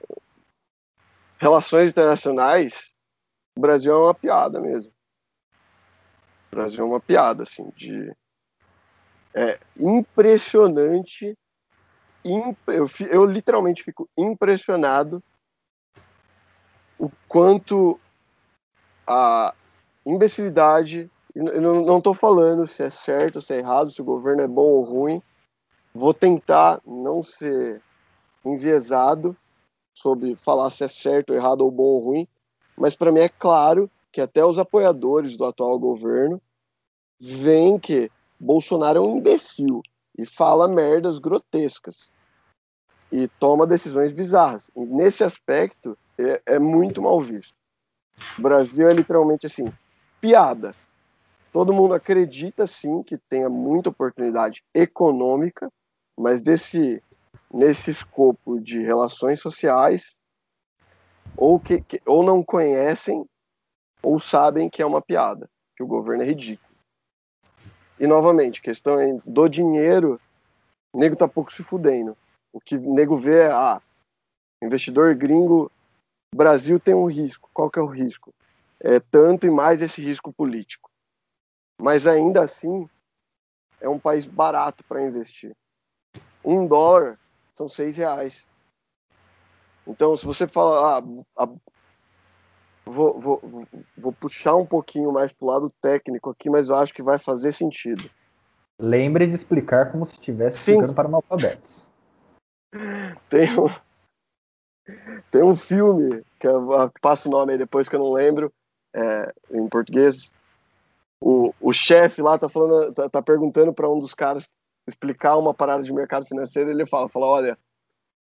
relações internacionais, o Brasil é uma piada mesmo. O Brasil é uma piada, assim, de. É impressionante. Imp... Eu, eu literalmente fico impressionado o quanto a imbecilidade. Eu não estou falando se é certo se é errado, se o governo é bom ou ruim. Vou tentar não ser enviesado sobre falar se é certo, errado ou bom ou ruim, mas para mim é claro que até os apoiadores do atual governo veem que Bolsonaro é um imbecil e fala merdas grotescas e toma decisões bizarras. Nesse aspecto é, é muito mal visto. O Brasil é literalmente assim, piada. Todo mundo acredita sim que tenha muita oportunidade econômica, mas desse nesse escopo de relações sociais ou que, que, ou não conhecem ou sabem que é uma piada, que o governo é ridículo. E novamente, questão é do dinheiro, o nego tá pouco se fudendo. O que o nego vê é, ah, investidor gringo, Brasil tem um risco. Qual que é o risco? É tanto e mais esse risco político. Mas ainda assim, é um país barato para investir. Um dólar são seis reais. Então, se você fala, ah, a vou, vou, vou puxar um pouquinho mais pro lado técnico aqui, mas eu acho que vai fazer sentido. Lembre de explicar como se estivesse explicando para analfabetos. Tem um, tem um filme, que eu passo o nome aí depois que eu não lembro, é, em português. O, o chefe lá tá, falando, tá, tá perguntando para um dos caras explicar uma parada de mercado financeiro. Ele fala, fala: olha,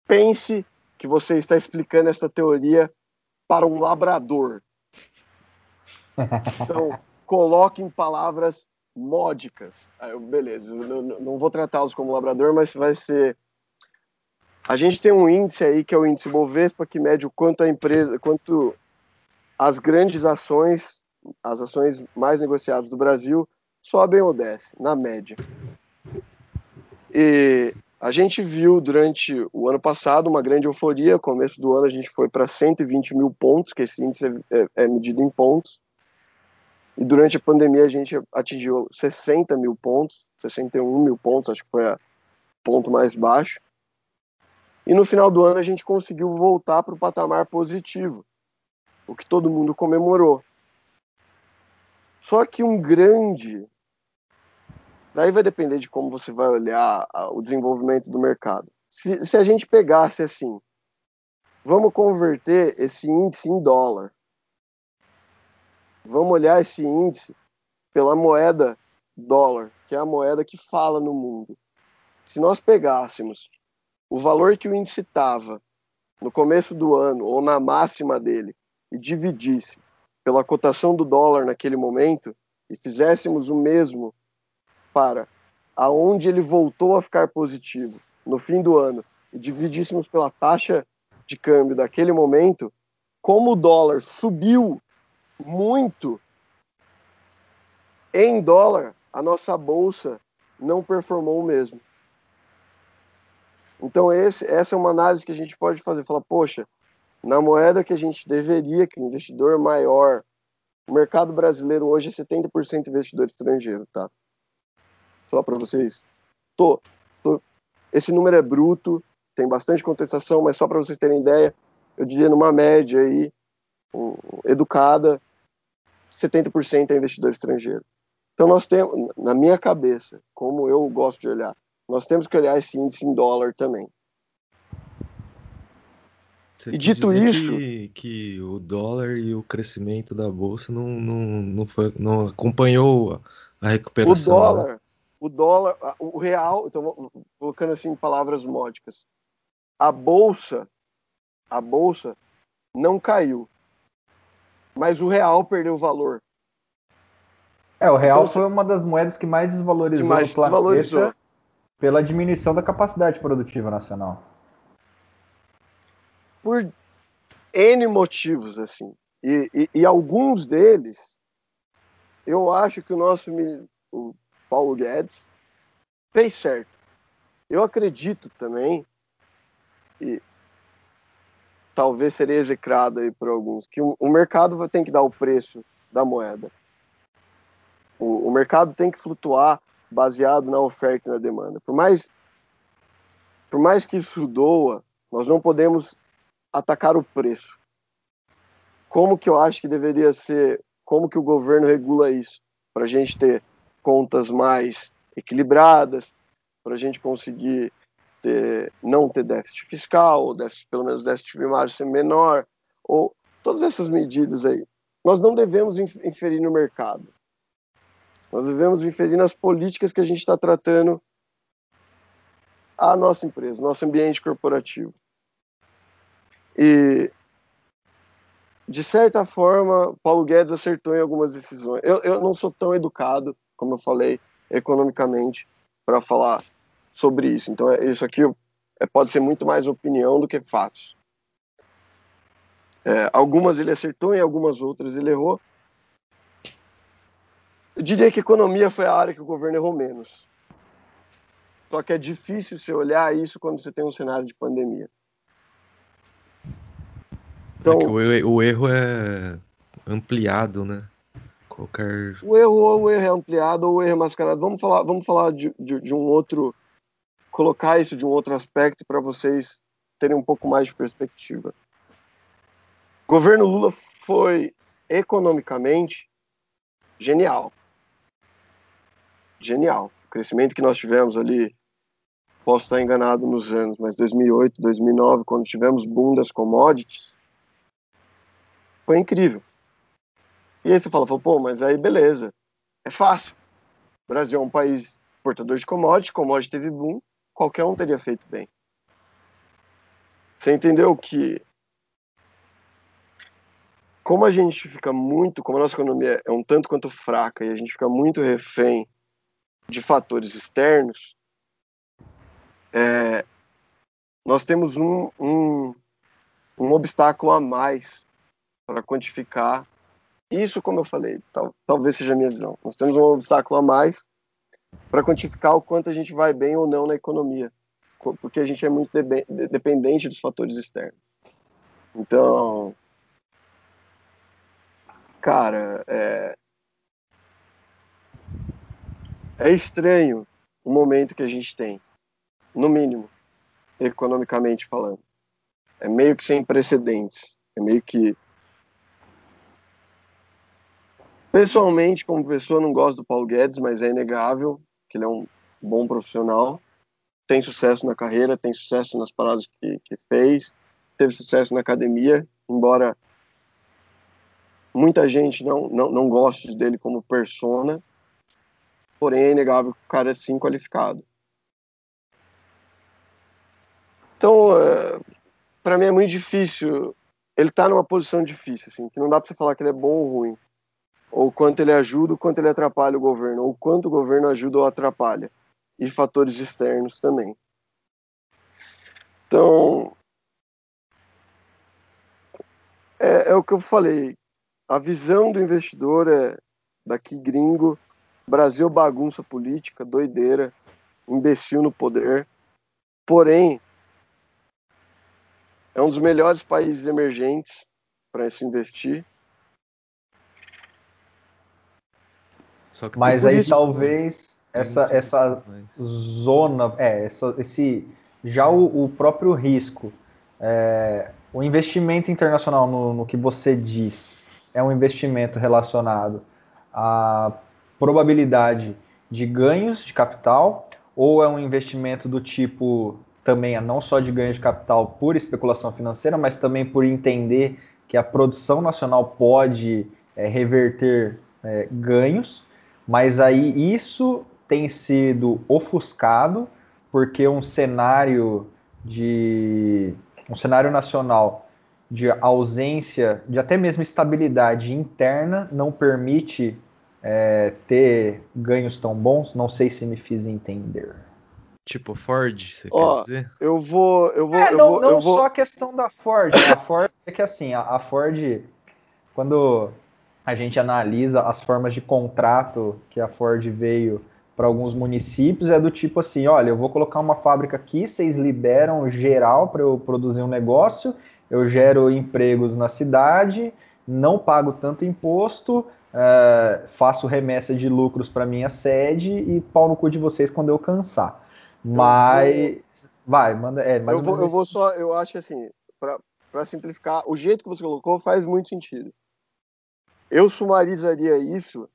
pense que você está explicando essa teoria para um labrador. Então, coloque em palavras módicas. Eu, beleza, eu não, não vou tratá-los como labrador, mas vai ser. A gente tem um índice aí que é o índice Bovespa que mede o quanto a empresa, quanto as grandes ações, as ações mais negociadas do Brasil sobem ou descem, na média. E a gente viu durante o ano passado uma grande euforia. Começo do ano a gente foi para 120 mil pontos, que esse índice é, é, é, medido em pontos. E durante a pandemia a gente atingiu 60 mil pontos, 61 mil pontos, acho que foi o ponto mais baixo. E no final do ano a gente conseguiu voltar para o patamar positivo, o que todo mundo comemorou. Só que um grande Daí vai depender de como você vai olhar o desenvolvimento do mercado. Se, se a gente pegasse assim, vamos converter esse índice em dólar. Vamos olhar esse índice pela moeda dólar, que é a moeda que fala no mundo. Se nós pegássemos o valor que o índice estava no começo do ano ou na máxima dele e dividisse pela cotação do dólar naquele momento e fizéssemos o mesmo para aonde ele voltou a ficar positivo no fim do ano e dividíssemos pela taxa de câmbio daquele momento, como o dólar subiu muito em dólar, a nossa bolsa não performou o mesmo. Então esse, essa é uma análise que a gente pode fazer, falar, poxa, na moeda que a gente deveria, que o investidor maior, o mercado brasileiro hoje é 70% investidor estrangeiro, tá? Só para vocês. Tô, tô, esse número é bruto, tem bastante contestação, mas só para vocês terem ideia, eu diria numa média aí, um, educada, 70% é investidor estrangeiro. Então nós temos, na minha cabeça, como eu gosto de olhar, nós temos que olhar esse índice em dólar também. Você e dito isso. Que, que, o dólar e o crescimento da bolsa não, não, não, foi, não acompanhou a recuperação. O dólar, né? O dólar, o real, então colocando assim em palavras módicas, a bolsa, a bolsa não caiu, mas o real perdeu valor. É, o real então, foi uma das moedas que mais desvalorizou que mais o planeta desvalorizou. pela diminuição da capacidade produtiva nacional. Por N motivos, assim. E, e, e alguns deles, eu acho que o nosso o Paulo Guedes, fez certo. Eu acredito também, e talvez seria execrado aí por alguns, que o, mercado tem que dar o preço da moeda. O, o mercado tem que flutuar baseado na oferta e na demanda. Por mais, por mais que isso doa, nós não podemos atacar o preço. Como que eu acho que deveria ser, como que o governo regula isso? Para a gente ter contas mais equilibradas, para a gente conseguir ter, não ter déficit fiscal, ou déficit, pelo menos déficit primário ser menor, ou todas essas medidas aí. Nós não devemos inferir no mercado. Nós devemos inferir nas políticas que a gente está tratando a nossa empresa, nosso ambiente corporativo. E, de certa forma, Paulo Guedes acertou em algumas decisões. Eu, eu não sou tão educado como eu falei, economicamente, para falar sobre isso. Então, é, isso aqui é, pode ser muito mais opinião do que fatos. É, algumas ele acertou, em algumas outras ele errou. Eu diria que economia foi a área que o governo errou menos. Só que é difícil você olhar isso quando você tem um cenário de pandemia. Então, é o, o erro é ampliado, né? Qualquer... O erro ou o erro é ampliado ou o erro é mascarado. Vamos falar, vamos falar de, de, de um outro. Colocar isso de um outro aspecto para vocês terem um pouco mais de perspectiva. O governo Lula foi economicamente genial. Genial. O crescimento que nós tivemos ali, posso estar enganado nos anos, mas 2008, 2009, quando tivemos boom das commodities, foi incrível. E aí você fala, pô, mas aí beleza, é fácil. O Brasil é um país exportador de commodities, commodity teve boom, qualquer um teria feito bem. Você entendeu que como a gente fica muito, como a nossa economia é um tanto quanto fraca e a gente fica muito refém de fatores externos, é, nós temos um, um, um obstáculo a mais para quantificar isso, como eu falei, tal, talvez seja a minha visão. Nós temos um obstáculo a mais para quantificar o quanto a gente vai bem ou não na economia, porque a gente é muito de, dependente dos fatores externos. Então, cara, é, é estranho o momento que a gente tem, no mínimo, economicamente falando. É meio que sem precedentes. É meio que. Pessoalmente, como pessoa, não gosto do Paulo Guedes, mas é inegável que ele é um bom profissional. Tem sucesso na carreira, tem sucesso nas paradas que, que fez, teve sucesso na academia, embora Muita gente não, não, não gosta dele como persona, porém é inegável que o cara é sim qualificado. Então, é, para mim é muito difícil. Ele tá numa posição difícil, assim, que não dá para você falar que ele é bom ou ruim, ou quanto ele ajuda, ou quanto ele atrapalha o governo, ou quanto o governo ajuda ou atrapalha, e fatores externos também. Então, é, é o que eu falei a visão do investidor é daqui gringo, Brasil bagunça política, doideira, imbecil no poder. Porém, é um dos melhores países emergentes para se investir. Mas aí isso, talvez essa, essa zona, é, essa, esse já o, o próprio risco, é, o investimento internacional no, no que você diz, é um investimento relacionado à probabilidade de ganhos de capital ou é um investimento do tipo também não só de ganhos de capital por especulação financeira, mas também por entender que a produção nacional pode é, reverter é, ganhos, mas aí isso tem sido ofuscado porque um cenário de um cenário nacional de ausência de até mesmo estabilidade interna não permite é, ter ganhos tão bons? Não sei se me fiz entender. Tipo Ford, você oh, quer dizer? Eu vou, eu vou, é, eu não, vou, não eu vou... só a questão da Ford. A Ford é que assim, a, a Ford, quando a gente analisa as formas de contrato que a Ford veio para alguns municípios é do tipo assim, olha, eu vou colocar uma fábrica aqui, vocês liberam geral para eu produzir um negócio eu gero empregos na cidade, não pago tanto imposto, é, faço remessa de lucros para minha sede e pau no cu de vocês quando eu cansar. Mas. Vai, manda. É, eu, vou, eu vou só. Eu acho que assim, para simplificar, o jeito que você colocou faz muito sentido. Eu sumarizaria isso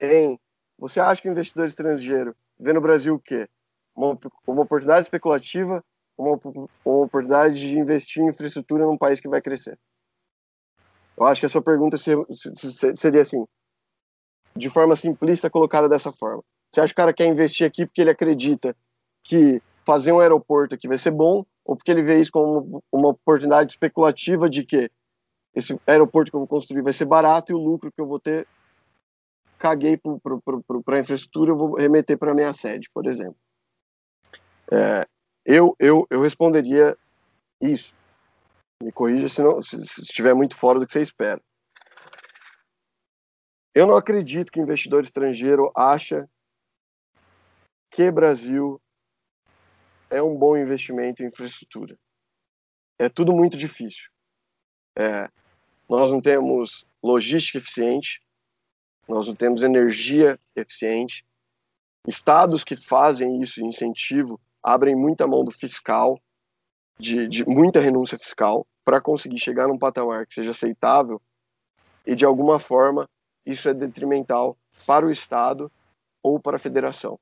em. Você acha que o investidor estrangeiro vê no Brasil o quê? Uma, uma oportunidade especulativa uma, uma oportunidade de investir em infraestrutura num país que vai crescer? Eu acho que a sua pergunta seria assim, de forma simplista colocada dessa forma. Você acha que o cara quer investir aqui porque ele acredita que fazer um aeroporto aqui vai ser bom, ou porque ele vê isso como uma oportunidade especulativa de que esse aeroporto que eu vou construir vai ser barato e o lucro que eu vou ter, caguei para a infraestrutura, eu vou remeter para a minha sede, por exemplo. É, eu, eu, eu responderia isso. Me corrija se, não, se, se estiver muito fora do que você espera. Eu não acredito que investidor estrangeiro acha que Brasil é um bom investimento em infraestrutura. É tudo muito difícil. É, nós não temos logística eficiente, nós não temos energia eficiente. Estados que fazem isso de incentivo abrem muita mão do fiscal, de, de muita renúncia fiscal. para conseguir chegar num patamar que seja aceitável e de alguma forma isso é detrimental para o Estado ou para a federação.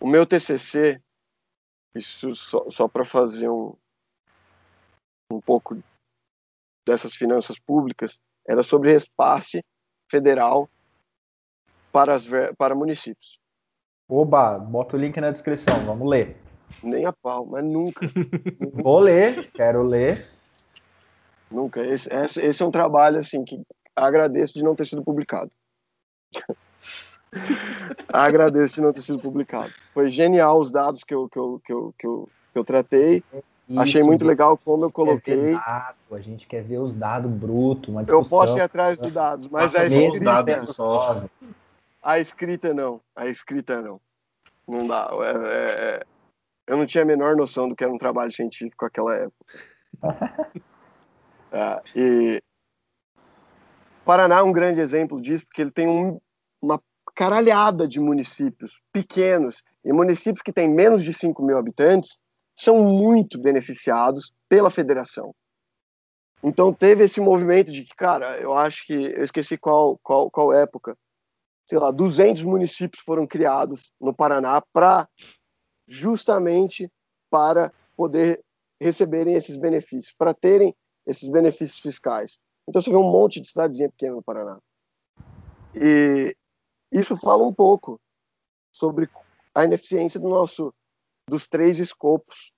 O meu TCC, isso só, só para fazer um, um pouco dessas finanças públicas, era sobre repasse federal para, as, para municípios. Oba, bota o link na descrição, vamos ler. Nem a pau, mas nunca. [laughs] Vou ler, quero ler. Nunca. Esse, esse, esse, é um trabalho assim que agradeço de não ter sido publicado. [laughs] agradeço de não ter sido publicado. Foi genial os dados que eu, que eu, que eu, que eu, que eu tratei. Isso, Achei muito legal como eu coloquei. Dado, a gente quer ver os dados brutos. Eu posso ir atrás dos dados, mas a escrita, dados só. a escrita não. A escrita não. Não dá. É, é, é, eu não tinha a menor noção do que era um trabalho científico naquela época. [laughs] é, e Paraná é um grande exemplo disso, porque ele tem um, uma caralhada de municípios pequenos e municípios que têm menos de 5 mil habitantes são muito beneficiados pela federação. Então teve esse movimento de que, cara, eu acho que eu esqueci qual qual, qual época, sei lá, 200 municípios foram criados no Paraná para justamente para poder receberem esses benefícios, para terem esses benefícios fiscais. Então você vê um monte de cidadezinha pequena no Paraná. E isso fala um pouco sobre a ineficiência do nosso dos três escopos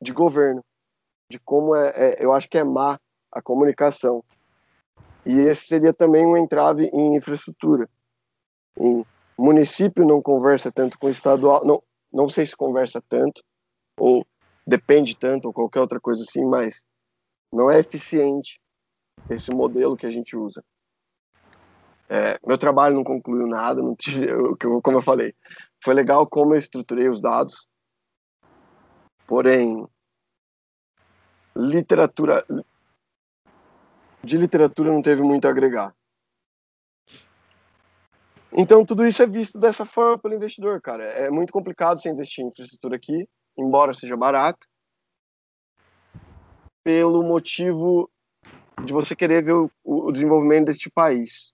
de governo, de como é, é, eu acho que é má a comunicação. E esse seria também um entrave em infraestrutura. Em município não conversa tanto com o estadual, não, não sei se conversa tanto, ou depende tanto, ou qualquer outra coisa assim, mas não é eficiente esse modelo que a gente usa. É, meu trabalho não concluiu nada, não [laughs] tive, como eu falei, foi legal como eu estruturei os dados, porém, literatura de literatura não teve muito a agregar. Então tudo isso é visto dessa forma pelo investidor, cara. É muito complicado você investir em infraestrutura aqui, embora seja barato, pelo motivo de você querer ver o, o desenvolvimento deste país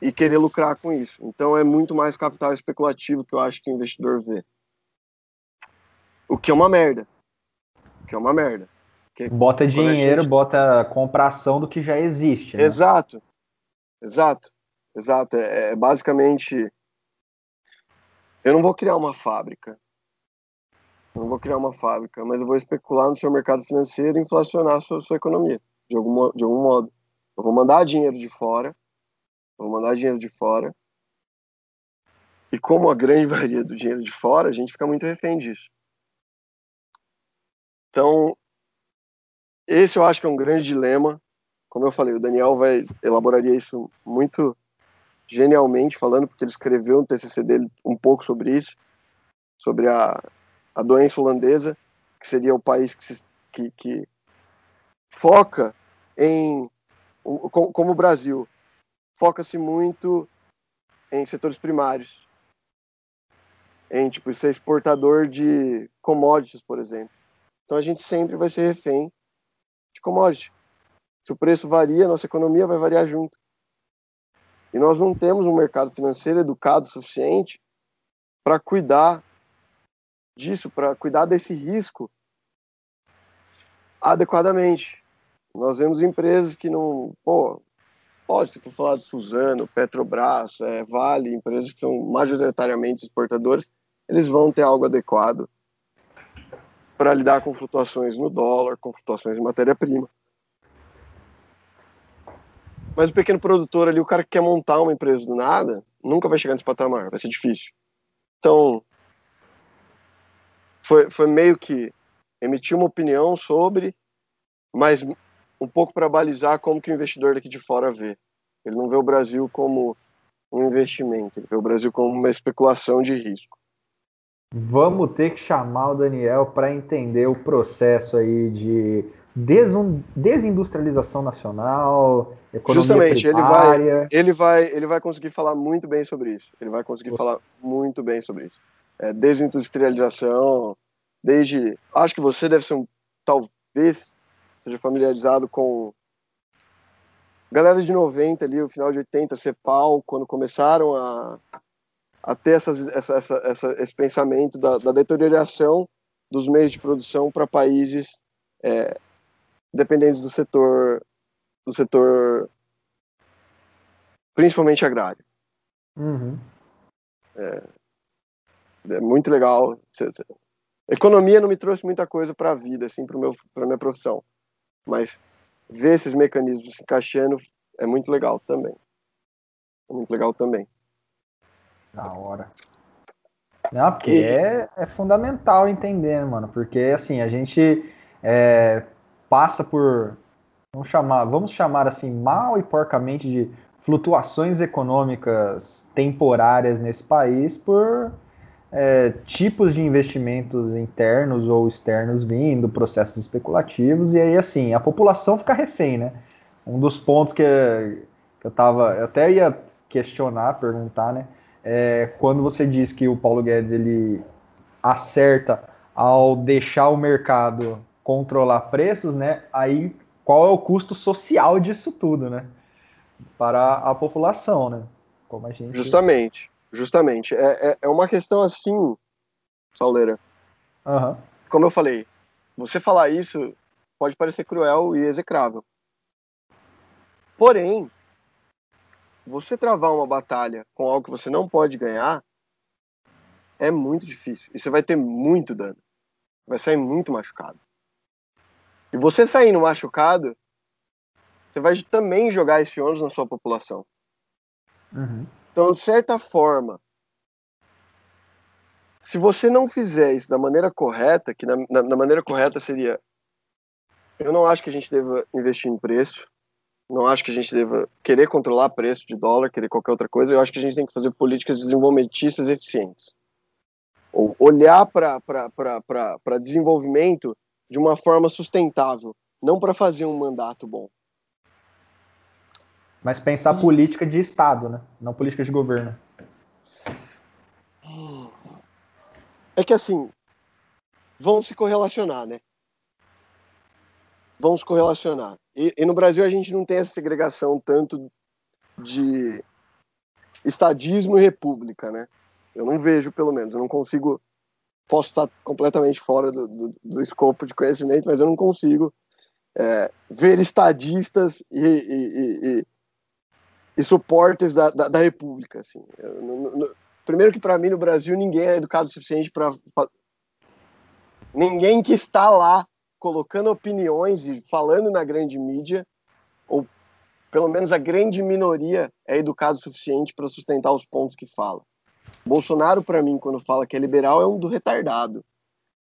e querer lucrar com isso. Então é muito mais capital especulativo que eu acho que o investidor vê. O que é uma merda. O que é uma merda. Porque bota dinheiro, gente... bota compração do que já existe. Né? Exato. Exato. Exato. É, é, basicamente. Eu não vou criar uma fábrica. Eu não vou criar uma fábrica, mas eu vou especular no seu mercado financeiro e inflacionar a sua, sua economia, de algum, de algum modo. Eu vou mandar dinheiro de fora, vou mandar dinheiro de fora, e como a grande [laughs] maioria do dinheiro de fora, a gente fica muito refém disso. Então, esse eu acho que é um grande dilema. Como eu falei, o Daniel vai elaboraria isso muito genialmente falando, porque ele escreveu no TCC dele um pouco sobre isso, sobre a, a doença holandesa, que seria o país que, se, que, que foca em, como o Brasil, foca-se muito em setores primários, em tipo ser exportador de commodities, por exemplo. Então a gente sempre vai ser refém de commodity. Se o preço varia, nossa economia vai variar junto. E nós não temos um mercado financeiro educado o suficiente para cuidar disso, para cuidar desse risco adequadamente. Nós vemos empresas que não. Pô, se for falar de Suzano, Petrobras, é, Vale, empresas que são majoritariamente exportadoras, eles vão ter algo adequado para lidar com flutuações no dólar, com flutuações em matéria-prima. Mas o pequeno produtor ali, o cara que quer montar uma empresa do nada, nunca vai chegar nesse patamar, vai ser difícil. Então, foi, foi meio que emitir uma opinião sobre, mas um pouco para balizar como que o investidor daqui de fora vê. Ele não vê o Brasil como um investimento, ele vê o Brasil como uma especulação de risco. Vamos ter que chamar o Daniel para entender o processo aí de desindustrialização nacional, economia Justamente, ele vai, ele vai, ele vai conseguir falar muito bem sobre isso. Ele vai conseguir Você. falar muito bem sobre isso. É, desindustrialização, desde, acho que você deve ser um talvez seja familiarizado com galera de 90 ali, o final de 80, Cepal, quando começaram a, a ter essas, essa, essa, essa, esse pensamento da, da deterioração dos meios de produção para países é, dependentes do setor do setor principalmente agrário. Uhum. É, é, muito legal. Economia não me trouxe muita coisa para a vida, assim, para para minha profissão, mas ver esses mecanismos se encaixando é muito legal também. É muito legal também. Da hora. Não, porque e... é, é fundamental entender, né, mano, porque assim, a gente é, passa por, vamos chamar, vamos chamar assim, mal e porcamente de flutuações econômicas temporárias nesse país por é, tipos de investimentos internos ou externos vindo, processos especulativos, e aí assim, a população fica refém, né? Um dos pontos que, eu tava, eu até ia questionar, perguntar, né? É, quando você diz que o Paulo Guedes ele acerta ao deixar o mercado controlar preços, né? Aí qual é o custo social disso tudo, né? Para a população, né? Como a gente... Justamente. Justamente. É, é, é uma questão assim, Sauleira. Uhum. Como eu falei, você falar isso pode parecer cruel e execrável. Porém, você travar uma batalha com algo que você não pode ganhar é muito difícil. E você vai ter muito dano. Vai sair muito machucado. E você saindo machucado, você vai também jogar esse ônus na sua população. Uhum. Então, de certa forma, se você não fizer isso da maneira correta, que na, na, na, maneira correta seria, eu não acho que a gente deva investir em preço, não acho que a gente deva querer controlar preço de dólar, querer qualquer outra coisa, eu acho que a gente tem que fazer políticas desenvolvimentistas eficientes. Ou olhar para desenvolvimento de uma forma sustentável, não para fazer um mandato bom. Mas pensar política de Estado, né? Não política de governo. É que assim, vão se correlacionar, né? Vão se correlacionar. E, e no Brasil a gente não tem essa segregação tanto de estadismo e república, né? Eu não vejo, pelo menos, eu não consigo. Posso estar completamente fora do, do, do escopo de conhecimento, mas eu não consigo é, ver estadistas e, e, e, e suporters da, da, da República. Assim. Eu, no, no, primeiro que para mim no Brasil ninguém é educado o suficiente para ninguém que está lá colocando opiniões e falando na grande mídia ou pelo menos a grande minoria é educado o suficiente para sustentar os pontos que fala. Bolsonaro para mim quando fala que é liberal é um do retardado.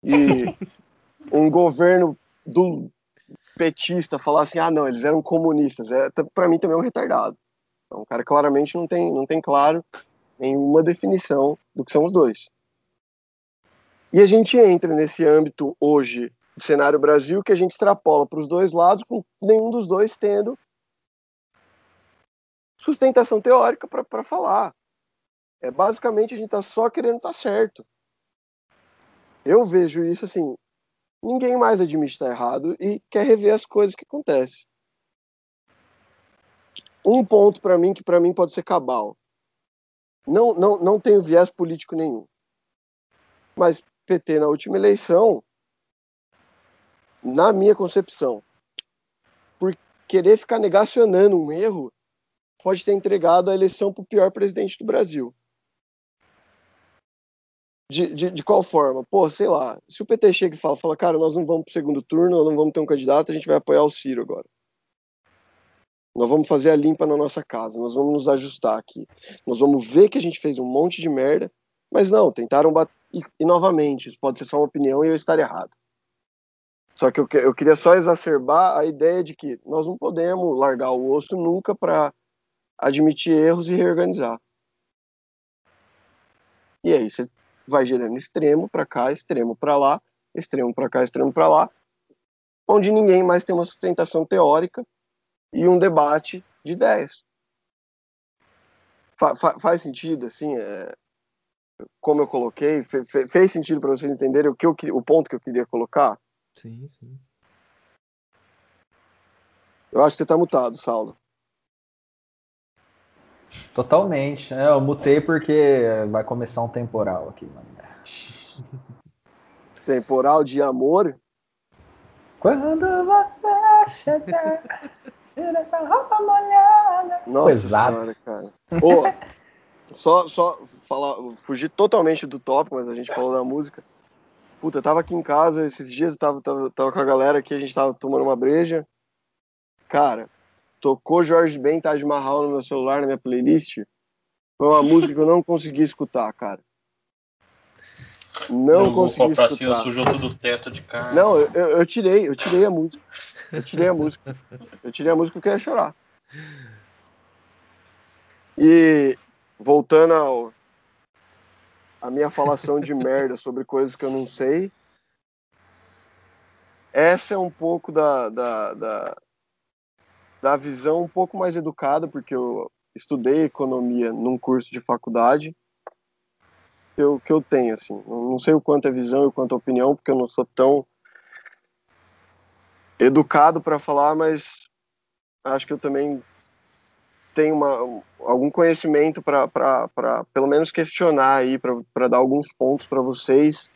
E [laughs] um governo do petista falar assim: "Ah, não, eles eram comunistas". É, para mim também é um retardado. Então, o cara claramente não tem, não tem claro nenhuma definição do que são os dois. E a gente entra nesse âmbito hoje do cenário Brasil que a gente extrapola para os dois lados, com nenhum dos dois tendo sustentação teórica para falar. É basicamente a gente está só querendo estar tá certo. Eu vejo isso assim, ninguém mais admite estar tá errado e quer rever as coisas que acontecem um ponto para mim que para mim pode ser cabal. Não, não, não tenho viés político nenhum. Mas PT na última eleição, na minha concepção, por querer ficar negacionando um erro, pode ter entregado a eleição para o pior presidente do Brasil. De, de, de, qual forma? Pô, sei lá, se o PT chega e fala, fala, cara, nós não vamos para o segundo turno, nós não vamos ter um candidato, a gente vai apoiar o Ciro agora. Nós vamos fazer a limpa na nossa casa, nós vamos nos ajustar aqui. Nós vamos ver que a gente fez um monte de merda, mas não, tentaram bater. E, e novamente, isso pode ser só uma opinião e eu estar errado. Só que eu, eu queria só exacerbar a ideia de que nós não podemos largar o osso nunca para admitir erros e reorganizar. E aí você vai gerando extremo para cá, extremo para lá, extremo para cá, extremo para lá, onde ninguém mais tem uma sustentação teórica e um debate de ideias. Fa fa faz sentido, assim, é, como eu coloquei, fe fe fez sentido para vocês entenderem o, que eu, o ponto que eu queria colocar? Sim, sim. Eu acho que você tá mutado, Saulo. Totalmente. É, eu mutei porque vai começar um temporal aqui, mano. [laughs] Temporal de amor? Quando você chegar, tira essa roupa molhada. Nossa Pesado. senhora, cara. Ô, só, só falar, fugir totalmente do tópico, mas a gente falou da música. Puta, eu tava aqui em casa esses dias, eu tava, tava, tava com a galera aqui, a gente tava tomando uma breja. Cara, tocou Jorge Ben, Taj Mahal no meu celular, na minha playlist. Foi uma música que eu não consegui escutar, cara. Não Jogou consegui cima, escutar. sujou todo o teto de carne. Não, eu, eu, eu tirei, eu tirei a música. Eu tirei a música. Eu tirei a música porque eu ia chorar. E voltando ao a minha falação de merda sobre coisas que eu não sei. Essa é um pouco da, da, da, da visão um pouco mais educada, porque eu estudei economia num curso de faculdade eu, que eu tenho, assim. Não sei o quanto é visão e o quanto é opinião, porque eu não sou tão educado para falar, mas acho que eu também tenho uma, algum conhecimento para pelo menos questionar aí, para dar alguns pontos para vocês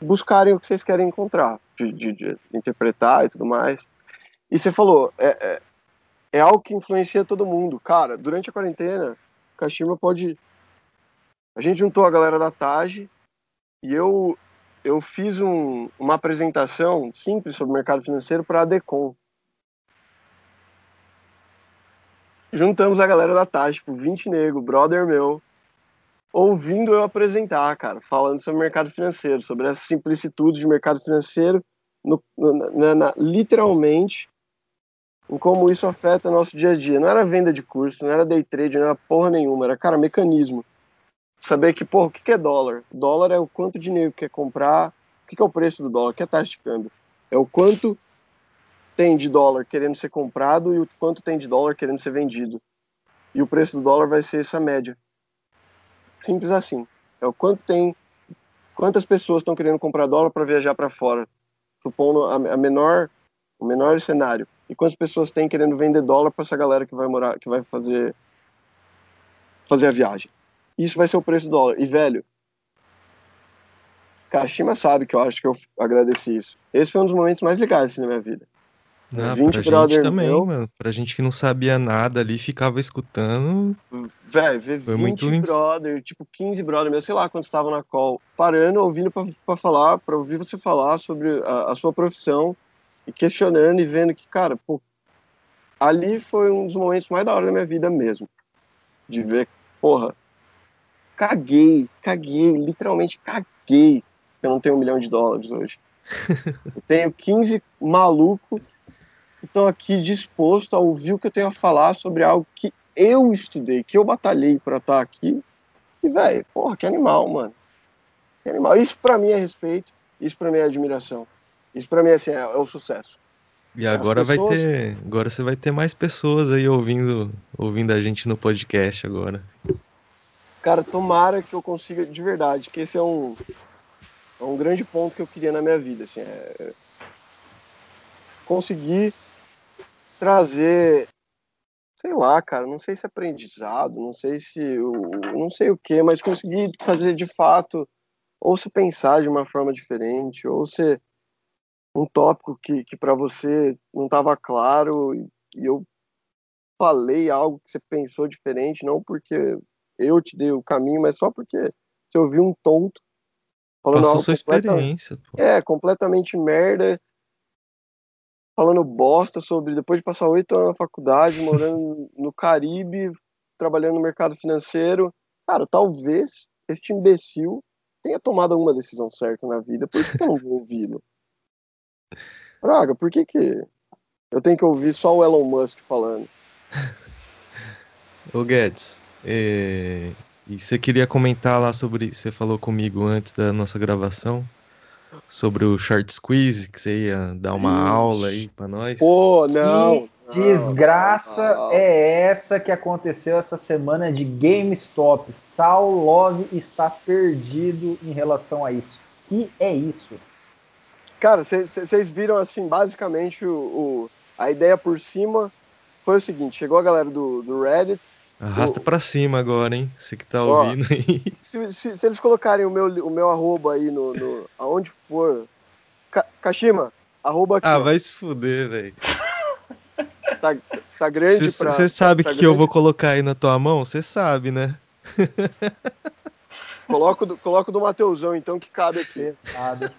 buscarem o que vocês querem encontrar, de, de, de interpretar e tudo mais. E você falou, é, é, é algo que influencia todo mundo. Cara, durante a quarentena, Kashima pode a gente juntou a galera da TAG e eu, eu fiz um, uma apresentação simples sobre o mercado financeiro para a Decon. Juntamos a galera da TAG, tipo, 20 nego, brother meu, ouvindo eu apresentar, cara, falando sobre o mercado financeiro, sobre essa simplicidade de mercado financeiro, no- na- na- literalmente, em como isso afeta nosso dia a dia. Não era venda de curso, não era day trade, não era porra nenhuma, era, cara, mecanismo saber que, pô, o que é dólar? Dólar é o quanto dinheiro quer comprar, o que que é o preço do dólar, o que é a taxa de câmbio? É o quanto tem de dólar querendo ser comprado e o quanto tem de dólar querendo ser vendido. E o preço do dólar vai ser essa média. Simples assim. É o quanto tem, quantas pessoas estão querendo comprar dólar para viajar para fora, supondo a, a menor, o menor cenário. E quantas pessoas tem querendo vender dólar para essa galera que vai morar, que vai fazer fazer a viagem isso vai ser o preço do dólar. E, velho, Kashima sabe que eu acho que eu agradeci isso. Esse foi um dos momentos mais legais assim, na minha vida. Ah, 20 pra brother gente também, meu. mano. Pra gente que não sabia nada ali, ficava escutando. Velho, ver Foi 20 muito brother, tipo 15 brother, meu, sei lá quantos estavam na call, parando, ouvindo pra, pra falar, pra ouvir você falar sobre a, a sua profissão e questionando e vendo que, cara, pô, ali foi um dos momentos mais da hora da minha vida mesmo. De ver, porra, caguei, caguei, literalmente caguei que eu não tenho um milhão de dólares hoje. [laughs] Eu tenho 15 malucos que estão aqui dispostos a ouvir o que eu tenho a falar sobre algo que eu estudei, que eu batalhei pra estar aqui. E, velho, porra, que animal, mano. Que animal. Isso pra mim é respeito, isso pra mim é admiração. Isso pra mim assim, é, é o sucesso. E agora vai pessoas- ter. Agora você vai ter mais pessoas aí ouvindo, ouvindo a gente no podcast agora. Cara, tomara que eu consiga de verdade, que esse é um, é um grande ponto que eu queria na minha vida, assim, é conseguir trazer, sei lá, cara, não sei se aprendizado, não sei se, o- não sei o que, mas conseguir fazer de fato, ou se pensar de uma forma diferente, ou se um tópico que, que para você não estava claro e, e eu falei algo que você pensou diferente, não porque eu te dei o caminho, mas só porque você ouviu um tonto falando algo sua experiência, pô. é, completamente merda, falando bosta sobre depois de passar oito anos na faculdade, morando [laughs] no Caribe, trabalhando no mercado financeiro, cara, talvez este imbecil tenha tomado alguma decisão certa na vida, por que que eu não vou ouvi-lo? [laughs] Praga, por que que eu tenho que ouvir só o Elon Musk falando? Ô Guedes, é, e você queria comentar lá sobre. Você falou comigo antes da nossa gravação sobre o short squeeze, que você ia dar uma Ixi. aula aí pra nós. Pô, não! Que desgraça não, não. é essa que aconteceu essa semana de GameStop? Saul Love está perdido em relação a isso. Que é isso? Cara, vocês viram assim, basicamente o, o, a ideia por cima foi o seguinte: chegou a galera do, do Reddit. Arrasta para cima agora, hein? Você que tá ó, ouvindo aí. [laughs] Se, se, se, eles colocarem o meu, o meu arroba aí no, no aonde for. Ka Kashima, arroba aqui. Ah, vai se fuder, velho. Tá, tá grande cê, pra. Você sabe tá que grande? eu vou colocar aí na tua mão? Você sabe, né? Coloco do, coloco do Mateusão, então, que cabe aqui. Cabe.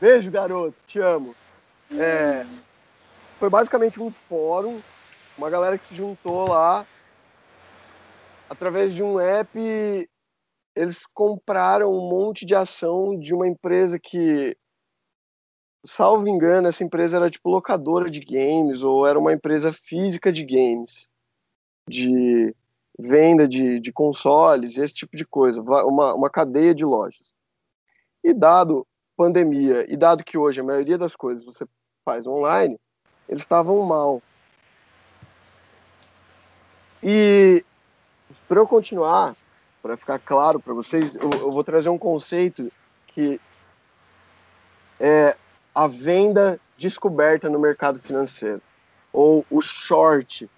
Beijo, garoto. Te amo. É, foi basicamente um fórum, uma galera que se juntou lá através de um app. Eles compraram um monte de ação de uma empresa que, salvo engano, essa empresa era tipo locadora de games ou era uma empresa física de games, de venda de, de consoles, esse tipo de coisa, uma, uma cadeia de lojas. E dado pandemia, e dado que hoje a maioria das coisas você faz online, eles estavam mal. E para eu continuar, para ficar claro para vocês, eu, eu, vou trazer um conceito que é a venda descoberta no mercado financeiro, ou o short,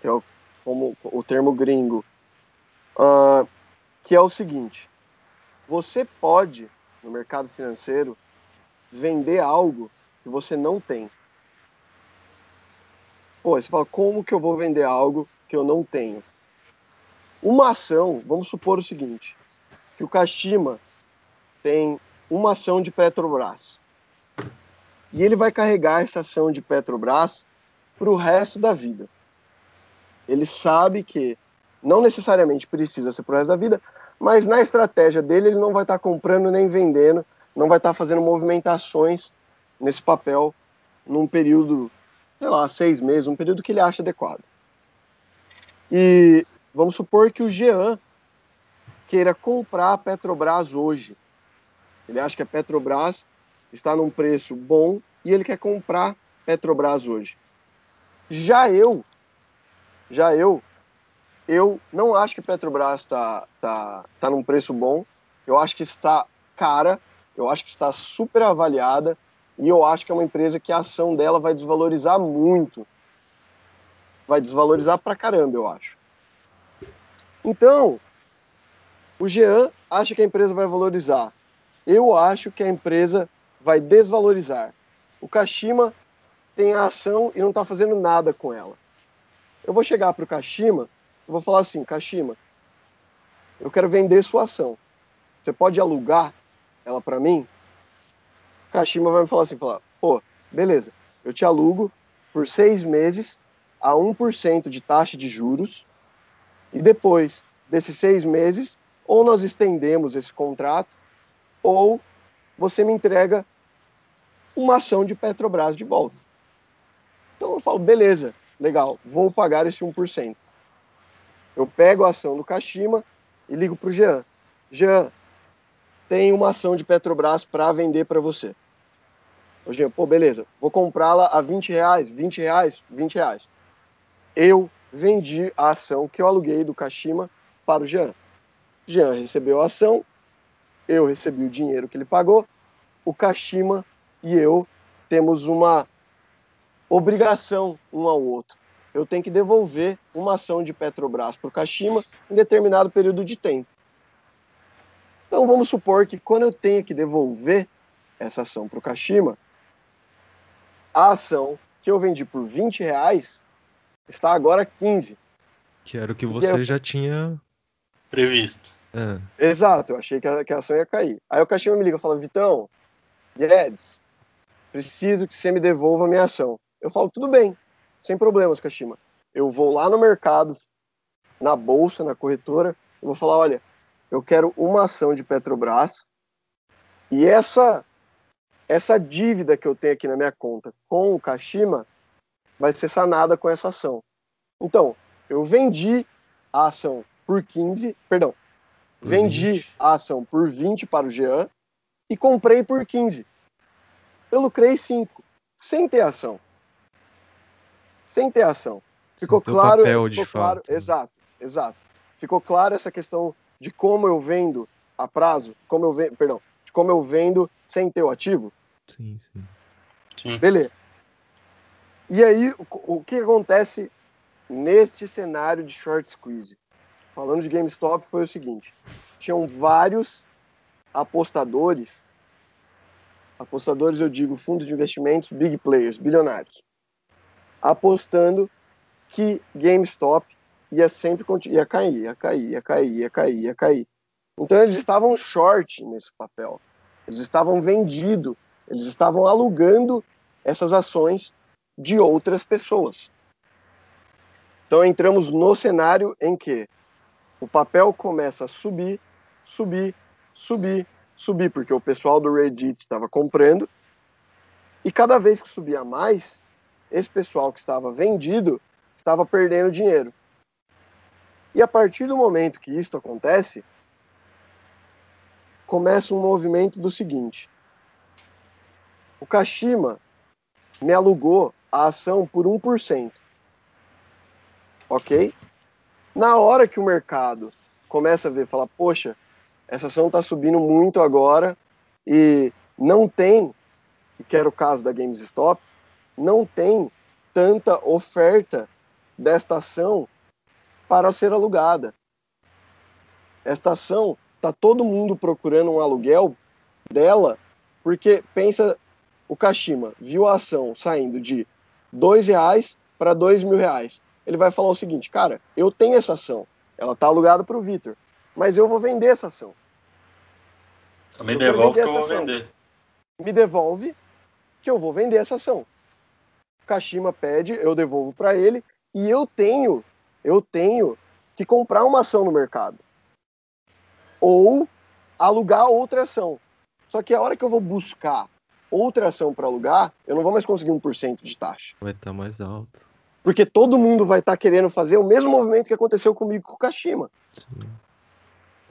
que é o, como o termo gringo, uh, que é o seguinte: você pode no mercado financeiro vender algo que você não tem. Pô, você fala, como que eu vou vender algo que eu não tenho? Uma ação, vamos supor o seguinte, que o Kashima tem uma ação de Petrobras. E ele vai carregar essa ação de Petrobras para o resto da vida. Ele sabe que não necessariamente precisa ser para o resto da vida, mas na estratégia dele ele não vai estar tá comprando nem vendendo, não vai estar tá fazendo movimentações nesse papel num período, sei lá, seis meses, um período que ele acha adequado. E vamos supor que o Jean queira comprar a Petrobras hoje. Ele acha que a Petrobras está num preço bom e ele quer comprar Petrobras hoje. Já eu, já eu eu não acho que Petrobras está tá, tá num preço bom. Eu acho que está cara, eu acho que está super avaliada e eu acho que é uma empresa que a ação dela vai desvalorizar muito. Vai desvalorizar pra caramba, eu acho. Então, o Jean acha que a empresa vai valorizar. Eu acho que a empresa vai desvalorizar. O Kashima tem a ação e não está fazendo nada com ela. Eu vou chegar para o Kashima eu vou falar assim, Kashima, eu quero vender sua ação. Você pode alugar ela para mim? Kashima vai me falar assim, falar, pô, beleza, eu te alugo por seis meses a 1% de taxa de juros e depois desses seis meses, ou nós estendemos esse contrato, ou você me entrega uma ação de Petrobras de volta. Então eu falo, beleza, legal, vou pagar esse 1%. Eu pego a ação do Kashima e ligo para o Jean. Jean, tem uma ação de Petrobras para vender para você. Jean, pô, beleza, vou comprá-la a 20 reais, 20 reais, 20 reais. Eu vendi a ação que eu aluguei do Kashima para o Jean. Jean recebeu a ação, eu recebi o dinheiro que ele pagou, o Kashima e eu temos uma obrigação um ao outro eu tenho que devolver uma ação de Petrobras para o Kashima em determinado período de tempo. Então vamos supor que quando eu tenho que devolver essa ação para o Kashima, a ação que eu vendi por 20 reais está agora 15. Que era o que você eu... já tinha previsto. É. Exato, eu achei que a, que a ação ia cair. Aí o Kashima me liga e fala, Vitão, Guedes, preciso que você me devolva a minha ação. Eu falo, tudo bem, sem problemas, Kashima. Eu vou lá no mercado, na bolsa, na corretora, eu vou falar, olha, eu quero uma ação de Petrobras e essa essa dívida que eu tenho aqui na minha conta com o Kashima vai ser sanada com essa ação. Então, eu vendi a ação por 15, perdão, vendi a ação por 20 para o Jean e comprei por 15. Eu lucrei 5, sem ter ação sem ter ação. Ficou claro, papel, ficou claro, exato, exato. Ficou claro essa questão de como eu vendo a prazo, como eu vendo, perdão, de como eu vendo sem ter o ativo? Sim, sim. Sim. Beleza. E aí, o, o que acontece neste cenário de short squeeze? Falando de GameStop, foi o seguinte: tinham vários apostadores, apostadores eu digo fundos de investimentos, big players, bilionários, apostando que GameStop ia sempre ia cair, ia cair, ia cair, ia cair, ia cair. Então eles estavam short nesse papel. Eles estavam vendido, eles estavam alugando essas ações de outras pessoas. Então entramos no cenário em que o papel começa a subir, subir, subir, subir, porque o pessoal do Reddit estava comprando. E cada vez que subia mais, esse pessoal que estava vendido estava perdendo dinheiro. E a partir do momento que isso acontece, começa um movimento do seguinte: o Kashima me alugou a ação por 1%. Ok? Na hora que o mercado começa a ver, fala, poxa, essa ação está subindo muito agora e não tem, que era o caso da GameStop, não tem tanta oferta desta ação para ser alugada. Esta ação está todo mundo procurando um aluguel dela, porque pensa o Kashima viu a ação saindo de dois reais para dois mil reais. Ele vai falar o seguinte, cara, eu tenho essa ação, ela está alugada para o Vitor, mas eu vou vender essa ação. Me Eu devolve que eu vou ação. vender. Me devolve que eu vou vender essa ação. O Kashima pede, eu devolvo para ele e eu tenho, eu tenho que comprar uma ação no mercado ou alugar outra ação. Só que a hora que eu vou buscar outra ação para alugar, eu não vou mais conseguir 1% de taxa. Vai estar mais alto. Porque todo mundo vai estar querendo fazer o mesmo movimento que aconteceu comigo com o Kashima. Sim.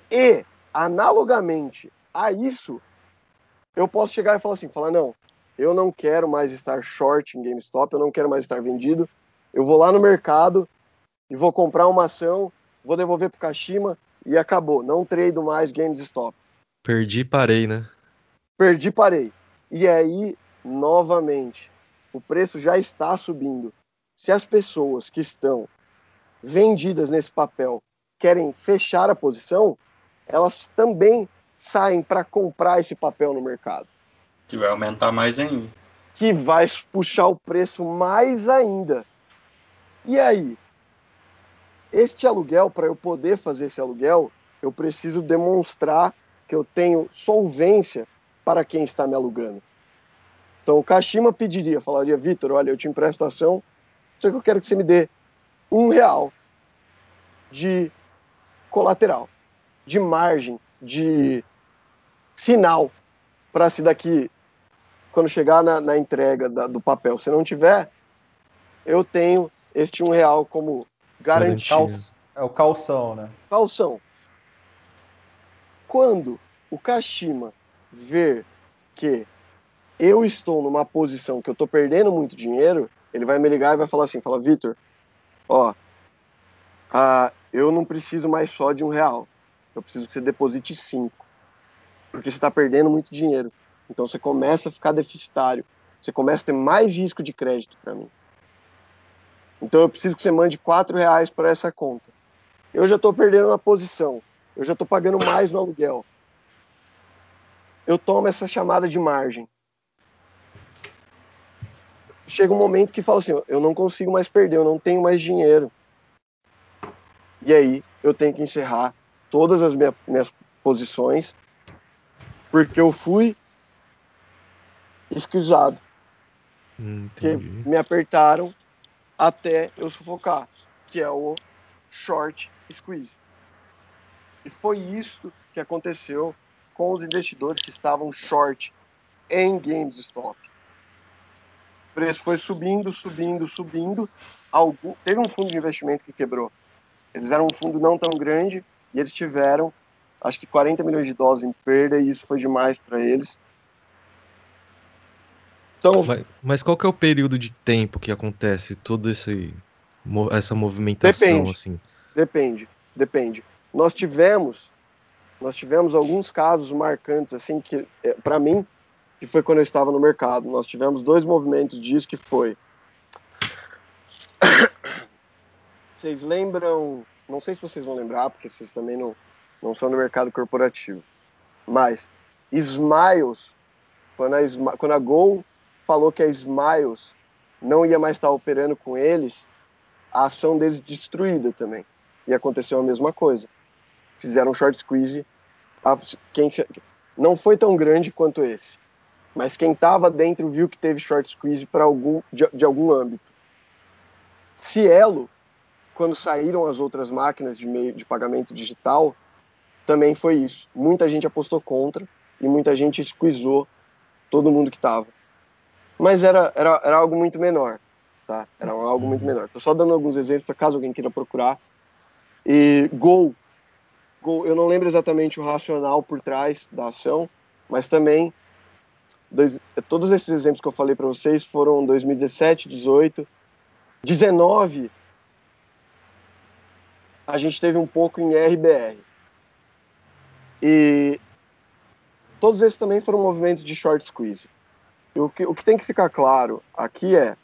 E, analogamente a isso, eu posso chegar e falar assim, falar, não, eu não quero mais estar short em GameStop, eu não quero mais estar vendido, eu vou lá no mercado e vou comprar uma ação, vou devolver pro Kashima e acabou, não trado mais GameStop. Perdi e parei, né? Perdi, parei. E aí, novamente, o preço já está subindo. Se as pessoas que estão vendidas nesse papel querem fechar a posição, elas também saem para comprar esse papel no mercado, Que vai aumentar mais ainda. que vai puxar o preço mais ainda. E aí, este aluguel, para eu poder fazer esse aluguel, eu preciso demonstrar que eu tenho solvência para quem está me alugando. Então o Kashima pediria, falaria, Vitor, olha, eu te empresto ação, só que eu quero que você me dê um real de colateral, de margem, de sinal, para se daqui, quando chegar na, na entrega da- do papel, se não tiver, eu tenho este um real como garantia. Garantia. Cal- É o calção, né? Calção. Quando o Kashima ver que eu estou numa posição que eu estou perdendo muito dinheiro, ele vai me ligar e vai falar assim, fala, Vitor, ó, ah, eu não preciso mais só de um real. Eu preciso que você deposite cinco. Porque você está perdendo muito dinheiro. Então você começa a ficar deficitário. Você começa a ter mais risco de crédito para mim. Então eu preciso que você mande quatro reais para essa conta. Eu já estou perdendo a posição. Eu já estou pagando mais no aluguel. Eu tomo essa chamada de margem. Chega um momento que fala assim, eu não consigo mais perder, eu não tenho mais dinheiro. E aí eu tenho que encerrar todas as minha- minhas posições porque eu fui esquisado, Hum, Entendi. me apertaram até eu sufocar, que é o short squeeze. E foi isso que aconteceu com os investidores que estavam short em GameStop. O preço foi subindo, subindo, subindo. Algum... Teve um fundo de investimento que quebrou. Eles eram um fundo não tão grande e eles tiveram, acho que 40 milhões de dólares em perda e isso foi demais para eles. Então, Mas, mas qual que é o período de tempo que acontece toda essa movimentação, Depende. assim? Depende, depende. Nós tivemos nós tivemos alguns casos marcantes, assim, que, é, para mim, que foi quando eu estava no mercado. Nós tivemos dois movimentos disso que foi. [coughs] Vocês lembram? Não sei se vocês vão lembrar, porque vocês também não, não são no mercado corporativo. Mas Smiles, quando a, quando a Gol falou que a Smiles não ia mais estar operando com eles, a ação deles destruída também. E aconteceu a mesma coisa. Fizeram um short squeeze. Quem, não foi tão grande quanto esse, mas quem estava dentro viu que teve short squeeze para algum de, de, algum âmbito. Cielo, quando saíram as outras máquinas de meio de pagamento digital, também foi isso. Muita gente apostou contra e muita gente squeezou todo mundo que estava. Mas era, era, era algo muito menor tá? Era algo muito menor. Tô só dando alguns exemplos para caso alguém queira procurar. E Gol. Gol, eu não lembro exatamente o racional por trás da ação, mas também dois, todos esses exemplos que eu falei para vocês foram 2017, 18, 19. A gente teve um pouco em RBR. E todos esses também foram movimentos de short squeeze. E o que, o que tem que ficar claro aqui é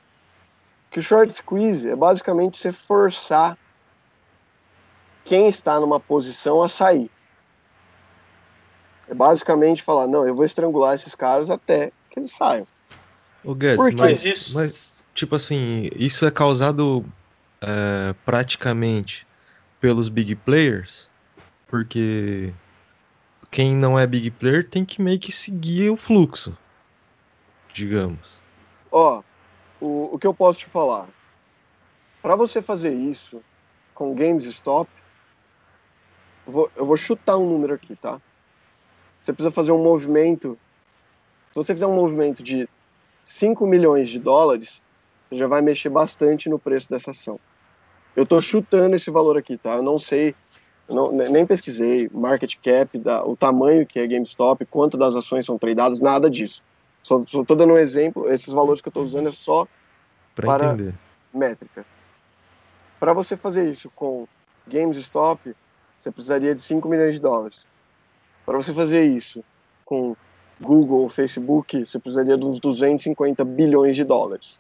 que o short squeeze é basicamente você forçar quem está numa posição a sair. É basicamente falar, não, eu vou estrangular esses caras até que eles saiam. O Guedes, mas, isso... mas, tipo assim, isso é causado é, praticamente pelos big players, porque quem não é big player tem que meio que seguir o fluxo, digamos. Ó, o, o que eu posso te falar? Para você fazer isso com GamesStop, eu vou, eu vou chutar um número aqui, tá? Você precisa fazer um movimento. Se você fizer um movimento de 5 milhões de dólares, já vai mexer bastante no preço dessa ação. Eu estou chutando esse valor aqui, tá? Eu não sei, eu não, nem pesquisei market cap, da, o tamanho que é GameStop, quanto das ações são tradeadas, nada disso. Só estou dando um exemplo, esses valores que eu estou usando é só pra para entender. métrica. Para você fazer isso com GameStop, você precisaria de 5 milhões de dólares. Para você fazer isso com Google ou Facebook, você precisaria de uns 250 bilhões de dólares.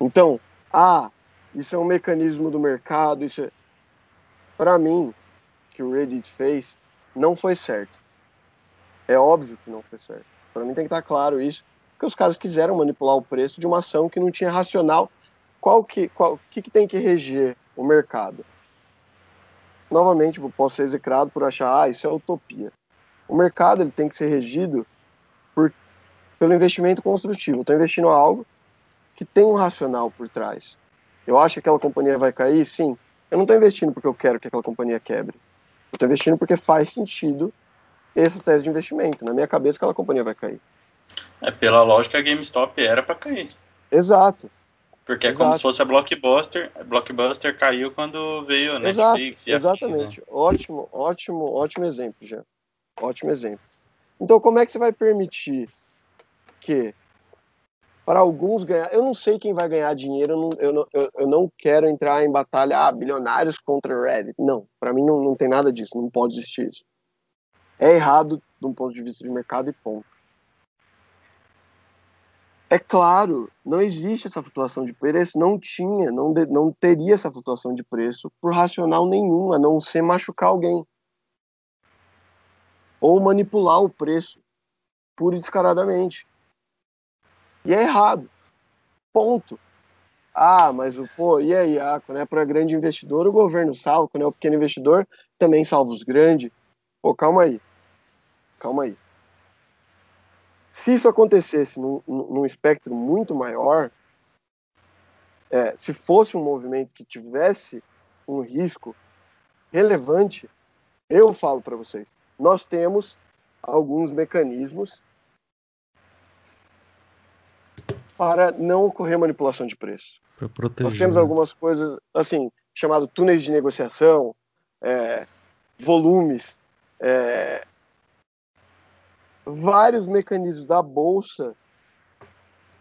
Então, ah, isso é um mecanismo do mercado, isso é... Para mim, que o Reddit fez, não foi certo. É óbvio que não foi certo. Para mim tem que estar claro isso, porque os caras quiseram manipular o preço de uma ação que não tinha racional. Qual que, qual, que, que tem que reger o mercado? Novamente, posso ser execrado por achar, ah, isso é utopia. O mercado ele tem que ser regido por, pelo investimento construtivo. Estou investindo em algo que tem um racional por trás. Eu acho que aquela companhia vai cair? Sim. Eu não estou investindo porque eu quero que aquela companhia quebre. Estou investindo porque faz sentido essa tese de investimento. Na minha cabeça, aquela companhia vai cair. É, pela lógica, a GameStop era para cair. Exato. Porque Exato. é como se fosse a Blockbuster. A Blockbuster caiu quando veio a Netflix. Exato, exatamente. Aqui, né? Ótimo, ótimo, ótimo exemplo, já. Ótimo exemplo. Então, como é que você vai permitir que para alguns ganhar. Eu não sei quem vai ganhar dinheiro, eu não, eu não, eu, eu não quero entrar em batalha, ah, bilionários contra Reddit. Não, para mim não, não tem nada disso, não pode existir isso é errado de um ponto de vista de mercado e ponto. É claro, não existe essa flutuação de preço, não tinha, não, de, não teria essa flutuação de preço por racional nenhum, a não ser machucar alguém. Ou manipular o preço, pura e descaradamente. E é errado. Ponto. Ah, mas o pô, e aí? Ah, quando é para grande investidor, o governo salva, quando é o pequeno investidor, também salva os grandes. Pô, calma aí. Calma aí. Se isso acontecesse num, num espectro muito maior, é, se fosse um movimento que tivesse um risco relevante, eu falo para vocês, nós temos alguns mecanismos para não ocorrer manipulação de preço. Nós temos né? algumas coisas, assim, chamado túneis de negociação, é, volumes, é, vários mecanismos da bolsa,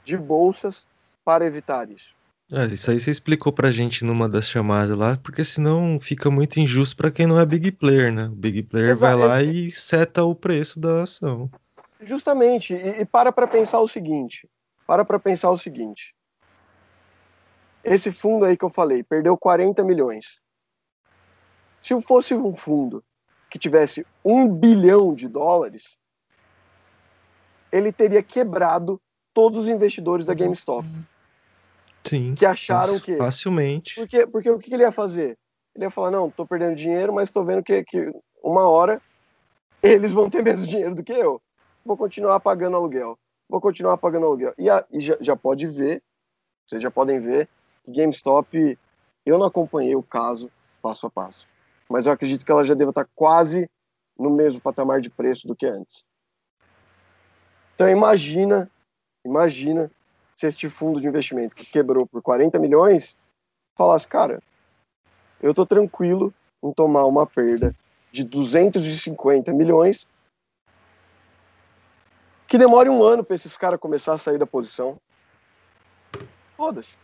de bolsas, para evitar isso. É, isso aí você explicou pra gente numa das chamadas lá, porque senão fica muito injusto pra quem não é big player, né? O big player Exa- vai lá é- e seta o preço da ação. Justamente, e, e para para pensar o seguinte, para para pensar o seguinte. Esse fundo aí que eu falei, perdeu 40 milhões. Se fosse um fundo que tivesse um bilhão de dólares, ele teria quebrado todos os investidores da GameStop, Sim. que acharam que Facilmente. Porque, porque o que que ele ia fazer? Ele ia falar, não, tô perdendo dinheiro, mas tô vendo que, que uma hora eles vão ter menos [laughs] dinheiro do que eu. Vou continuar pagando aluguel. Vou continuar pagando aluguel. E, a- e já, já pode ver, vocês já podem ver, que GameStop, eu não acompanhei o caso passo a passo. Mas eu acredito que ela já deva estar quase no mesmo patamar de preço do que antes. Então imagina, imagina se este fundo de investimento que quebrou por 40 milhões falasse, cara, eu tô tranquilo em tomar uma perda de 250 milhões que demore um ano para esses caras começar a sair da posição. Foda-se.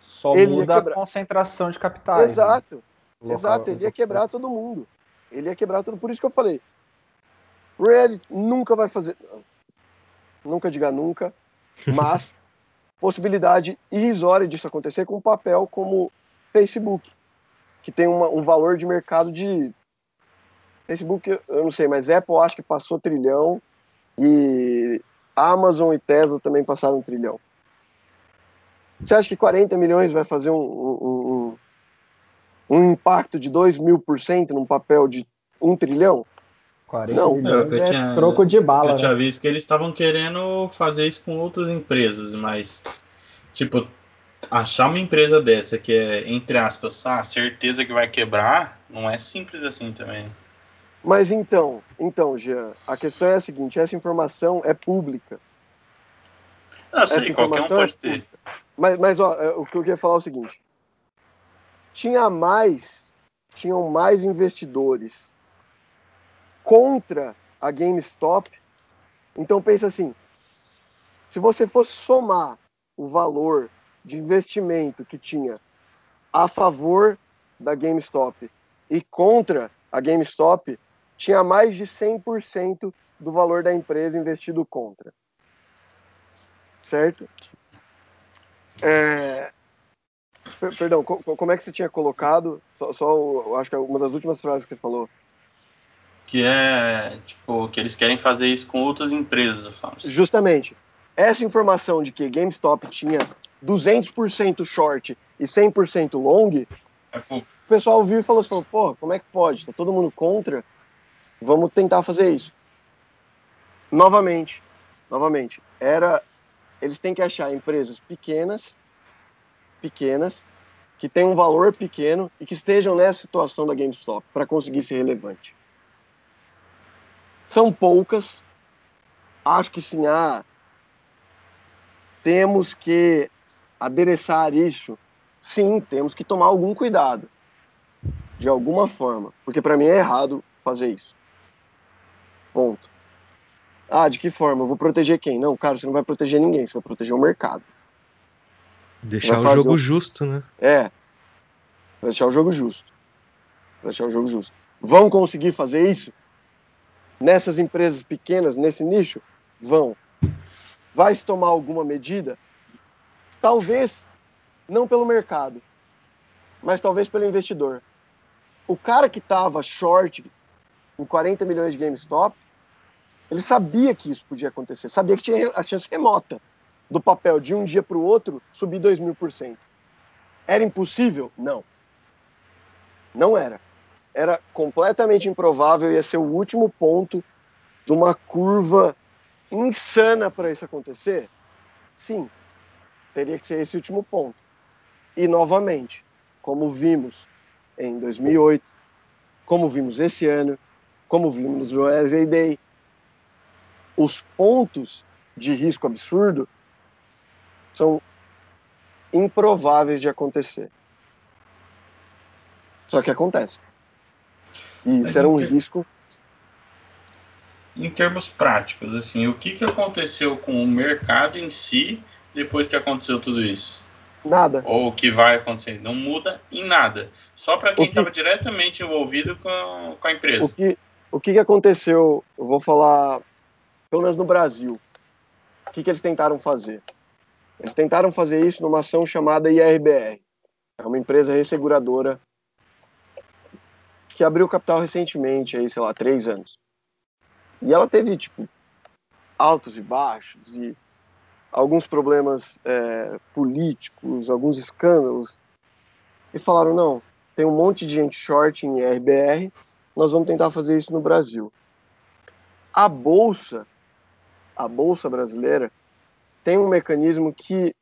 Só Ele muda a concentração de capitais. né? Exato, Local- exato. Ele ia quebrar todo mundo. Ele ia quebrar tudo. Por isso que eu falei. Reddit nunca vai fazer. Nunca diga nunca, [laughs] mas possibilidade irrisória disso acontecer com um papel como Facebook, que tem uma- um valor de mercado de. Facebook, eu não sei, mas Apple acho que passou trilhão e Amazon e Tesla também passaram um trilhão. Você acha que 40 milhões vai fazer um, um, um, um impacto de 2 mil por cento num papel de um trilhão? 40 Não, milhões eu é tinha- troco de bala, Eu né? tinha visto que eles estavam querendo fazer isso com outras empresas, mas, tipo, achar uma empresa dessa que é, entre aspas, Ah, certeza que vai quebrar, não é simples assim também. Mas então, então, Jean, a questão é a seguinte: essa informação é pública. Não, sei, qualquer um informação é pode ter. pública. Mas, mas ó, é, o que eu queria falar é o seguinte: tinha mais, tinham mais investidores contra a GameStop. Então pensa assim: se você fosse somar o valor de investimento que tinha a favor da GameStop e contra a GameStop, tinha mais de 100% do valor da empresa investido contra. Certo? É, per- Perdão, co- co- como é que você tinha colocado? Só, só acho que é uma das últimas frases que você falou. Que é, tipo, que eles querem fazer isso com outras empresas. Justamente, essa informação de que GameStop tinha 200% short e 100% long, É, o pessoal viu e falou assim, pô, como é que pode? Tá todo mundo contra? Vamos tentar fazer isso. Novamente, novamente, era eles têm que achar empresas pequenas, pequenas, que tenham um valor pequeno e que estejam nessa situação da GameStop para conseguir ser relevante. São poucas. Acho que sim, ah, temos que adereçar isso. Sim, temos que tomar algum cuidado, de alguma forma, porque para mim é errado fazer isso. Ponto. Ah, de que forma? Eu vou proteger quem? Não, cara, você não vai proteger ninguém, você vai proteger o mercado. Deixar o jogo um- justo, né? É. Vai deixar o jogo justo. Vai deixar o jogo justo. Vão conseguir fazer isso? Nessas empresas pequenas, nesse nicho? Vão. Vai se tomar alguma medida? Talvez não pelo mercado, mas talvez pelo investidor. O cara que estava short em 40 milhões de GameStop, ele sabia que isso podia acontecer, sabia que tinha a chance remota do papel de um dia para o outro subir 2 mil por cento. Era impossível? Não. Não era. Era completamente improvável, ia ser o último ponto de uma curva insana para isso acontecer? Sim, teria que ser esse último ponto. E, novamente, como vimos em 2008, como vimos esse ano, como vimos no USA Day, os pontos de risco absurdo são improváveis de acontecer. Só que acontece. E isso era um ente- risco. em termos práticos, assim, o que, que aconteceu com o mercado em si depois que aconteceu tudo isso? Nada. Ou o que vai acontecer? Não muda em nada. Só para quem O que- estava diretamente envolvido com, com a empresa. O que, o que que aconteceu, eu vou falar, pelo menos no Brasil, o que, que eles tentaram fazer? Eles tentaram fazer isso numa ação chamada IRBR. É uma empresa resseguradora que abriu capital recentemente, aí, sei lá, três anos. E ela teve, tipo, altos e baixos e alguns problemas é, políticos, alguns escândalos. E falaram, não, tem um monte de gente short em IRBR, nós vamos tentar fazer isso no Brasil. A bolsa, a bolsa brasileira, tem um mecanismo que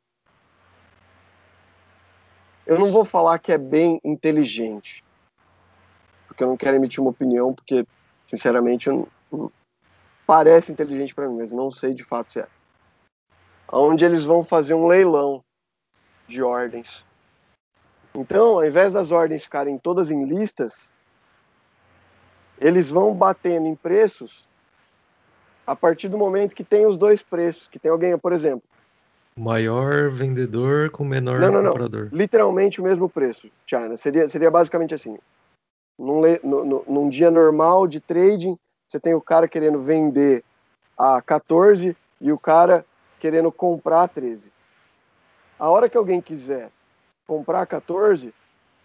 eu não vou falar que é bem inteligente, porque eu não quero emitir uma opinião, porque sinceramente eu não- não- parece inteligente para mim, mas não sei de fato se é. Onde eles vão fazer um leilão de ordens. Então, ao invés das ordens ficarem todas em listas, eles vão batendo em preços a partir do momento que tem os dois preços, que tem alguém, por exemplo, Maior vendedor com menor Não, não, não. comprador. literalmente o mesmo preço, China. Seria, seria basicamente assim. Num, num dia normal de trading, você tem o cara querendo vender a 14 e o cara querendo comprar a 13. A hora que alguém quiser comprar a 14,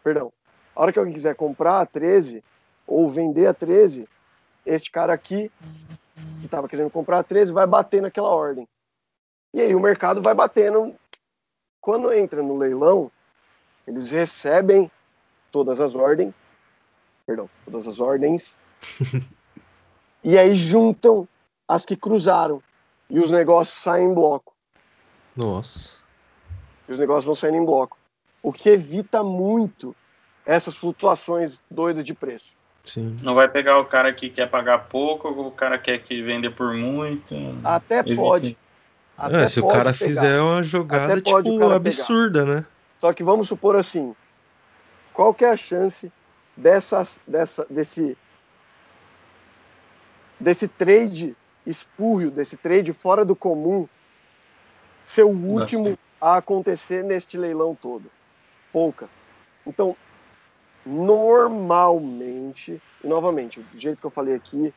perdão, a hora que alguém quiser comprar a 13 ou vender a 13, este cara aqui que estava querendo comprar a 13 vai bater naquela ordem. E aí o mercado vai batendo quando entra no leilão, eles recebem todas as ordens, perdão, todas as ordens, [laughs] e aí juntam as que cruzaram e os negócios saem em bloco. Nossa. E os negócios vão saindo em bloco, o que evita muito essas flutuações doidas de preço. Sim. Não vai pegar o cara que quer pagar pouco, o cara quer que vender por muito. Até Evita. pode. Até É, se o pode cara pegar. fizer uma jogada, Até pode o tipo, absurda, né? Só que vamos supor assim, qual que é a chance dessas, dessa, desse, desse trade espúrio, desse trade fora do comum, ser o último a acontecer neste leilão todo? Pouca. Então, normalmente, e novamente, do jeito que eu falei aqui,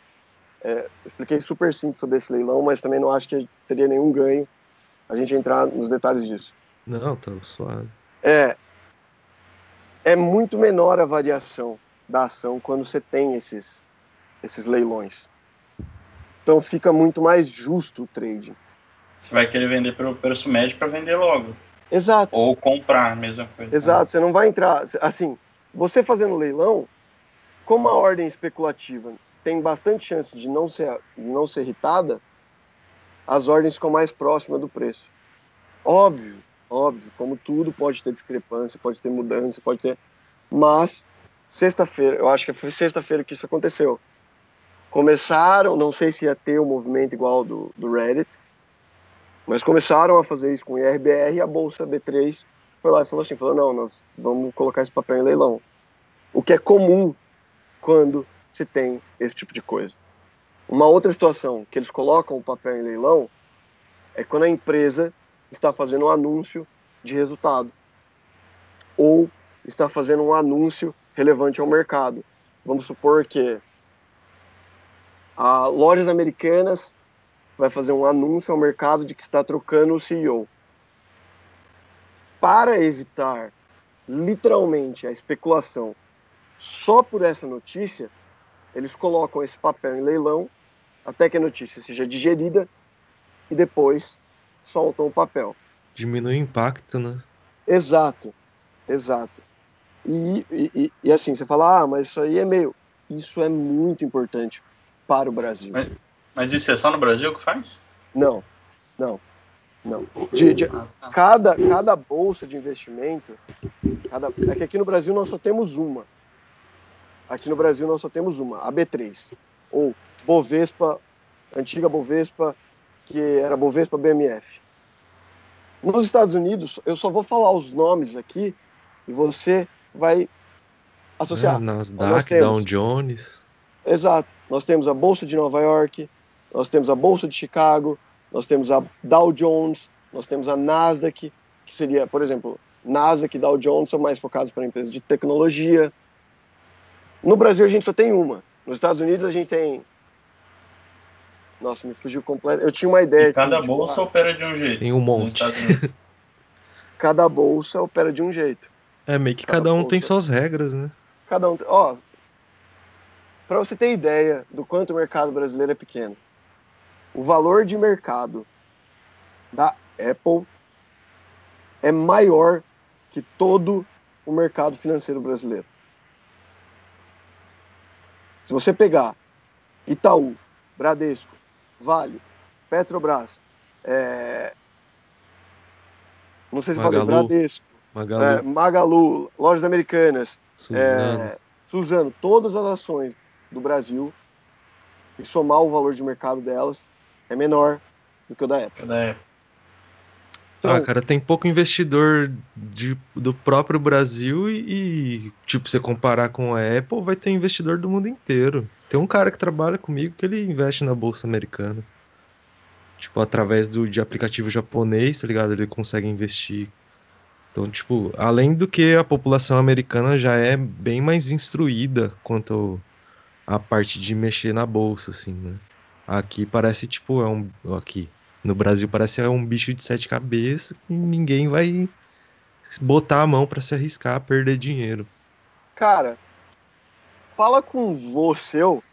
é, eu expliquei super simples sobre esse leilão, mas também não acho que teria nenhum ganho a gente entrar nos detalhes disso Não, tá suave. é, é muito menor a variação da ação quando você tem esses, esses leilões. Então fica muito mais justo o trading. Você vai querer vender pelo preço médio para vender logo. Exato, Ou comprar, mesma coisa. exato. Você não vai entrar. Assim, você fazendo leilão, como a ordem especulativa tem bastante chance de não ser, de não ser irritada, as ordens ficam mais próximas do preço. Óbvio, óbvio, como tudo pode ter discrepância, pode ter mudança, pode ter. Mas, sexta-feira, eu acho que foi sexta-feira que isso aconteceu. Começaram, não sei se ia ter um movimento igual do, do Reddit, mas começaram a fazer isso com o IRBR e a Bolsa B3 foi lá e falou assim, falou, não, nós vamos colocar esse papel em leilão. O que é comum quando se tem esse tipo de coisa. Uma outra situação que eles colocam o papel em leilão é quando a empresa está fazendo um anúncio de resultado ou está fazendo um anúncio relevante ao mercado. Vamos supor que a Lojas Americanas vai fazer um anúncio ao mercado de que está trocando o CEO. Para evitar literalmente a especulação só por essa notícia, eles colocam esse papel em leilão até que a notícia seja digerida e depois soltam o papel. Diminui o impacto, né? Exato, exato. E, e, e- e assim, você fala, ah, mas isso aí é meio. Isso é muito importante para o Brasil. Mas- Mas isso é só no Brasil que faz? Não, não, não. De, de- Ah, tá. cada, cada bolsa de investimento, cada, é que aqui no Brasil nós só temos uma. Aqui no Brasil nós só temos uma, a B3. Ou Bovespa, antiga Bovespa, que era Bovespa BMF. Nos Estados Unidos, eu só vou falar os nomes aqui e você vai associar. Nós Nasdaq, temos. Dow Jones. Exato. Nós temos a Bolsa de Nova York, nós temos a Bolsa de Chicago, nós temos a Dow Jones, nós temos a Nasdaq, que seria, por exemplo, Nasdaq e Dow Jones são mais focados para empresas de tecnologia. No Brasil a gente só tem uma. Nos Estados Unidos a gente tem. Nossa, me fugiu completo. Eu tinha uma ideia. E cada bolsa falar. opera de um jeito. Tem um monte. [laughs] cada bolsa opera de um jeito. É, meio que cada, cada um bolsa. tem suas regras, né? Cada um. Ó, para você ter ideia do quanto o mercado brasileiro é pequeno, o valor de mercado da Apple é maior que todo o mercado financeiro brasileiro. Se você pegar Itaú, Bradesco, Vale, Petrobras, é... não sei se Magalu, falei Bradesco, Magalu, é, Magalu Lojas Americanas, Suzano. É... Suzano, todas as ações do Brasil e somar o valor de mercado delas é menor do que o da Apple. Da Apple. Então, ah, cara, tem pouco investidor de, do próprio Brasil e, e, tipo, você comparar com a Apple, vai ter investidor do mundo inteiro. Tem um cara que trabalha comigo que ele investe na bolsa americana. Tipo, através do, de aplicativo japonês, tá ligado? Ele consegue investir. Então, tipo, além do que a população americana já é bem mais instruída quanto a parte de mexer na bolsa, assim, né? Aqui parece, tipo, é um. Aqui, no Brasil parece é um bicho de sete cabeças e ninguém vai botar a mão para se arriscar a perder dinheiro. Cara, fala com o vô seu.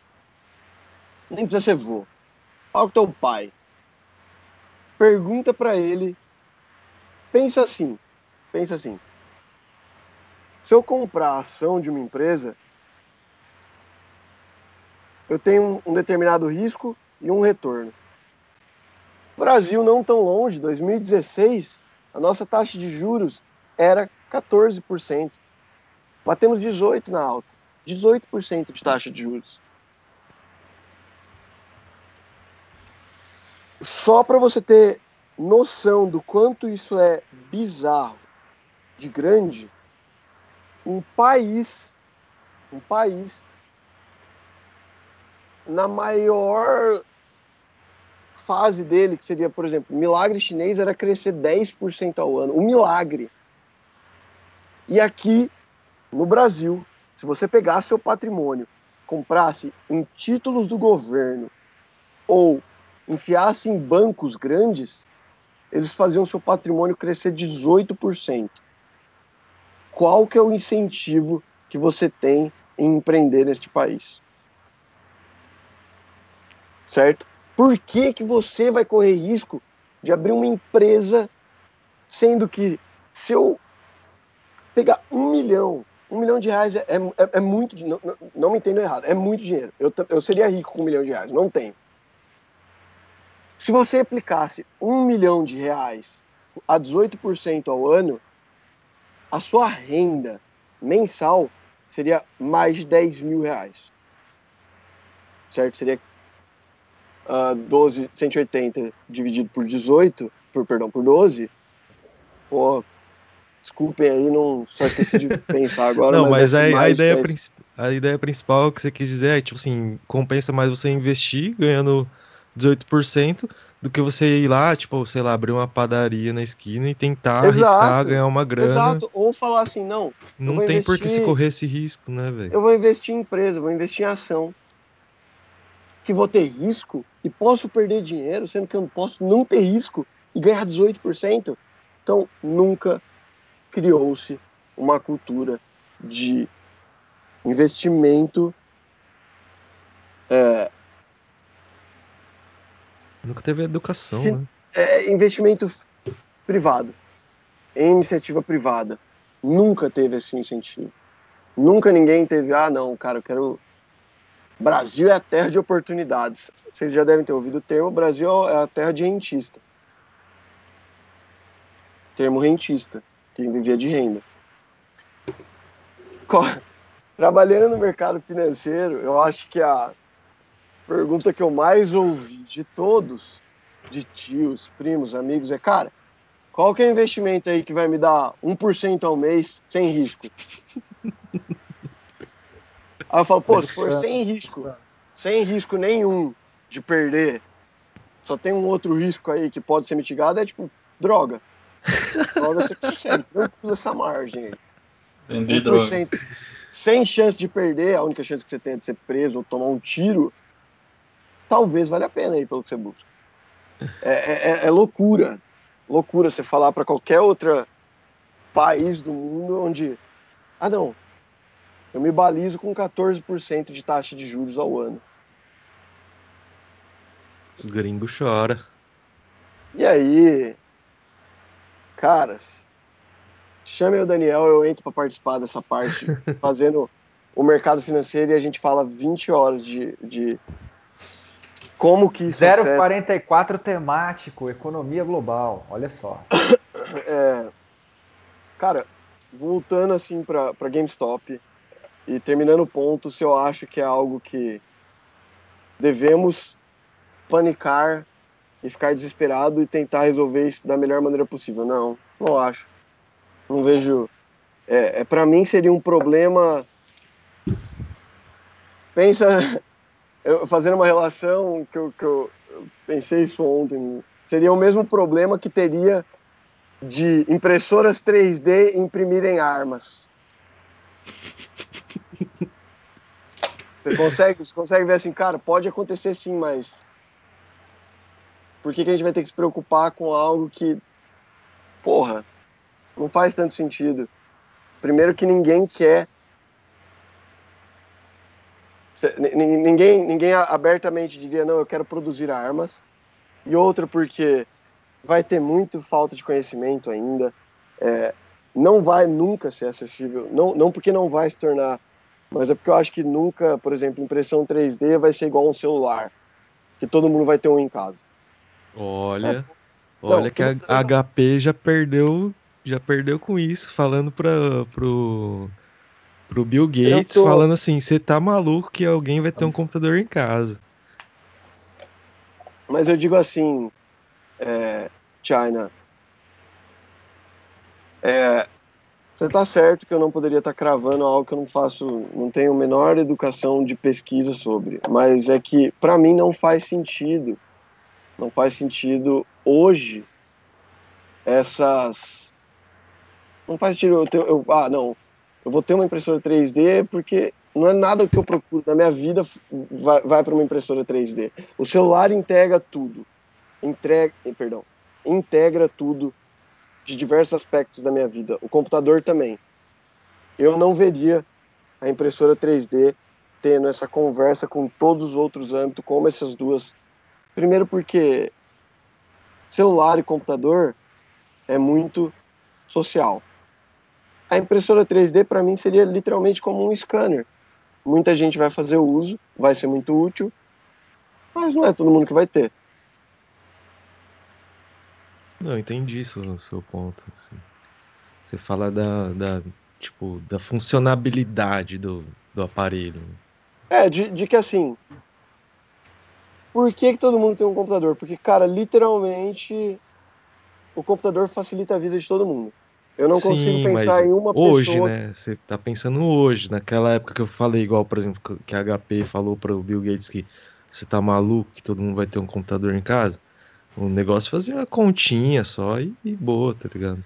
Nem precisa ser vô. Fala com teu pai. Pergunta para ele. Pensa assim. Pensa assim. Se eu comprar a ação de uma empresa, eu tenho um determinado risco e um retorno. Brasil não tão longe, 2016, a nossa taxa de juros era 14%. Batemos 18% na alta. 18% de taxa de juros. Só para você ter noção do quanto isso é bizarro, de grande, um país, um país na maior fase dele, que seria, por exemplo, milagre chinês era crescer 10% ao ano. O milagre. E aqui, no Brasil, se você pegasse seu patrimônio, comprasse em títulos do governo ou enfiasse em bancos grandes, eles faziam seu patrimônio crescer 18%. Qual que é o incentivo que você tem em empreender neste país? Certo? Por que, que você vai correr risco de abrir uma empresa, sendo que se eu pegar um milhão, um milhão de reais é, é, é muito, não, não me entendo errado, é muito dinheiro. Eu, eu seria rico com um milhão de reais, não tenho. Se você aplicasse um milhão de reais a 18% ao ano, a sua renda mensal seria mais de 10 mil reais. Certo? Seria uh, 12, 180 dividido por 18, por, perdão, por 12, pô, desculpem aí, não só esqueci de [laughs] pensar agora. Não, mas, mas a, a, ideia a ideia principal que você quis dizer é, tipo assim, compensa mais você investir ganhando 18% do que você ir lá, tipo, sei lá, abrir uma padaria na esquina e tentar Exato. arriscar, ganhar uma grana. Exato, ou falar assim, não. Não tem investir... por que se correr esse risco, né, velho? Eu vou investir em empresa, vou investir em ação que vou ter risco e posso perder dinheiro, sendo que eu não posso não ter risco e ganhar 18%. Então, nunca criou-se uma cultura de investimento. É, nunca teve educação, se, né? É, investimento privado, em iniciativa privada. Nunca teve esse incentivo. Nunca ninguém teve, ah, não, cara, eu quero Brasil é a terra de oportunidades. Vocês já devem ter ouvido o termo, Brasil é a terra de rentista. Termo rentista, quem vivia de renda. Trabalhando no mercado financeiro, eu acho que a pergunta que eu mais ouvi de todos, de tios, primos, amigos, é, cara, qual que é o investimento aí que vai me dar 1% ao mês sem risco? [laughs] Aí eu falo, pô, se for sem risco, sem risco nenhum de perder, só tem um outro risco aí que pode ser mitigado, é tipo droga. [laughs] droga você consegue, tranquilo essa margem aí. Vender droga. Sem chance de perder, a única chance que você tem é de ser preso ou tomar um tiro, talvez valha a pena aí pelo que você busca. É, é, é, é loucura. Loucura você falar para qualquer outro país do mundo onde. Ah, não. Eu me balizo com 14% de taxa de juros ao ano. Os gringos choram. E aí, caras, chame o Daniel, eu entro para participar dessa parte, [laughs] fazendo o mercado financeiro e a gente fala 20 horas de, de como que isso 044 afeta... temático, economia global, olha só. [coughs] É, cara, voltando assim para GameStop e terminando o ponto, se eu acho que é algo que devemos panicar e ficar desesperado e tentar resolver isso da melhor maneira possível. Não, não acho. Não vejo. É, é para mim seria um problema. Pensa, [laughs] eu, fazendo uma relação que eu, que eu pensei isso ontem. Seria o mesmo problema que teria de impressoras 3D imprimirem armas. Você consegue, você consegue ver assim, cara, pode acontecer sim, mas por que, que a gente vai ter que se preocupar com algo que, porra, não faz tanto sentido? Primeiro que ninguém quer. Ninguém, ninguém abertamente diria, não, eu quero produzir armas. E outra porque vai ter muito falta de conhecimento ainda. É, não vai nunca ser acessível. Não, não porque não vai se tornar, mas é porque eu acho que nunca, por exemplo, impressão 3D vai ser igual a um celular, que todo mundo vai ter um em casa. Olha, olha não, que a HP já perdeu, já perdeu com isso, falando para pro pro Bill Gates, tô... falando assim, você tá maluco que alguém vai ter um computador em casa. Mas eu digo assim, é, China, é, você tá certo que eu não poderia estar tá cravando algo que eu não faço, não tenho menor educação de pesquisa sobre, mas é que para mim não faz sentido não faz sentido hoje essas. Não faz sentido eu, ter, eu ah, não, eu vou ter uma impressora 3D porque não é nada que eu procuro na minha vida vai, vai para uma impressora 3D. O celular integra tudo, entrega, perdão, integra tudo de diversos aspectos da minha vida. O computador também. Eu não veria a impressora 3D tendo essa conversa com todos os outros âmbitos, como essas duas Primeiro porque celular e computador é muito social. A impressora 3D para mim seria literalmente como um scanner. Muita gente vai fazer o uso, vai ser muito útil, mas não é todo mundo que vai ter. Não, entendi o seu ponto. Assim. Você fala da, da, tipo, da funcionabilidade do, do aparelho. É, de, de que assim, por que, que todo mundo tem um computador? Porque, cara, literalmente o computador facilita a vida de todo mundo. Eu não Sim, consigo pensar em uma hoje, pessoa. Hoje, né? Você tá pensando hoje, naquela época que eu falei, igual, por exemplo, que a HP falou para o Bill Gates que você tá maluco, que todo mundo vai ter um computador em casa. O negócio fazia uma continha só e, e boa, tá ligado?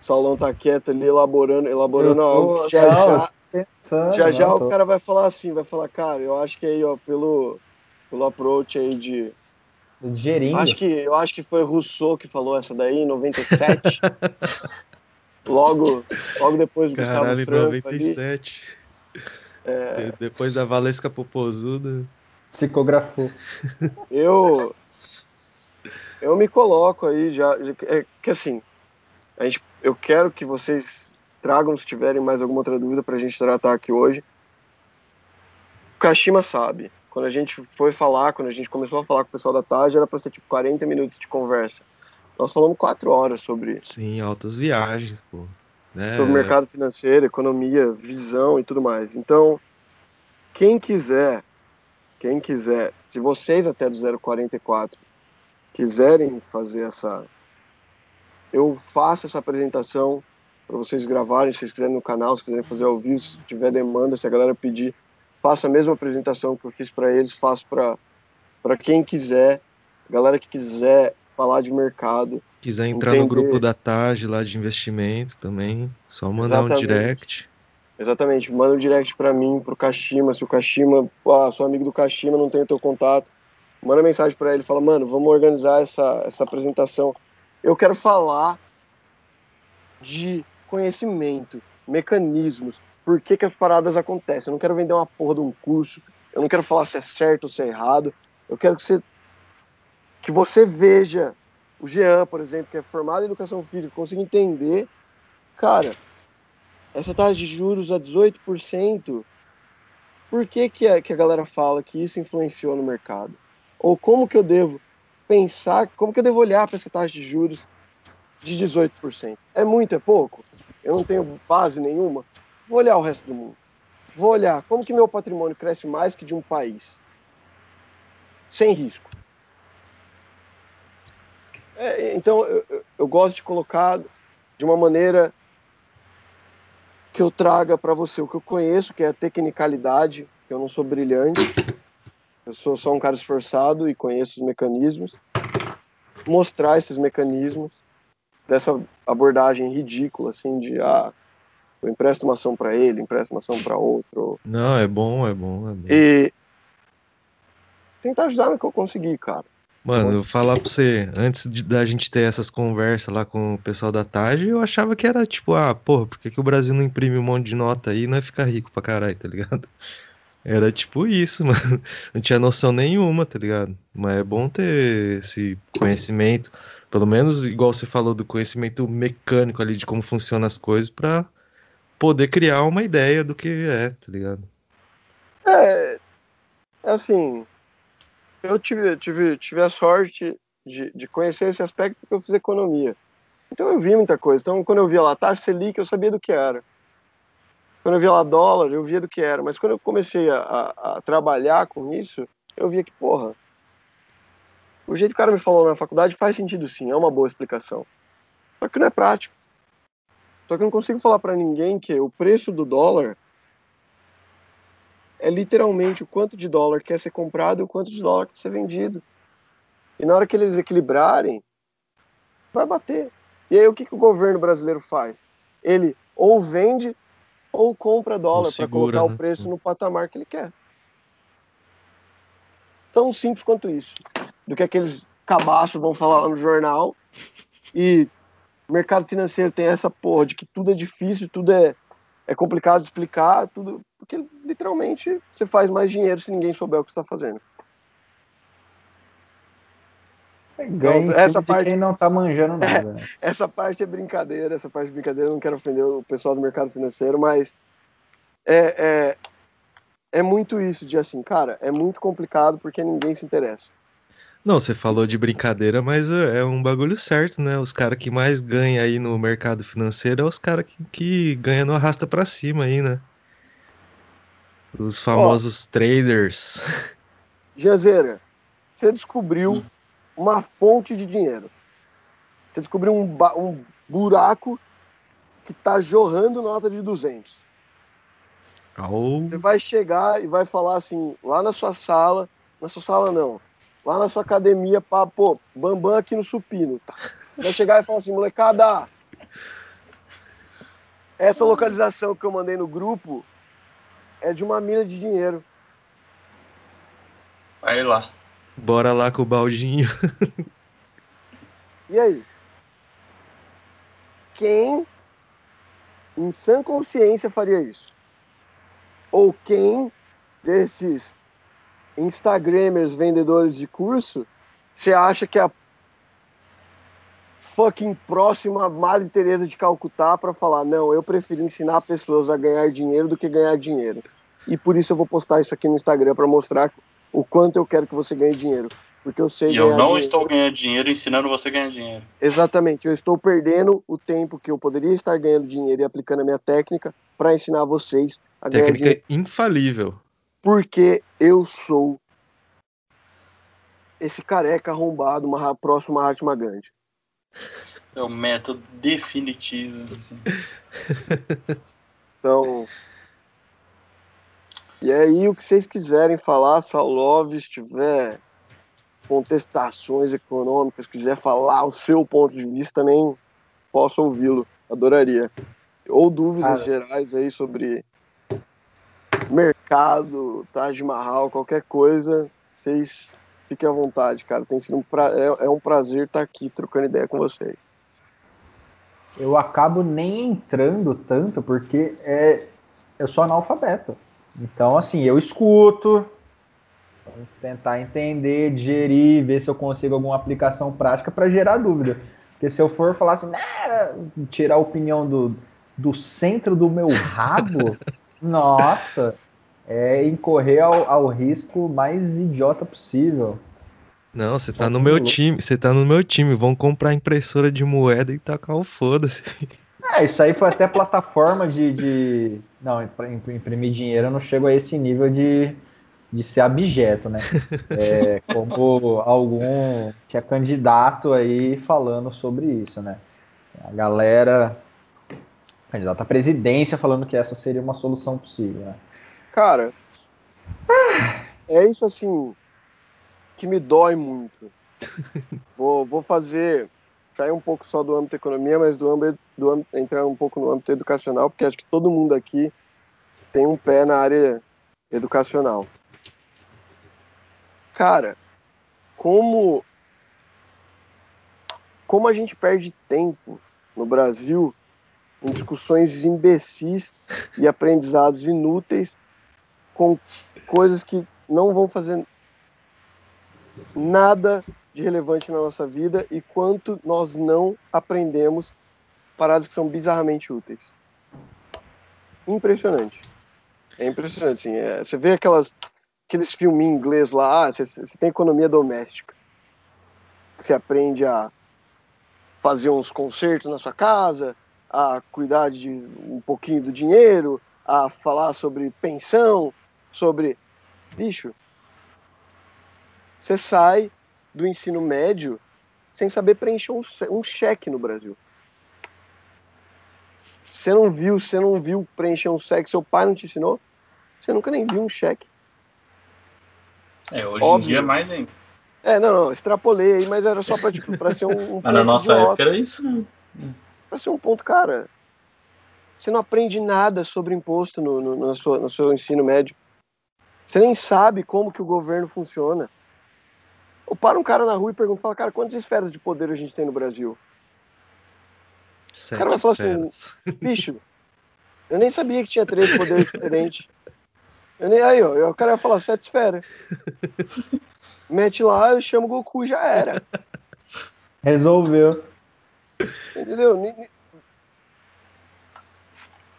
O Saulão tá quieto ali, elaborando, elaborando algo. Já, já, Pensando, já já o cara vai falar assim, vai falar, cara, eu acho que aí, ó, pelo, pelo approach aí de. Gerindo. Acho que, eu acho que foi Rousseau que falou essa daí, em 97. [laughs] logo, logo depois do Caralho, Gustavo Franco 97. É... Depois da Valesca Popozuda. Psicografou. [laughs] Eu. Eu me coloco aí já. É que assim, a gente, eu quero que vocês Tragam se tiverem mais alguma outra dúvida para a gente tratar aqui hoje. O Kashima sabe. Quando a gente foi falar, quando a gente começou a falar com o pessoal da TAG, era para ser tipo 40 minutos de conversa. Nós falamos quatro horas sobre. Sim, altas viagens, pô. Né? Sobre mercado financeiro, economia, visão e tudo mais. Então, quem quiser, quem quiser, se vocês até do 044 quiserem fazer essa. Eu faço essa apresentação para vocês gravarem, se vocês quiserem no canal, se quiserem fazer ao vivo, se tiver demanda, se a galera pedir, faço a mesma apresentação que eu fiz para eles, faço para quem quiser, galera que quiser falar de mercado. Quiser entrar Entender. no grupo da TAG lá de investimento também, só mandar um Exatamente. direct. Exatamente, manda um direct pra mim, pro Kashima, se o Kashima, ah, sou amigo do Kashima, não tenho teu contato, manda mensagem pra ele, fala, mano, vamos organizar essa, essa apresentação. Eu quero falar de conhecimento, mecanismos, por que, que as paradas acontecem. Eu não quero vender uma porra de um curso, eu não quero falar se é certo ou se é errado, eu quero que você, que você veja o Jean, por exemplo, que é formado em educação física, consiga entender, cara, essa taxa de juros a 18%, por que, que, a, que a galera fala que isso influenciou no mercado? Ou como que eu devo pensar, como que eu devo olhar para essa taxa de juros de 18%? É muito, é pouco? Eu não tenho base nenhuma? Vou olhar o resto do mundo. Vou olhar como que meu patrimônio cresce mais que de um país. Sem risco. É, então, eu, eu- gosto de colocar de uma maneira que eu traga para você o que eu conheço, que é a tecnicalidade, que eu não sou brilhante, eu sou só um cara esforçado e conheço os mecanismos, mostrar esses mecanismos dessa abordagem ridícula, assim, de ah, eu empresto uma ação para ele, empresto uma ação para outro, Não, é bom, é bom, é bom. e tentar ajudar no que eu conseguir, cara. Mano, eu vou falar pra você, antes de, da gente ter essas conversas lá com o pessoal da TAG, eu achava que era tipo, ah, porra, por que, que o Brasil não imprime um monte de nota aí e não é ficar rico pra caralho, tá ligado? [laughs] Era tipo isso, [laughs] mano. Não tinha noção nenhuma, tá ligado? Mas é bom ter esse conhecimento, pelo menos igual você falou do conhecimento mecânico ali de como funcionam as coisas pra poder criar uma ideia do que é, tá ligado? É, é assim, eu tive, tive, tive a sorte de, de conhecer esse aspecto porque eu fiz economia. Então eu vi muita coisa. Então quando eu via lá taxa Selic, eu sabia do que era. Quando eu via lá dólar, eu via do que era. Mas quando eu comecei a, a, a trabalhar com isso, eu via que, porra, o jeito que o cara me falou na faculdade faz sentido sim, é uma boa explicação. Só que não é prático. Só que eu não consigo falar para ninguém que o preço do dólar é literalmente o quanto de dólar quer ser comprado e o quanto de dólar quer ser vendido. E na hora que eles equilibrarem, vai bater. E aí o que, que o governo brasileiro faz? Ele ou vende ou compra dólar para colocar né? o preço no patamar que ele quer. Tão simples quanto isso. Do que aqueles cabaços vão falar lá no jornal. E o mercado financeiro tem essa porra de que tudo é difícil, tudo é, é complicado de explicar, tudo. Porque literalmente você faz mais dinheiro se ninguém souber o que você está fazendo. Você ganha Então, essa de parte- quem não tá manjando [laughs] nada. né? Essa parte é brincadeira, essa parte é brincadeira, eu não quero ofender o pessoal do mercado financeiro, mas é, é, é muito isso de assim, cara, é muito complicado porque ninguém se interessa. Não, você falou de brincadeira, mas é é um bagulho certo, né? Os caras que mais ganham aí no mercado financeiro é os caras que, que ganham no arrasta pra cima aí, né? Os famosos traders. Jazeira, você descobriu Hum. uma fonte de dinheiro. Você descobriu um, um buraco que tá jorrando nota de 200. Au. Você vai chegar e vai falar assim, lá na sua sala, na sua sala não, lá na sua academia, pá, pô, Bambam aqui no supino. Tá. Vai chegar e falar assim, molecada, essa localização que eu mandei no grupo é de uma mina de dinheiro. Vai lá. Bora lá com o baldinho. E aí? Quem, em sã consciência, faria isso? Ou quem desses Instagramers vendedores de curso você acha que é a fucking próxima Madre Teresa de Calcutá para falar, não, eu prefiro ensinar pessoas a ganhar dinheiro do que ganhar dinheiro. E por isso eu vou postar isso aqui no Instagram para mostrar o quanto eu quero que você ganhe dinheiro. Porque eu sei E eu não dinheiro. estou ganhando dinheiro ensinando você a ganhar dinheiro. Exatamente, eu estou perdendo o tempo que eu poderia estar ganhando dinheiro e aplicando a minha técnica para ensinar vocês a ganhar dinheiro, Técnica infalível. porque eu sou esse careca arrombado, uma próxima Mahatma Gandhi. É o método definitivo. assim. [laughs] Então, e aí o que vocês quiserem falar, se a Love estiver contestações econômicas, quiser falar o seu ponto de vista, também posso ouvi-lo. Adoraria. Ou dúvidas gerais aí sobre mercado, Taj Mahal, qualquer coisa, vocês fiquem à vontade, cara. Tem sido um pra... é, é um prazer estar aqui trocando ideia com vocês. Eu acabo nem entrando tanto porque é, eu sou analfabeto. Então, assim, eu escuto, tentar entender, digerir, ver se eu consigo alguma aplicação prática para gerar dúvida. Porque se eu for falar assim, tirar a opinião do, do centro do meu rabo, [laughs] nossa, é incorrer ao, ao risco mais idiota possível. Não, você tá no meu time, você tá no meu time. Vão comprar impressora de moeda e tacar o foda-se. É, isso aí foi até plataforma de, de. Não, imprimir dinheiro eu não chego a esse nível de, de ser abjeto, né? [laughs] É, como algum que é candidato aí falando sobre isso, né? A galera candidato à presidência falando que essa seria uma solução possível, né? Cara, é isso assim que me dói muito. [laughs] vou, vou fazer sair um pouco só do âmbito economia, mas do âmbito, do âmbito, entrar um pouco no âmbito educacional, porque acho que todo mundo aqui tem um pé na área educacional. Cara, como como a gente perde tempo no Brasil em discussões imbecis e aprendizados inúteis com coisas que não vão fazer nada de relevante na nossa vida e quanto nós não aprendemos paradas que são bizarramente úteis. Impressionante. É impressionante, sim. É, você vê aquelas aqueles em inglês lá, ah, você, você tem economia doméstica. Você aprende a fazer uns concertos na sua casa, a cuidar de um pouquinho do dinheiro, a falar sobre pensão, sobre. Bicho, você sai do ensino médio sem saber preencher um, um cheque no Brasil. Você não viu, você não viu preencher um cheque, seu pai não te ensinou, você nunca nem viu um cheque. É, hoje Óbvio. em dia é mais ainda. É, não, não, extrapolei aí, mas era só pra, tipo, pra ser um. um [laughs] mas na nossa época era isso mesmo. Pra ser um ponto, cara. Você não aprende nada sobre imposto no, no, no, seu, no seu ensino médio. Você nem sabe como que o governo funciona. Ou para um cara na rua e pergunta, fala, cara, quantas esferas de poder a gente tem no Brasil? Sete o cara vai falar assim, bicho, eu nem sabia que tinha três poderes diferentes. Eu nem, aí, ó, o cara ia falar sete esferas. Mete lá, eu chamo o Goku, já era. Resolveu. Entendeu?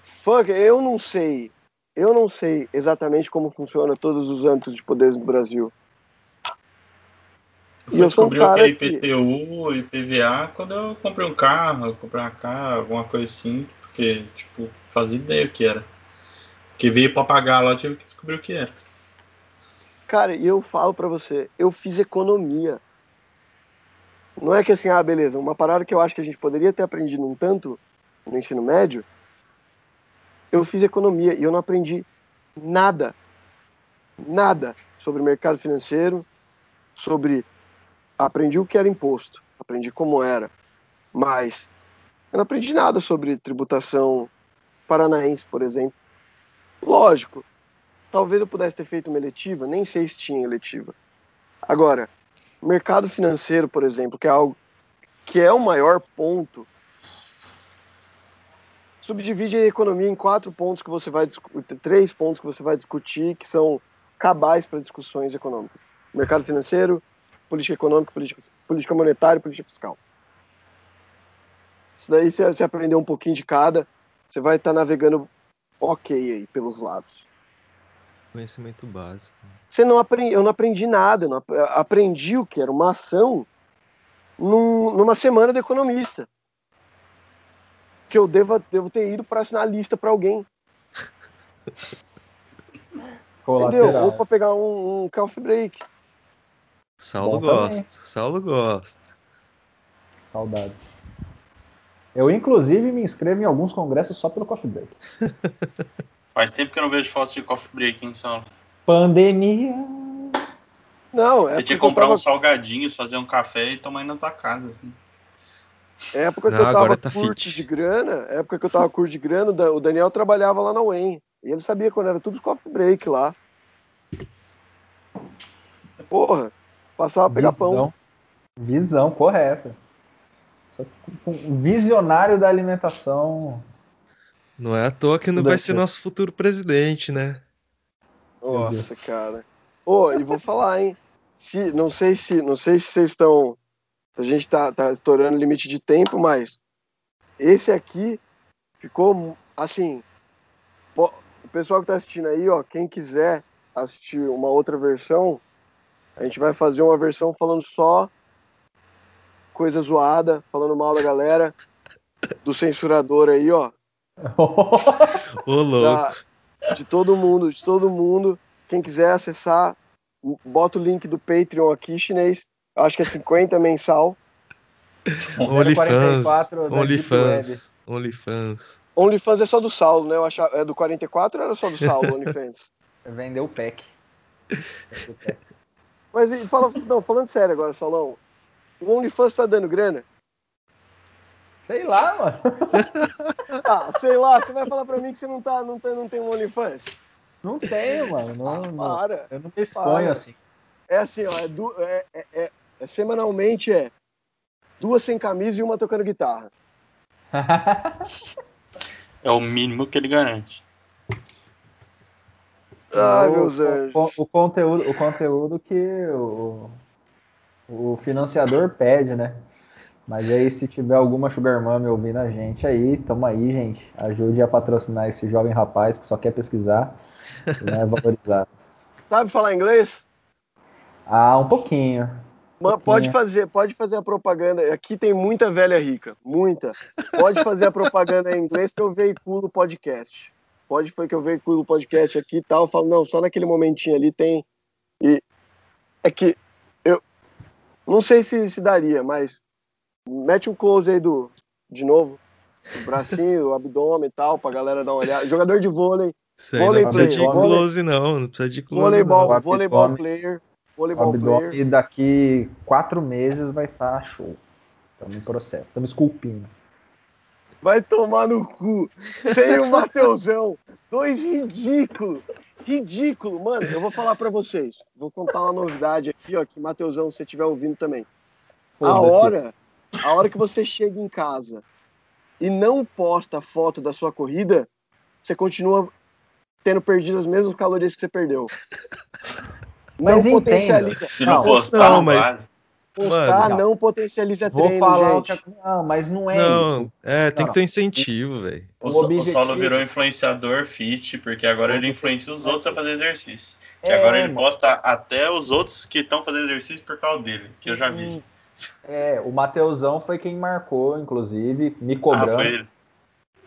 Fuck, eu não sei. Eu não sei exatamente como funciona todos os âmbitos de poderes no Brasil. Eu e eu descobri um que era IPTU IPVA quando eu comprei um carro, eu comprei uma carro, alguma coisa assim, porque, tipo, fazia ideia o que era. Que veio para pagar lá, tive que descobrir o que era. Cara, e eu falo para você, eu fiz economia. Não é que assim, ah, beleza, uma parada que eu acho que a gente poderia ter aprendido um tanto no ensino médio, eu fiz economia e eu não aprendi nada, nada sobre mercado financeiro, sobre. Aprendi o que era imposto, aprendi como era, mas eu não aprendi nada sobre tributação paranaense, por exemplo. Lógico, talvez eu pudesse ter feito uma eletiva, nem sei se tinha eletiva. Agora, mercado financeiro, por exemplo, que é algo que é o maior ponto, subdivide a economia em quatro pontos que você vai três pontos que você vai discutir que são cabais para discussões econômicas: mercado financeiro, política econômica, política, política monetária política fiscal. Isso daí você, você aprender um pouquinho de cada, você vai estar navegando ok aí pelos lados. Conhecimento básico. Você não aprendi, eu não aprendi nada, não aprendi o que era uma ação num, numa semana de economista. Que eu devo, devo ter ido para assinar a lista para alguém. Entendeu? Ou para pegar um, um coffee break. Saulo Bom gosta, também. Saulo gosta. Saudades. Eu, inclusive, me inscrevo em alguns congressos só pelo coffee break. [laughs] Faz tempo que eu não vejo fotos de coffee break, hein, Saulo? Pandemia. Não, é Você tinha que comprar tava- uns salgadinhos, fazer um café e tomar aí na tua casa. assim. É época que Não, eu tava tá curto fit. de grana, época que eu tava curto de grana, o Da- o Daniel trabalhava lá na UEM. E ele sabia quando era tudo coffee break lá. Porra, passava a pegar pão. Visão. Visão correta. Só que com- um visionário da alimentação. Não é à toa que não vai é ser nosso futuro presidente, né? Nossa, cara. Ô, e vou falar, hein? Se, não sei se, não sei se vocês estão, a gente tá, tá estourando o limite de tempo, mas esse aqui ficou assim. O pessoal que tá assistindo aí, ó, quem quiser assistir uma outra versão, a gente vai fazer uma versão falando só coisa zoada, falando mal da galera, do censurador aí, ó. Ô, louco. de todo mundo, de todo mundo. Quem quiser acessar, bota o link do Patreon aqui, chinês. Eu acho que é 50 mensal. OnlyFans. 044 da Deep Web. OnlyFans. OnlyFans. OnlyFans é só do Saulo, né? Eu achava, é do 44 ou era só do Saulo, OnlyFans? [laughs] Vendeu o pack. Vendeu o pack. Mas e fala, não, falando sério agora, Saulão. O OnlyFans tá dando grana? Sei lá, mano. [laughs] Ah, sei lá, você vai falar pra mim que você não, tá, não, tem, não tem um OnlyFans? Não tenho, mano. Não, Ah, não. para. Eu não me exponho Para. assim. É assim, ó, é, du- é- é- é- semanalmente é duas sem camisa e uma tocando guitarra. [laughs] É o mínimo que ele garante. Ai, o, meus o- anjos. O, conteúdo, o conteúdo que o, o financiador pede, né? Mas aí, se tiver alguma Sugar Mami ouvindo a gente aí, tamo aí, gente. Ajude a patrocinar esse jovem rapaz que só quer pesquisar e não é valorizado. Sabe falar inglês? Ah, um pouquinho. Pode fazer, pode fazer a propaganda. Aqui tem muita velha rica, muita. Pode fazer a propaganda em inglês que eu veiculo o podcast. Pode foi que eu veiculo o podcast aqui e tal. Eu falo, não, só naquele momentinho ali tem. E é que eu não sei se, se daria, mas mete um close aí do de novo. O bracinho, o abdômen e tal, pra galera dar uma olhada. Jogador de vôlei, Isso aí não Vôlei precisa de player, vôlei. close, não. Não precisa de close. voleibol, voleibol abdômen. Player, O player. abdômen daqui quatro meses vai estar show. Estamos em processo, estamos esculpindo. Vai tomar no cu. Sem o Mateusão. Dois ridículos. Ridículo. Mano, eu vou falar pra vocês. Vou contar uma novidade aqui, ó, que Mateusão, se você estiver ouvindo também. A hora, a hora que você chega em casa e não posta a foto da sua corrida, você continua tendo perdido as mesmas calorias que você perdeu. Não Mas entenda. potencializa. Se não, Não, postar, não, não, mas- vale. Postar Mano, não potencializa Vou treino, falar gente. que. Não, mas não é Não, isso. é, tem Não, que ter incentivo, velho. O, O Sa- o objetivo- Saulo virou influenciador fit, porque agora ele influencia os outros a fazer exercício. Que É, agora ele mano. posta até os outros que estão fazendo exercício por causa dele, que eu já vi. É, o Mateusão foi quem marcou, inclusive, me Ah, cobrando. foi ele.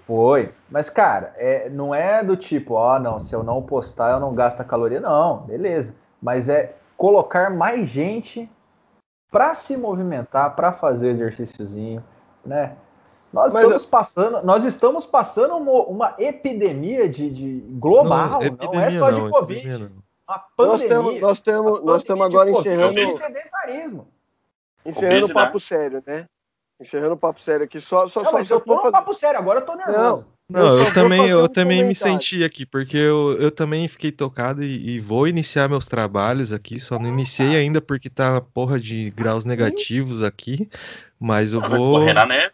Foi. Mas, cara, é, não é do tipo, ó, não, se eu não postar, eu não gasto a caloria. Não, beleza. Mas é colocar mais gente pra se movimentar, pra fazer exercíciozinho, né? Nós Mas estamos passando, nós estamos passando uma, uma epidemia de, de global, não, é epidemia só de não, Covid. epidemia não. Uma Nós pandemia. estamos nós estamos uma nós estamos pandemia agora de Covid, encerrando Covid. sedentarismo. Encerrando o papo sério, né? Encerrando o papo sério aqui. Só, só, Não, só, mas só eu tô no papo sério, agora eu tô nervoso. Não, Eu eu, vou também, eu um também me senti aqui, porque eu, eu também fiquei tocado e, e vou iniciar meus trabalhos aqui, só não iniciei ainda porque tá porra de graus negativos aqui, mas eu vou, correr na neve.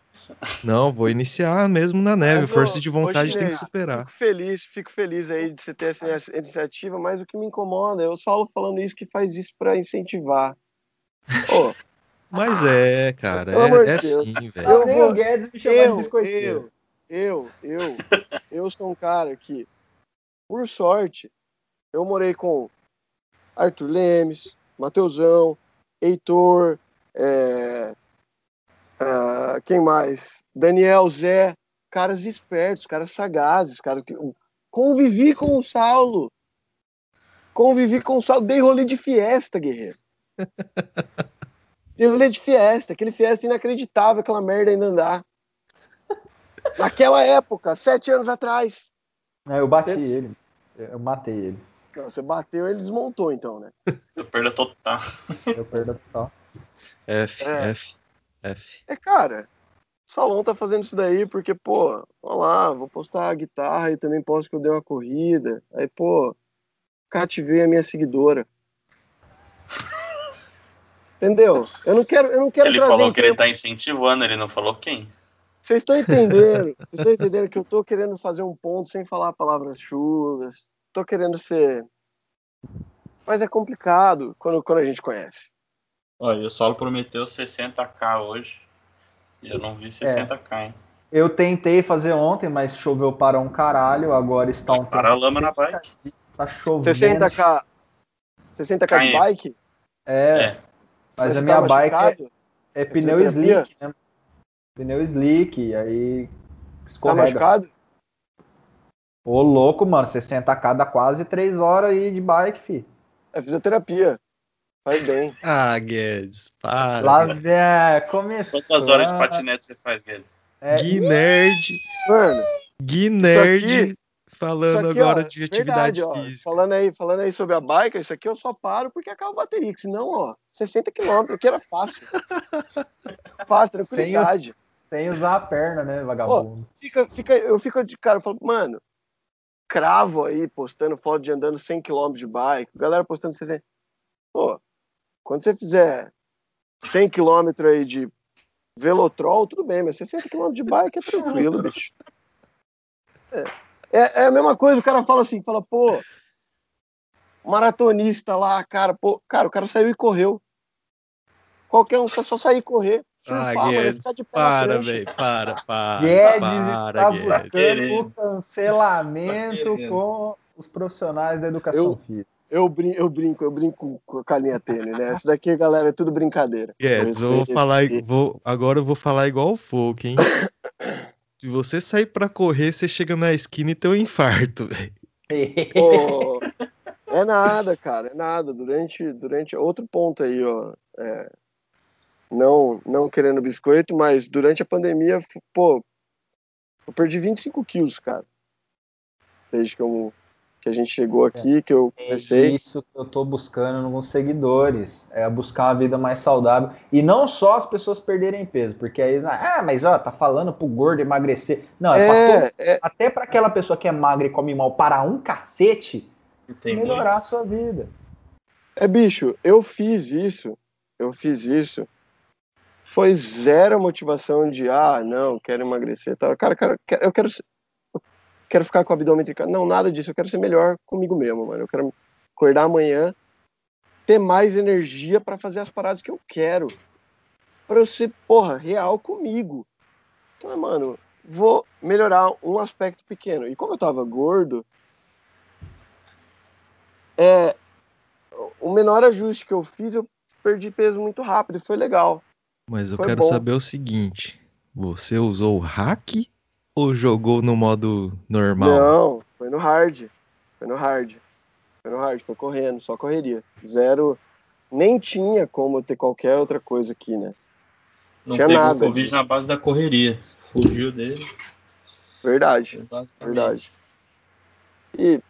não, vou iniciar mesmo na neve, Mas, força de vontade tem que superar. Fico feliz, fico feliz aí de você ter essa iniciativa, mas o que me incomoda é o Saulo falando isso que faz isso pra incentivar. Ô, Mas é, cara, é, é assim, velho. Eu Nem vou- Guedes me chamou de eu, biscoiteiro. eu, eu, eu, eu sou um cara que, por sorte, eu morei com Arthur Lemes, Mateusão, Heitor, é, ah, quem mais? Daniel, Zé, caras espertos, caras sagazes, caras que convivi com o Saulo. Convivi com o Saulo, dei rolê de fiesta, guerreiro. [laughs] Dei rolê de fiesta, aquele fiesta inacreditável, aquela merda ainda andar. Naquela época, sete anos atrás. É, eu bati ele. Eu matei ele. Não, você bateu e ele desmontou, então, né? Eu perda total. Eu perda total. [laughs] F, É. F, F. É, cara, o Salão tá fazendo isso daí porque, pô, olha lá, vou postar a guitarra e também posto que eu dei uma corrida. Aí, pô, cativei a minha seguidora. [laughs] Entendeu? Eu não quero, eu não quero Ele trazer falou que ele tá incentivando, ele não falou quem. Vocês estão entendendo? Vocês estão entendendo que eu tô querendo fazer um ponto sem falar palavras chulas. Tô querendo ser. Mas é complicado quando, quando a gente conhece. Olha, o Saulo prometeu 60k hoje. E eu não vi 60k, hein? Eu tentei fazer ontem, mas choveu para um caralho. Agora está um Para a lama na bike. Tá chovendo. 60k. 60k de bike? É, É. mas você a minha tá bike é, é pneu slick, né? Pneu slick, aí Tá escorrega. machucado? Ô, louco, mano, 60k dá quase 3 horas aí de bike, fi. É fisioterapia. Faz bem. [laughs] Ah, Guedes, para. Lá, é, começou. Quantas horas de patinete você faz, Guedes? É, Gui Nerd, Mano, Gui Nerd falando aqui, agora ó, de atividade verdade, ó, física. falando aí, falando aí sobre a bike, isso aqui eu só paro porque acaba a bateria, que senão, ó, 60 km, que era fácil. [laughs] fácil, tranquilidade. sem usar a perna, né, vagabundo? Fica, fica, eu fico de cara, eu falo, mano, cravo aí, postando foto de andando 100 km de bike, galera postando 60. Pô, quando você fizer 100 km aí de velotrol, tudo bem, mas 60 km de bike é tranquilo, [laughs] bicho. É, é, é a mesma coisa, o cara fala assim, fala, pô, maratonista lá, cara, pô, cara, o cara saiu e correu. Qualquer um só sair e correr. Ah, surfar, Guedes, para, velho, para, [laughs] para. Guedes para, está Guedes. buscando querendo. o cancelamento Tá com os profissionais da educação Eu- física. Eu, brin eu brinco, eu brinco com a linha tênue, né? Isso daqui, galera, é tudo brincadeira. Guedes, eu vou falar, vou, agora eu vou falar igual o Folk, hein? [coughs] Se você sair pra correr, você chega na esquina e tem um infarto, velho. [laughs] É nada, cara, é nada. Durante, durante outro ponto aí, ó. é, não, não querendo biscoito, mas durante a pandemia, pô, eu perdi 25 quilos, cara. Desde que, eu, que a gente chegou aqui, que eu É comecei. isso que eu tô buscando nos seguidores, é buscar uma vida mais saudável. E não só as pessoas perderem peso, porque aí, ah, mas ó, tá falando pro gordo emagrecer. Não, é, pra todo- É, é, até pra aquela pessoa que é magra e come mal para um cacete, E melhorar muito. a sua vida. É, bicho, eu fiz isso, eu fiz isso. Foi zero motivação de, ah, não, quero emagrecer tal. Cara, cara, eu quero, eu quero ficar com o abdômen trincado. Não, nada disso, eu quero ser melhor comigo mesmo, mano. Eu quero acordar amanhã, ter mais energia pra fazer as paradas que eu quero. Pra eu ser, porra, real comigo. Então, mano, vou melhorar um aspecto pequeno. E como eu tava gordo, é, o menor ajuste que eu fiz, eu perdi peso muito rápido foi legal. Mas eu Foi quero bom. saber o seguinte: você usou o hack ou jogou no modo normal? Não, foi no hard. Foi no hard. Foi no hard, foi correndo, só correria. Zero. Nem tinha como ter qualquer outra coisa aqui, né? Não Tinha pegou nada Covid na base da correria. Fugiu dele. Verdade, verdade. E,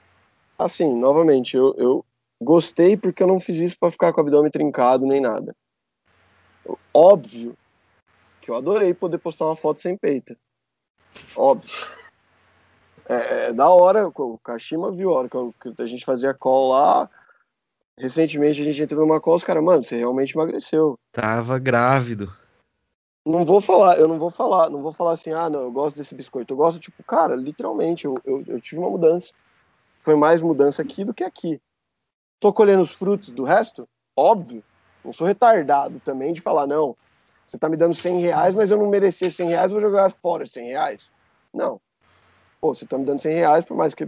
assim, novamente, eu, eu gostei porque eu não fiz isso pra ficar com o abdômen trincado nem nada. Óbvio que eu adorei poder postar uma foto sem peita. Óbvio. É, é da hora, o Kashima viu a hora que, a gente fazia call lá. Recentemente a gente entrou numa call, os caras, mano, você realmente emagreceu. Tava grávido. Não vou falar, eu não vou falar, não vou falar assim, ah, não, eu gosto desse biscoito. Eu gosto, tipo, cara, literalmente, eu, eu, eu tive uma mudança. Foi mais mudança aqui do que aqui. Tô colhendo os frutos do resto? Óbvio. Não sou retardado também de falar, não, você tá me dando 100 reais, mas eu não merecer 100 reais, vou jogar fora 100 reais. Não. Pô, você tá me dando 100 reais, por mais que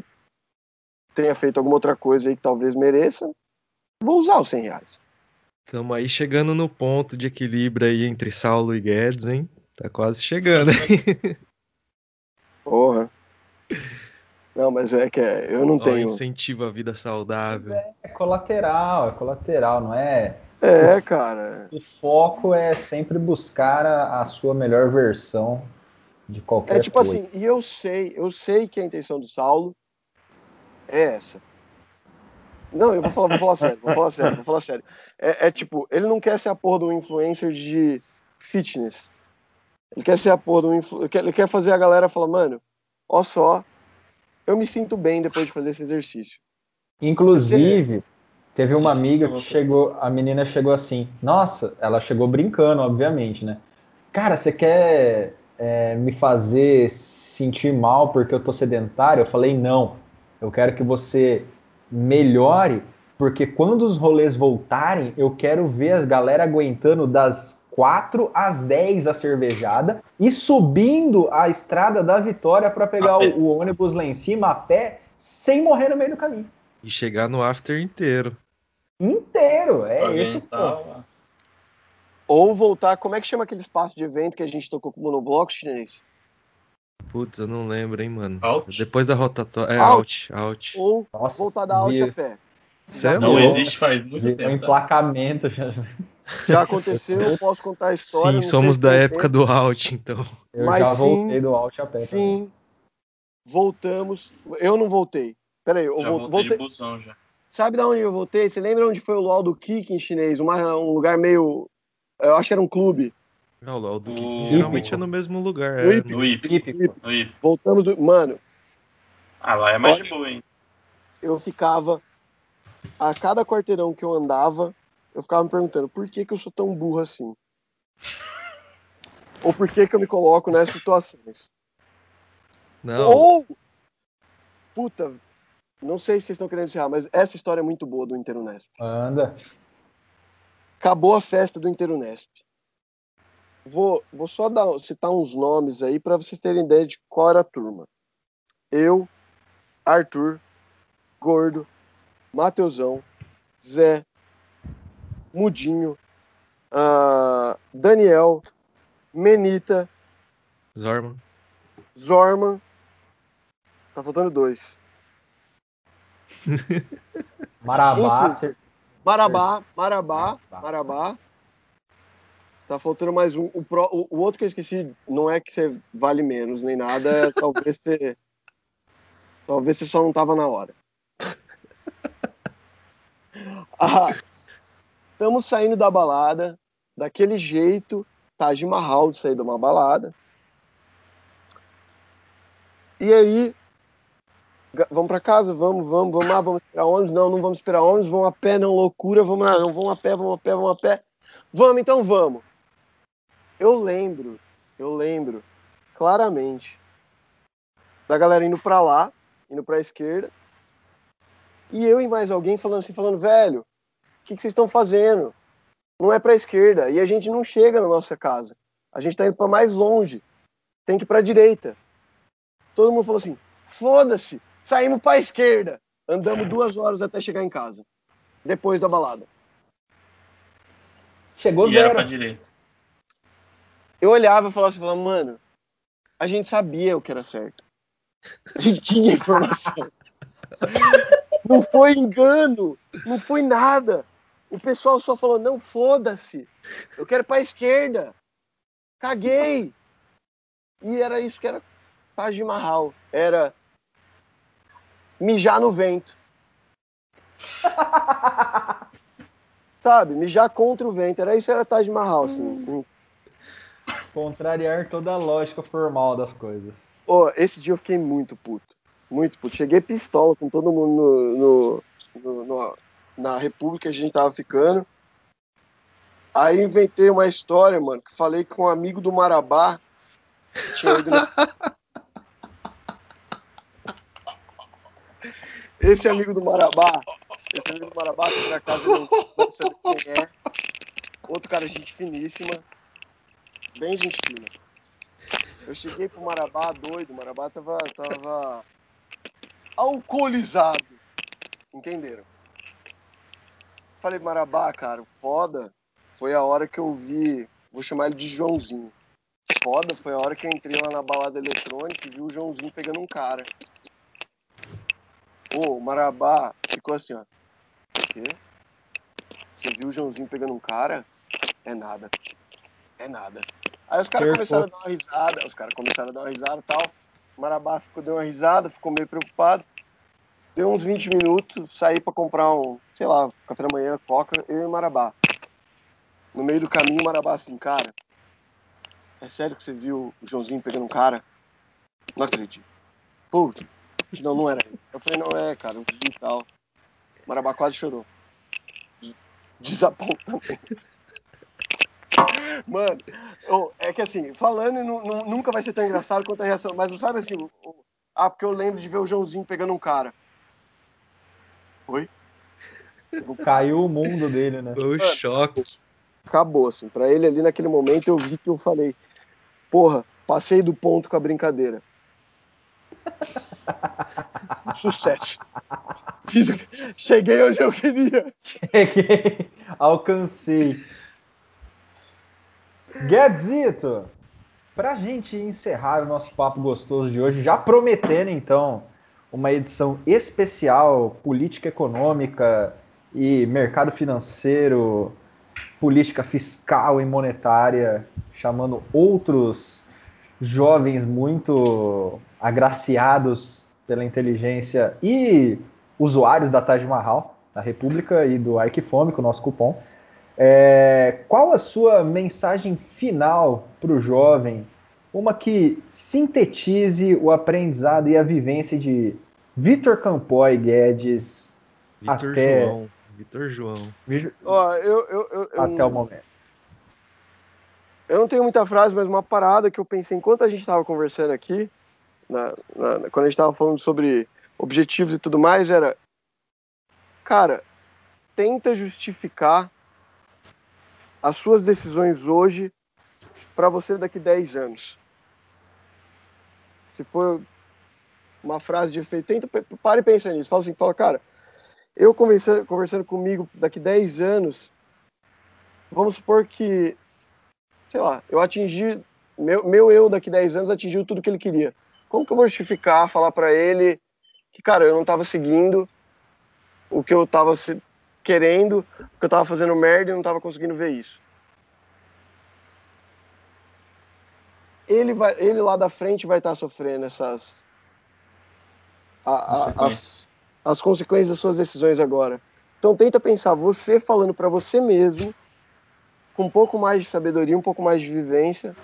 tenha feito alguma outra coisa aí que talvez mereça, vou usar os 100 reais. Tamo aí chegando no ponto de equilíbrio aí entre Saulo e Guedes, hein? Tá quase chegando. [laughs] Porra. Não, mas é que é, eu não Ó, tenho. incentiva a vida saudável. É colateral, é colateral, não é? É, cara. O foco é sempre buscar a, a sua melhor versão de qualquer É tipo coisa. assim, e eu sei, eu sei que a intenção do Saulo é essa. Não, eu vou falar, vou falar sério, vou falar sério, vou falar sério. É, é tipo, ele não quer ser a porra do influencer de fitness. Ele quer ser a porra do influ... ele quer, ele quer fazer a galera falar, mano, ó só, eu me sinto bem depois de fazer esse exercício. Inclusive, teve uma amiga que chegou, a menina chegou assim, nossa, ela chegou brincando, obviamente, né? Cara, você quer é, me fazer sentir mal porque eu tô sedentário? Eu falei, não. Eu quero que você melhore, porque quando os rolês voltarem, eu quero ver as galera aguentando das 4 às 10 a cervejada e subindo a estrada da Vitória para pegar o, o ônibus lá em cima a pé, sem morrer no meio do caminho. E chegar no after inteiro. Inteiro, é Alguém esse ponto. Ou voltar, como é que chama aquele espaço de evento que a gente tocou com o monobloco chinês? Putz, eu não lembro, hein, mano. Out? Depois da rotatória. É, Out. out, out. Ou Nossa, voltar da alt vi- a pé. Cê Não existe faz muito um tempo. Tá? emplacamento. já- Já aconteceu, eu posso contar a história. Sim, somos da época tempo. do out, então. Eu Mas já sim, voltei do alt a pé. também. Sim, voltamos. Eu não voltei. Peraí, eu Já vol- voltei, voltei. de busão já. Sabe de onde eu voltei? Você lembra onde foi o luau do Kik em chinês? Uma- um lugar meio. Eu acho que era um clube. Não, o do O- Kiki geralmente é no mesmo lugar. No É, Hip. No IP. No IP. Voltamos do. Mano, Ah, lá é mais de boa, hein? eu ficava. A cada quarteirão que eu andava, eu ficava me perguntando por que, que eu sou tão burro assim? Ou por que, que eu me coloco nessas situações? Não, Ou. Puta, não sei se vocês estão querendo encerrar, mas essa história é muito boa do Interunesp. Anda. Acabou a festa do Interunesp. Vou, vou só dar, citar uns nomes aí para vocês terem ideia de qual era a turma. Eu, Arthur, Gordo, Mateusão, Zé, Mudinho, ah, Daniel, Menita, Zorman. Zorman. Tá faltando dois. [laughs] Marabá. Enfim. Marabá, Marabá, Tá. Marabá. Tá faltando mais um. O, pro- o- outro que eu esqueci não é que você vale menos nem nada, é talvez você. [laughs] Talvez você só não tava na hora. [laughs] Ah, Estamos saindo da balada, daquele jeito, Taj Mahal de sair de uma balada. E aí, vamos pra casa? Vamos, vamos, vamos lá, vamos esperar ônibus? Não, não vamos esperar ônibus, vamos a pé, não, loucura, vamos lá, não, vamos a pé, vamos a pé, vamos a pé. Vamos, então vamos. Eu lembro, eu lembro claramente da galera indo pra lá, indo pra esquerda, e eu e mais alguém falando assim, falando, velho, o que, que vocês estão fazendo? Não é pra esquerda, e a gente não chega na nossa casa. A gente tá indo pra mais longe, tem que ir pra direita. Todo mundo falou assim, foda-se, saímos pra esquerda. Andamos duas horas até chegar em casa, depois da balada. Chegou E era zero. pra direita. eu olhava e falava assim, falava, mano, a gente sabia o que era certo. A gente tinha informação. [laughs] Não foi engano, não foi nada. O pessoal só falou, não, foda-se, eu quero ir pra esquerda. Caguei. E era isso que era Taj Mahal. Era mijar no vento. [laughs] Sabe? Mijar contra o vento. Era isso que era Taj Mahal, assim. Contrariar toda a lógica formal das coisas. Ô, esse dia eu fiquei muito puto. Muito puto. Cheguei pistola com todo mundo no, no- no- no- na República que a gente tava ficando. Aí inventei uma história, mano, que falei com um amigo do Marabá. que Tinha ido na... [laughs] Esse amigo do Marabá, esse amigo do Marabá, que por acaso não não sabe quem é. Outro cara, gente finíssima. Bem gente fina. Eu cheguei pro Marabá doido, o Marabá tava, tava alcoolizado. Entenderam? Falei, Marabá, cara, foda. Foi a hora que eu vi. Vou chamar ele de Joãozinho. Foda, foi a hora que eu entrei lá na balada eletrônica e vi o Joãozinho pegando um cara. Ô, o Marabá ficou assim, ó. O quê? Você viu o Joãozinho pegando um cara? É nada. É nada. Aí os caras começaram a dar uma risada, os caras começaram a dar uma risada e tal. O Marabá ficou, deu uma risada, ficou meio preocupado. deu uns 20 minutos, saí para comprar um, sei lá, café da manhã, coca, eu e Marabá. No meio do caminho, Marabá assim, cara, é sério que você viu o Joãozinho pegando um cara? Não acredito. Putz, não, não era. Eu falei, não é, cara, eu vi e tal. Marabá quase chorou. Desapontamento. [laughs] Mano, eu, é que assim, falando nunca vai ser tão engraçado quanto a reação, mas não sabe assim, o, ah, porque eu lembro de ver o Joãozinho pegando um cara. Oi? [laughs] Caiu o mundo dele, né? Foi o choque. Acabou, assim. Pra ele ali naquele momento eu vi que eu falei, porra, passei do ponto com a brincadeira. [laughs] [laughs] Sucesso. Cheguei onde eu queria. Cheguei, alcancei. Guedzito, para a gente encerrar o nosso papo gostoso de hoje, já prometendo então uma edição especial política econômica e mercado financeiro, política fiscal e monetária, chamando outros jovens muito agraciados pela inteligência e usuários da Taj Mahal, da República e do Ike Fome, com o nosso cupom. É, qual a sua mensagem final para o jovem? Uma que sintetize o aprendizado e a vivência de Vitor Campoy Guedes Vitor até... João. Vitor João. Oh, eu, eu, eu, até o momento. Eu não tenho muita frase, mas uma parada que eu pensei enquanto a gente estava conversando aqui, na, na, quando a gente estava falando sobre objetivos e tudo mais, era, cara, tenta justificar as suas decisões hoje para você daqui 10 anos. Se for uma frase de efeito, tenta, pare e pensa nisso. Fala assim, fala, cara, eu conversando, conversando comigo daqui 10 anos, vamos supor que, sei lá, eu atingi, meu, meu eu daqui 10 anos atingiu tudo que ele queria. Como que eu vou justificar, falar para ele que, cara, eu não estava seguindo o que eu estava querendo, porque eu tava fazendo merda e não tava conseguindo ver isso. Ele, vai, ele lá da frente vai estar tá sofrendo essas. A, a, as, as consequências das suas decisões agora. Então tenta pensar, você falando para você mesmo, com um pouco mais de sabedoria, um pouco mais de vivência,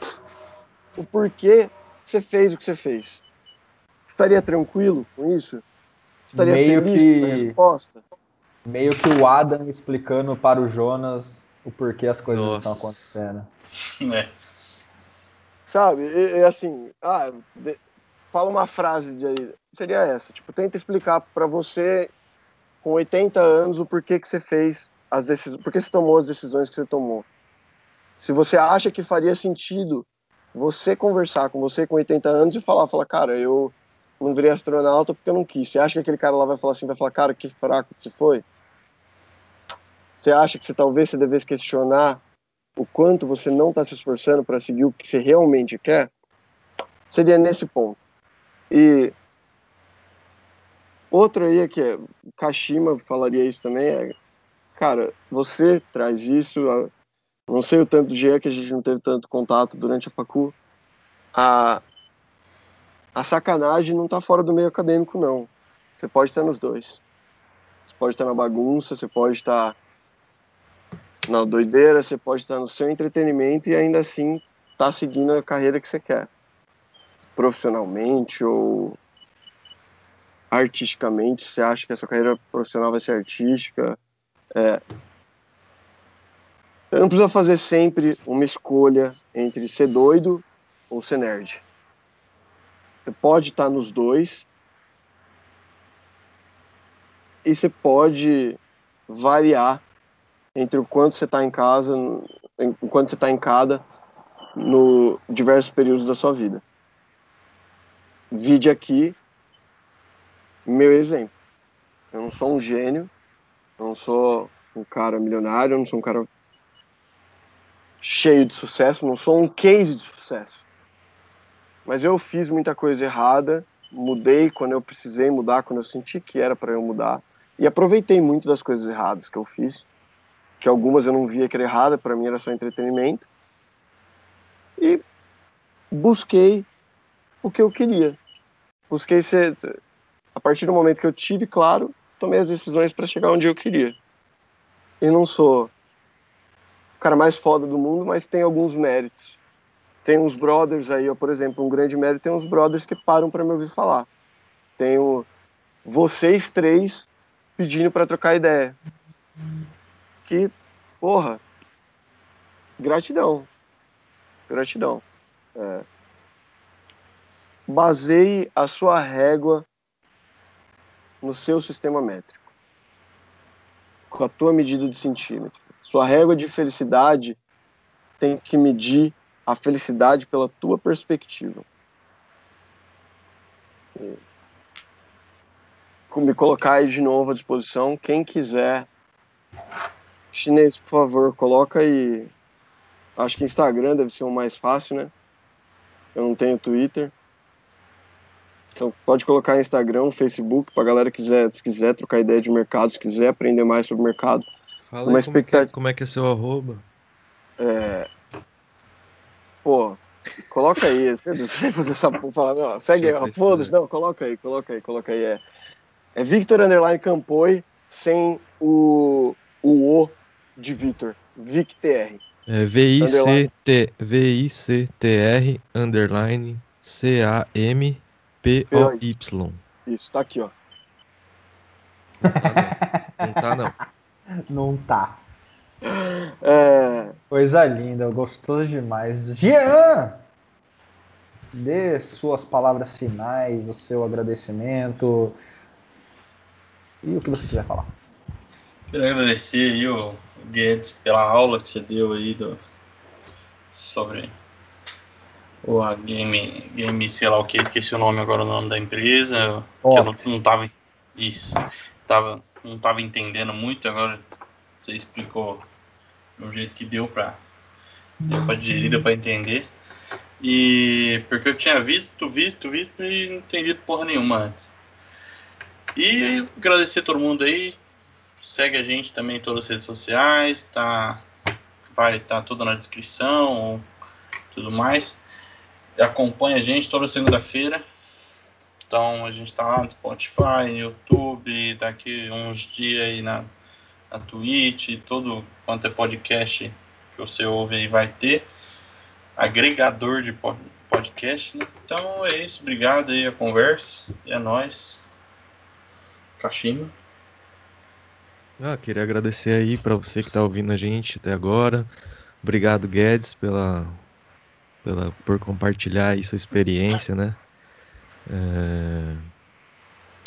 o porquê você fez o que você fez. Estaria tranquilo com isso? Estaria Meio feliz que... com a resposta? meio que o Adam explicando para o Jonas o porquê as coisas Nossa. estão acontecendo. [laughs] É. Sabe, e, e assim, ah, de, fala uma frase de aí, seria essa, tipo, tenta explicar para você com 80 anos o porquê que você fez as decisões, por que você tomou as decisões que você tomou. Se você acha que faria sentido você conversar com você com 80 anos e falar, falar, cara, eu não virei astronauta porque eu não quis. Você acha que aquele cara lá vai falar assim, vai falar, cara, que fraco que você foi? Você acha que você talvez você devesse questionar o quanto você não está se esforçando para seguir o que você realmente quer? Seria nesse ponto. E outro aí é que é, Kashima falaria isso também, é, cara, você traz isso, não sei o tanto de Jean que a gente não teve tanto contato durante a facu, a, a sacanagem não está fora do meio acadêmico, não. Você pode estar nos dois. Você pode estar na bagunça, você pode estar na doideira, você pode estar no seu entretenimento e ainda assim tá seguindo a carreira que você quer. Profissionalmente ou artisticamente, você acha que a sua carreira profissional vai ser artística. É. Você não precisa fazer sempre uma escolha entre ser doido ou ser nerd. Você pode estar nos dois. E você pode variar entre o quanto você está em casa, o quanto você está em cada, no diversos períodos da sua vida. Vide aqui meu exemplo. Eu não sou um gênio, eu não sou um cara milionário, eu não sou um cara cheio de sucesso, não sou um case de sucesso. Mas eu fiz muita coisa errada, mudei quando eu precisei mudar, quando eu senti que era para eu mudar, e aproveitei muito das coisas erradas que eu fiz que algumas eu não via que era errada, para mim era só entretenimento. E busquei o que eu queria. Busquei ser a partir do momento que eu tive claro, tomei as decisões para chegar onde eu queria. E não sou cara mais foda do mundo, mas tem alguns méritos. Tem uns brothers aí, ó, por exemplo, um grande mérito tem uns brothers que param para me ouvir falar. Tenho vocês três pedindo para trocar ideia. Que, porra, gratidão. Gratidão. É. Baseie a sua régua no seu sistema métrico, com a tua medida de centímetro. Sua régua de felicidade tem que medir a felicidade pela tua perspectiva. Me colocar aí de novo à disposição. Quem quiser. Chinês, por favor, coloca aí. Acho que Instagram deve ser o mais fácil, né? Eu não tenho Twitter. Então pode colocar Instagram, Facebook, pra galera que quiser, se quiser trocar ideia de mercado, se quiser aprender mais sobre o mercado. Fala Uma expectativa... é que, como é que é seu arroba? É... Pô, coloca aí. Não sei fazer essa porra. Não, segue aí, foda-se. Não, coloca aí, coloca aí, coloca aí. É, é Victor Underline Campoi sem o, o O de Victor. VicTR. É V-I-C-T, V-I-C-T-R underline C-A-M P-O-Y. Isso, tá aqui, ó. Não tá, não. Não tá. [laughs] É... Coisa linda, gostoso demais. Jean! Dê suas palavras finais, o seu agradecimento e o que você quiser falar. Quero agradecer aí o Guedes pela aula que você deu aí do, sobre ou a Game, Game, sei lá o que, esqueci o nome agora, o nome da empresa, oh. que eu não, não tava, isso, tava, não tava entendendo muito, agora você explicou de um jeito que deu para pra digerir, deu pra entender, e porque eu tinha visto, visto, visto e não entendido porra nenhuma antes. E agradecer a todo mundo aí, segue a gente também em todas as redes sociais, tá, vai estar tá tudo na descrição, tudo mais acompanha a gente toda segunda-feira. Então a gente está lá no Spotify, no YouTube, daqui uns dias aí na, na Twitch, todo quanto é podcast que você ouve aí vai ter. Agregador de podcast, né? Então é isso, obrigado aí a conversa. E é nóis. Kashima. Ah, queria agradecer aí para você que está ouvindo a gente até agora. Obrigado, Guedes, pela pela, por compartilhar aí sua experiência, né? É,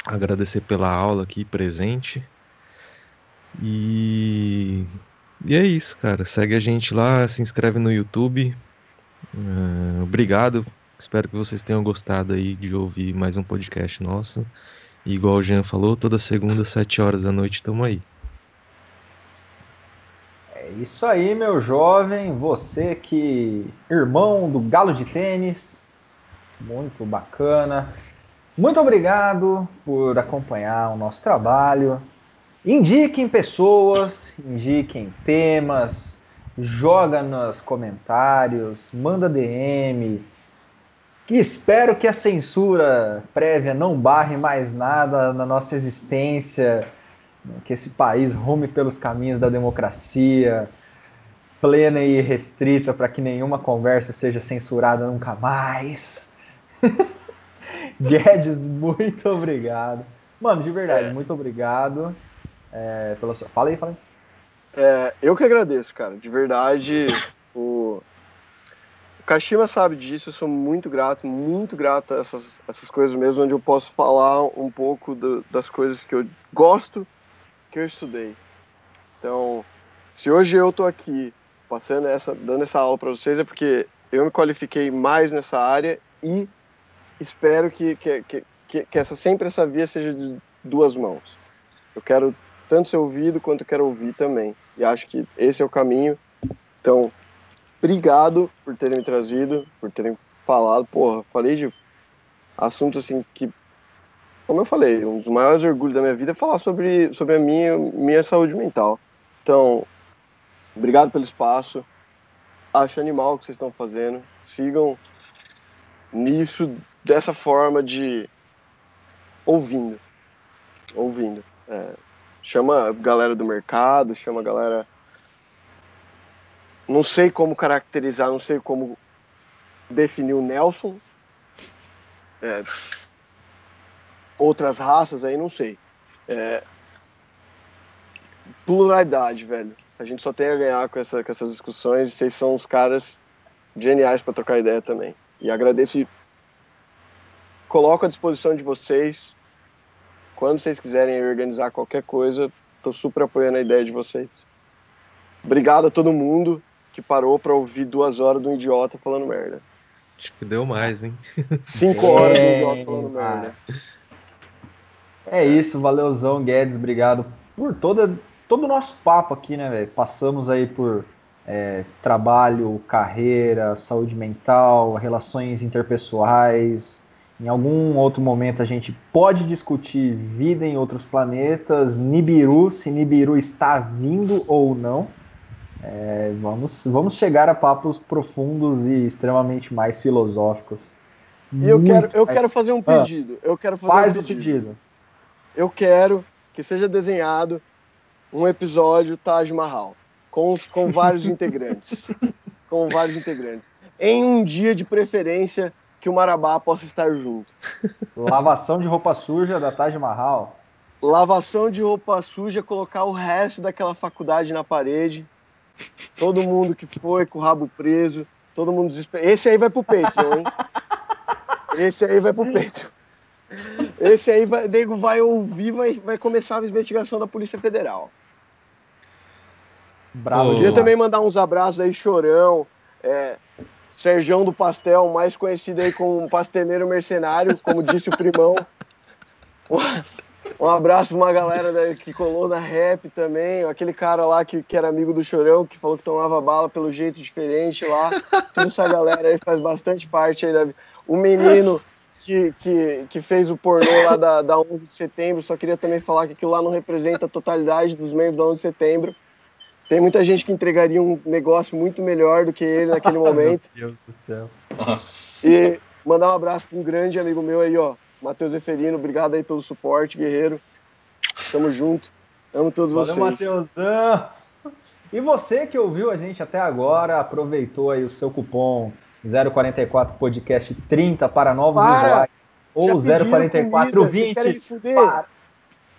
agradecer pela aula aqui presente. E, e é isso, cara. Segue a gente lá, se inscreve no YouTube. É, obrigado. Espero que vocês tenham gostado aí de ouvir mais um podcast nosso. E igual o Jean falou, toda segunda, sete horas da noite, estamos aí. É isso aí, meu jovem, você que irmão do Galo de Tênis, muito bacana. Muito obrigado por acompanhar o nosso trabalho. Indiquem pessoas, indiquem temas, joga nos comentários, manda DM. Que espero que a censura prévia não barre mais nada na nossa existência que esse país rume pelos caminhos da democracia plena e restrita para que nenhuma conversa seja censurada nunca mais. [laughs] Guedes, muito obrigado. Mano, de verdade, é. muito obrigado é, pela sua. Fala aí, fala aí. É, eu que agradeço, cara. De verdade, o, o Kashima sabe disso. Eu sou muito grato, muito grato a essas, essas coisas mesmo, onde eu posso falar um pouco do, das coisas que eu gosto que eu estudei. Então, se hoje eu estou aqui passando essa, dando essa aula para vocês é porque eu me qualifiquei mais nessa área e espero que, que, que, que, essa sempre essa via seja de duas mãos. Eu quero tanto ser ouvido quanto quero ouvir também. E acho que esse é o caminho. Então, obrigado por terem me trazido, por terem falado. Porra, falei de assunto assim que como eu falei, um dos maiores orgulhos da minha vida é falar sobre, sobre a minha, minha saúde mental. Então, obrigado pelo espaço. Acho animal o que vocês estão fazendo. Sigam nisso dessa forma de ouvindo. Ouvindo. É, chama a galera do mercado, chama a galera. Não sei como caracterizar, não sei como definir o Nelson. É, outras raças aí, não sei. É, pluralidade, velho. A gente só tem a ganhar com, essa, com essas discussões. Vocês são os caras geniais para trocar ideia também. E agradeço. Coloco à disposição de vocês. Quando vocês quiserem organizar qualquer coisa, tô super apoiando a ideia de vocês. Obrigado a todo mundo que parou para ouvir duas horas de um idiota falando merda. Acho que deu mais, hein? Cinco horas de um idiota falando merda. É isso, valeuzão, Guedes, obrigado por toda, todo o nosso papo aqui, né, velho? Passamos aí por é, trabalho, carreira, saúde mental, relações interpessoais. Em algum outro momento a gente pode discutir vida em outros planetas, Nibiru, se Nibiru está vindo ou não. É, vamos, vamos chegar a papos profundos e extremamente mais filosóficos. E eu quero, eu quero fazer um ah, pedido. Ah, eu quero fazer faz um pedido. o pedido. Eu quero que seja desenhado um episódio Taj Mahal com, com vários [laughs] integrantes. Com vários integrantes. Em um dia de preferência que o Marabá possa estar junto. Lavação de roupa suja da Taj Mahal. Lavação de roupa suja, colocar o resto daquela faculdade na parede. Todo mundo que foi com o rabo preso, todo mundo desesperado. Esse aí vai pro Patreon, hein? Esse aí vai pro Patreon. Esse aí, vai, nego vai ouvir, vai, vai começar a investigação da Polícia Federal. Bravo. Queria também mandar uns abraços aí, Chorão, é, Serjão do Pastel, mais conhecido aí como Pasteleiro Mercenário, como disse o primão. Um, abraço pra uma galera da, que colou na rap também, aquele cara lá que, que era amigo do Chorão, que falou que tomava bala pelo jeito diferente lá. Toda essa galera aí faz bastante parte aí da O menino que, que, que fez o pornô lá da, da 11 de setembro, só queria também falar que aquilo lá não representa a totalidade dos membros da 11 de setembro. Tem muita gente que entregaria um negócio muito melhor do que ele naquele [laughs] momento. meu Deus do céu. Nossa. E mandar um abraço para um grande amigo meu aí, ó, Matheus Eferino. Obrigado aí pelo suporte, guerreiro. Tamo junto. Amo todos Valeu, vocês. Matheusão. E você que ouviu a gente até agora, aproveitou aí o seu cupom 044 podcast 30 para novos Para! usuários ou Já pediram 044 comida, vocês querem me 20 fuder? para,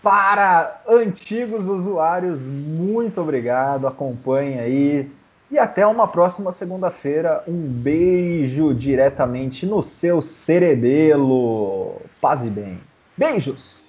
para antigos usuários. Muito obrigado, acompanhe aí. E até uma próxima segunda-feira. Um beijo diretamente no seu cerebelo. Paz e bem. Beijos!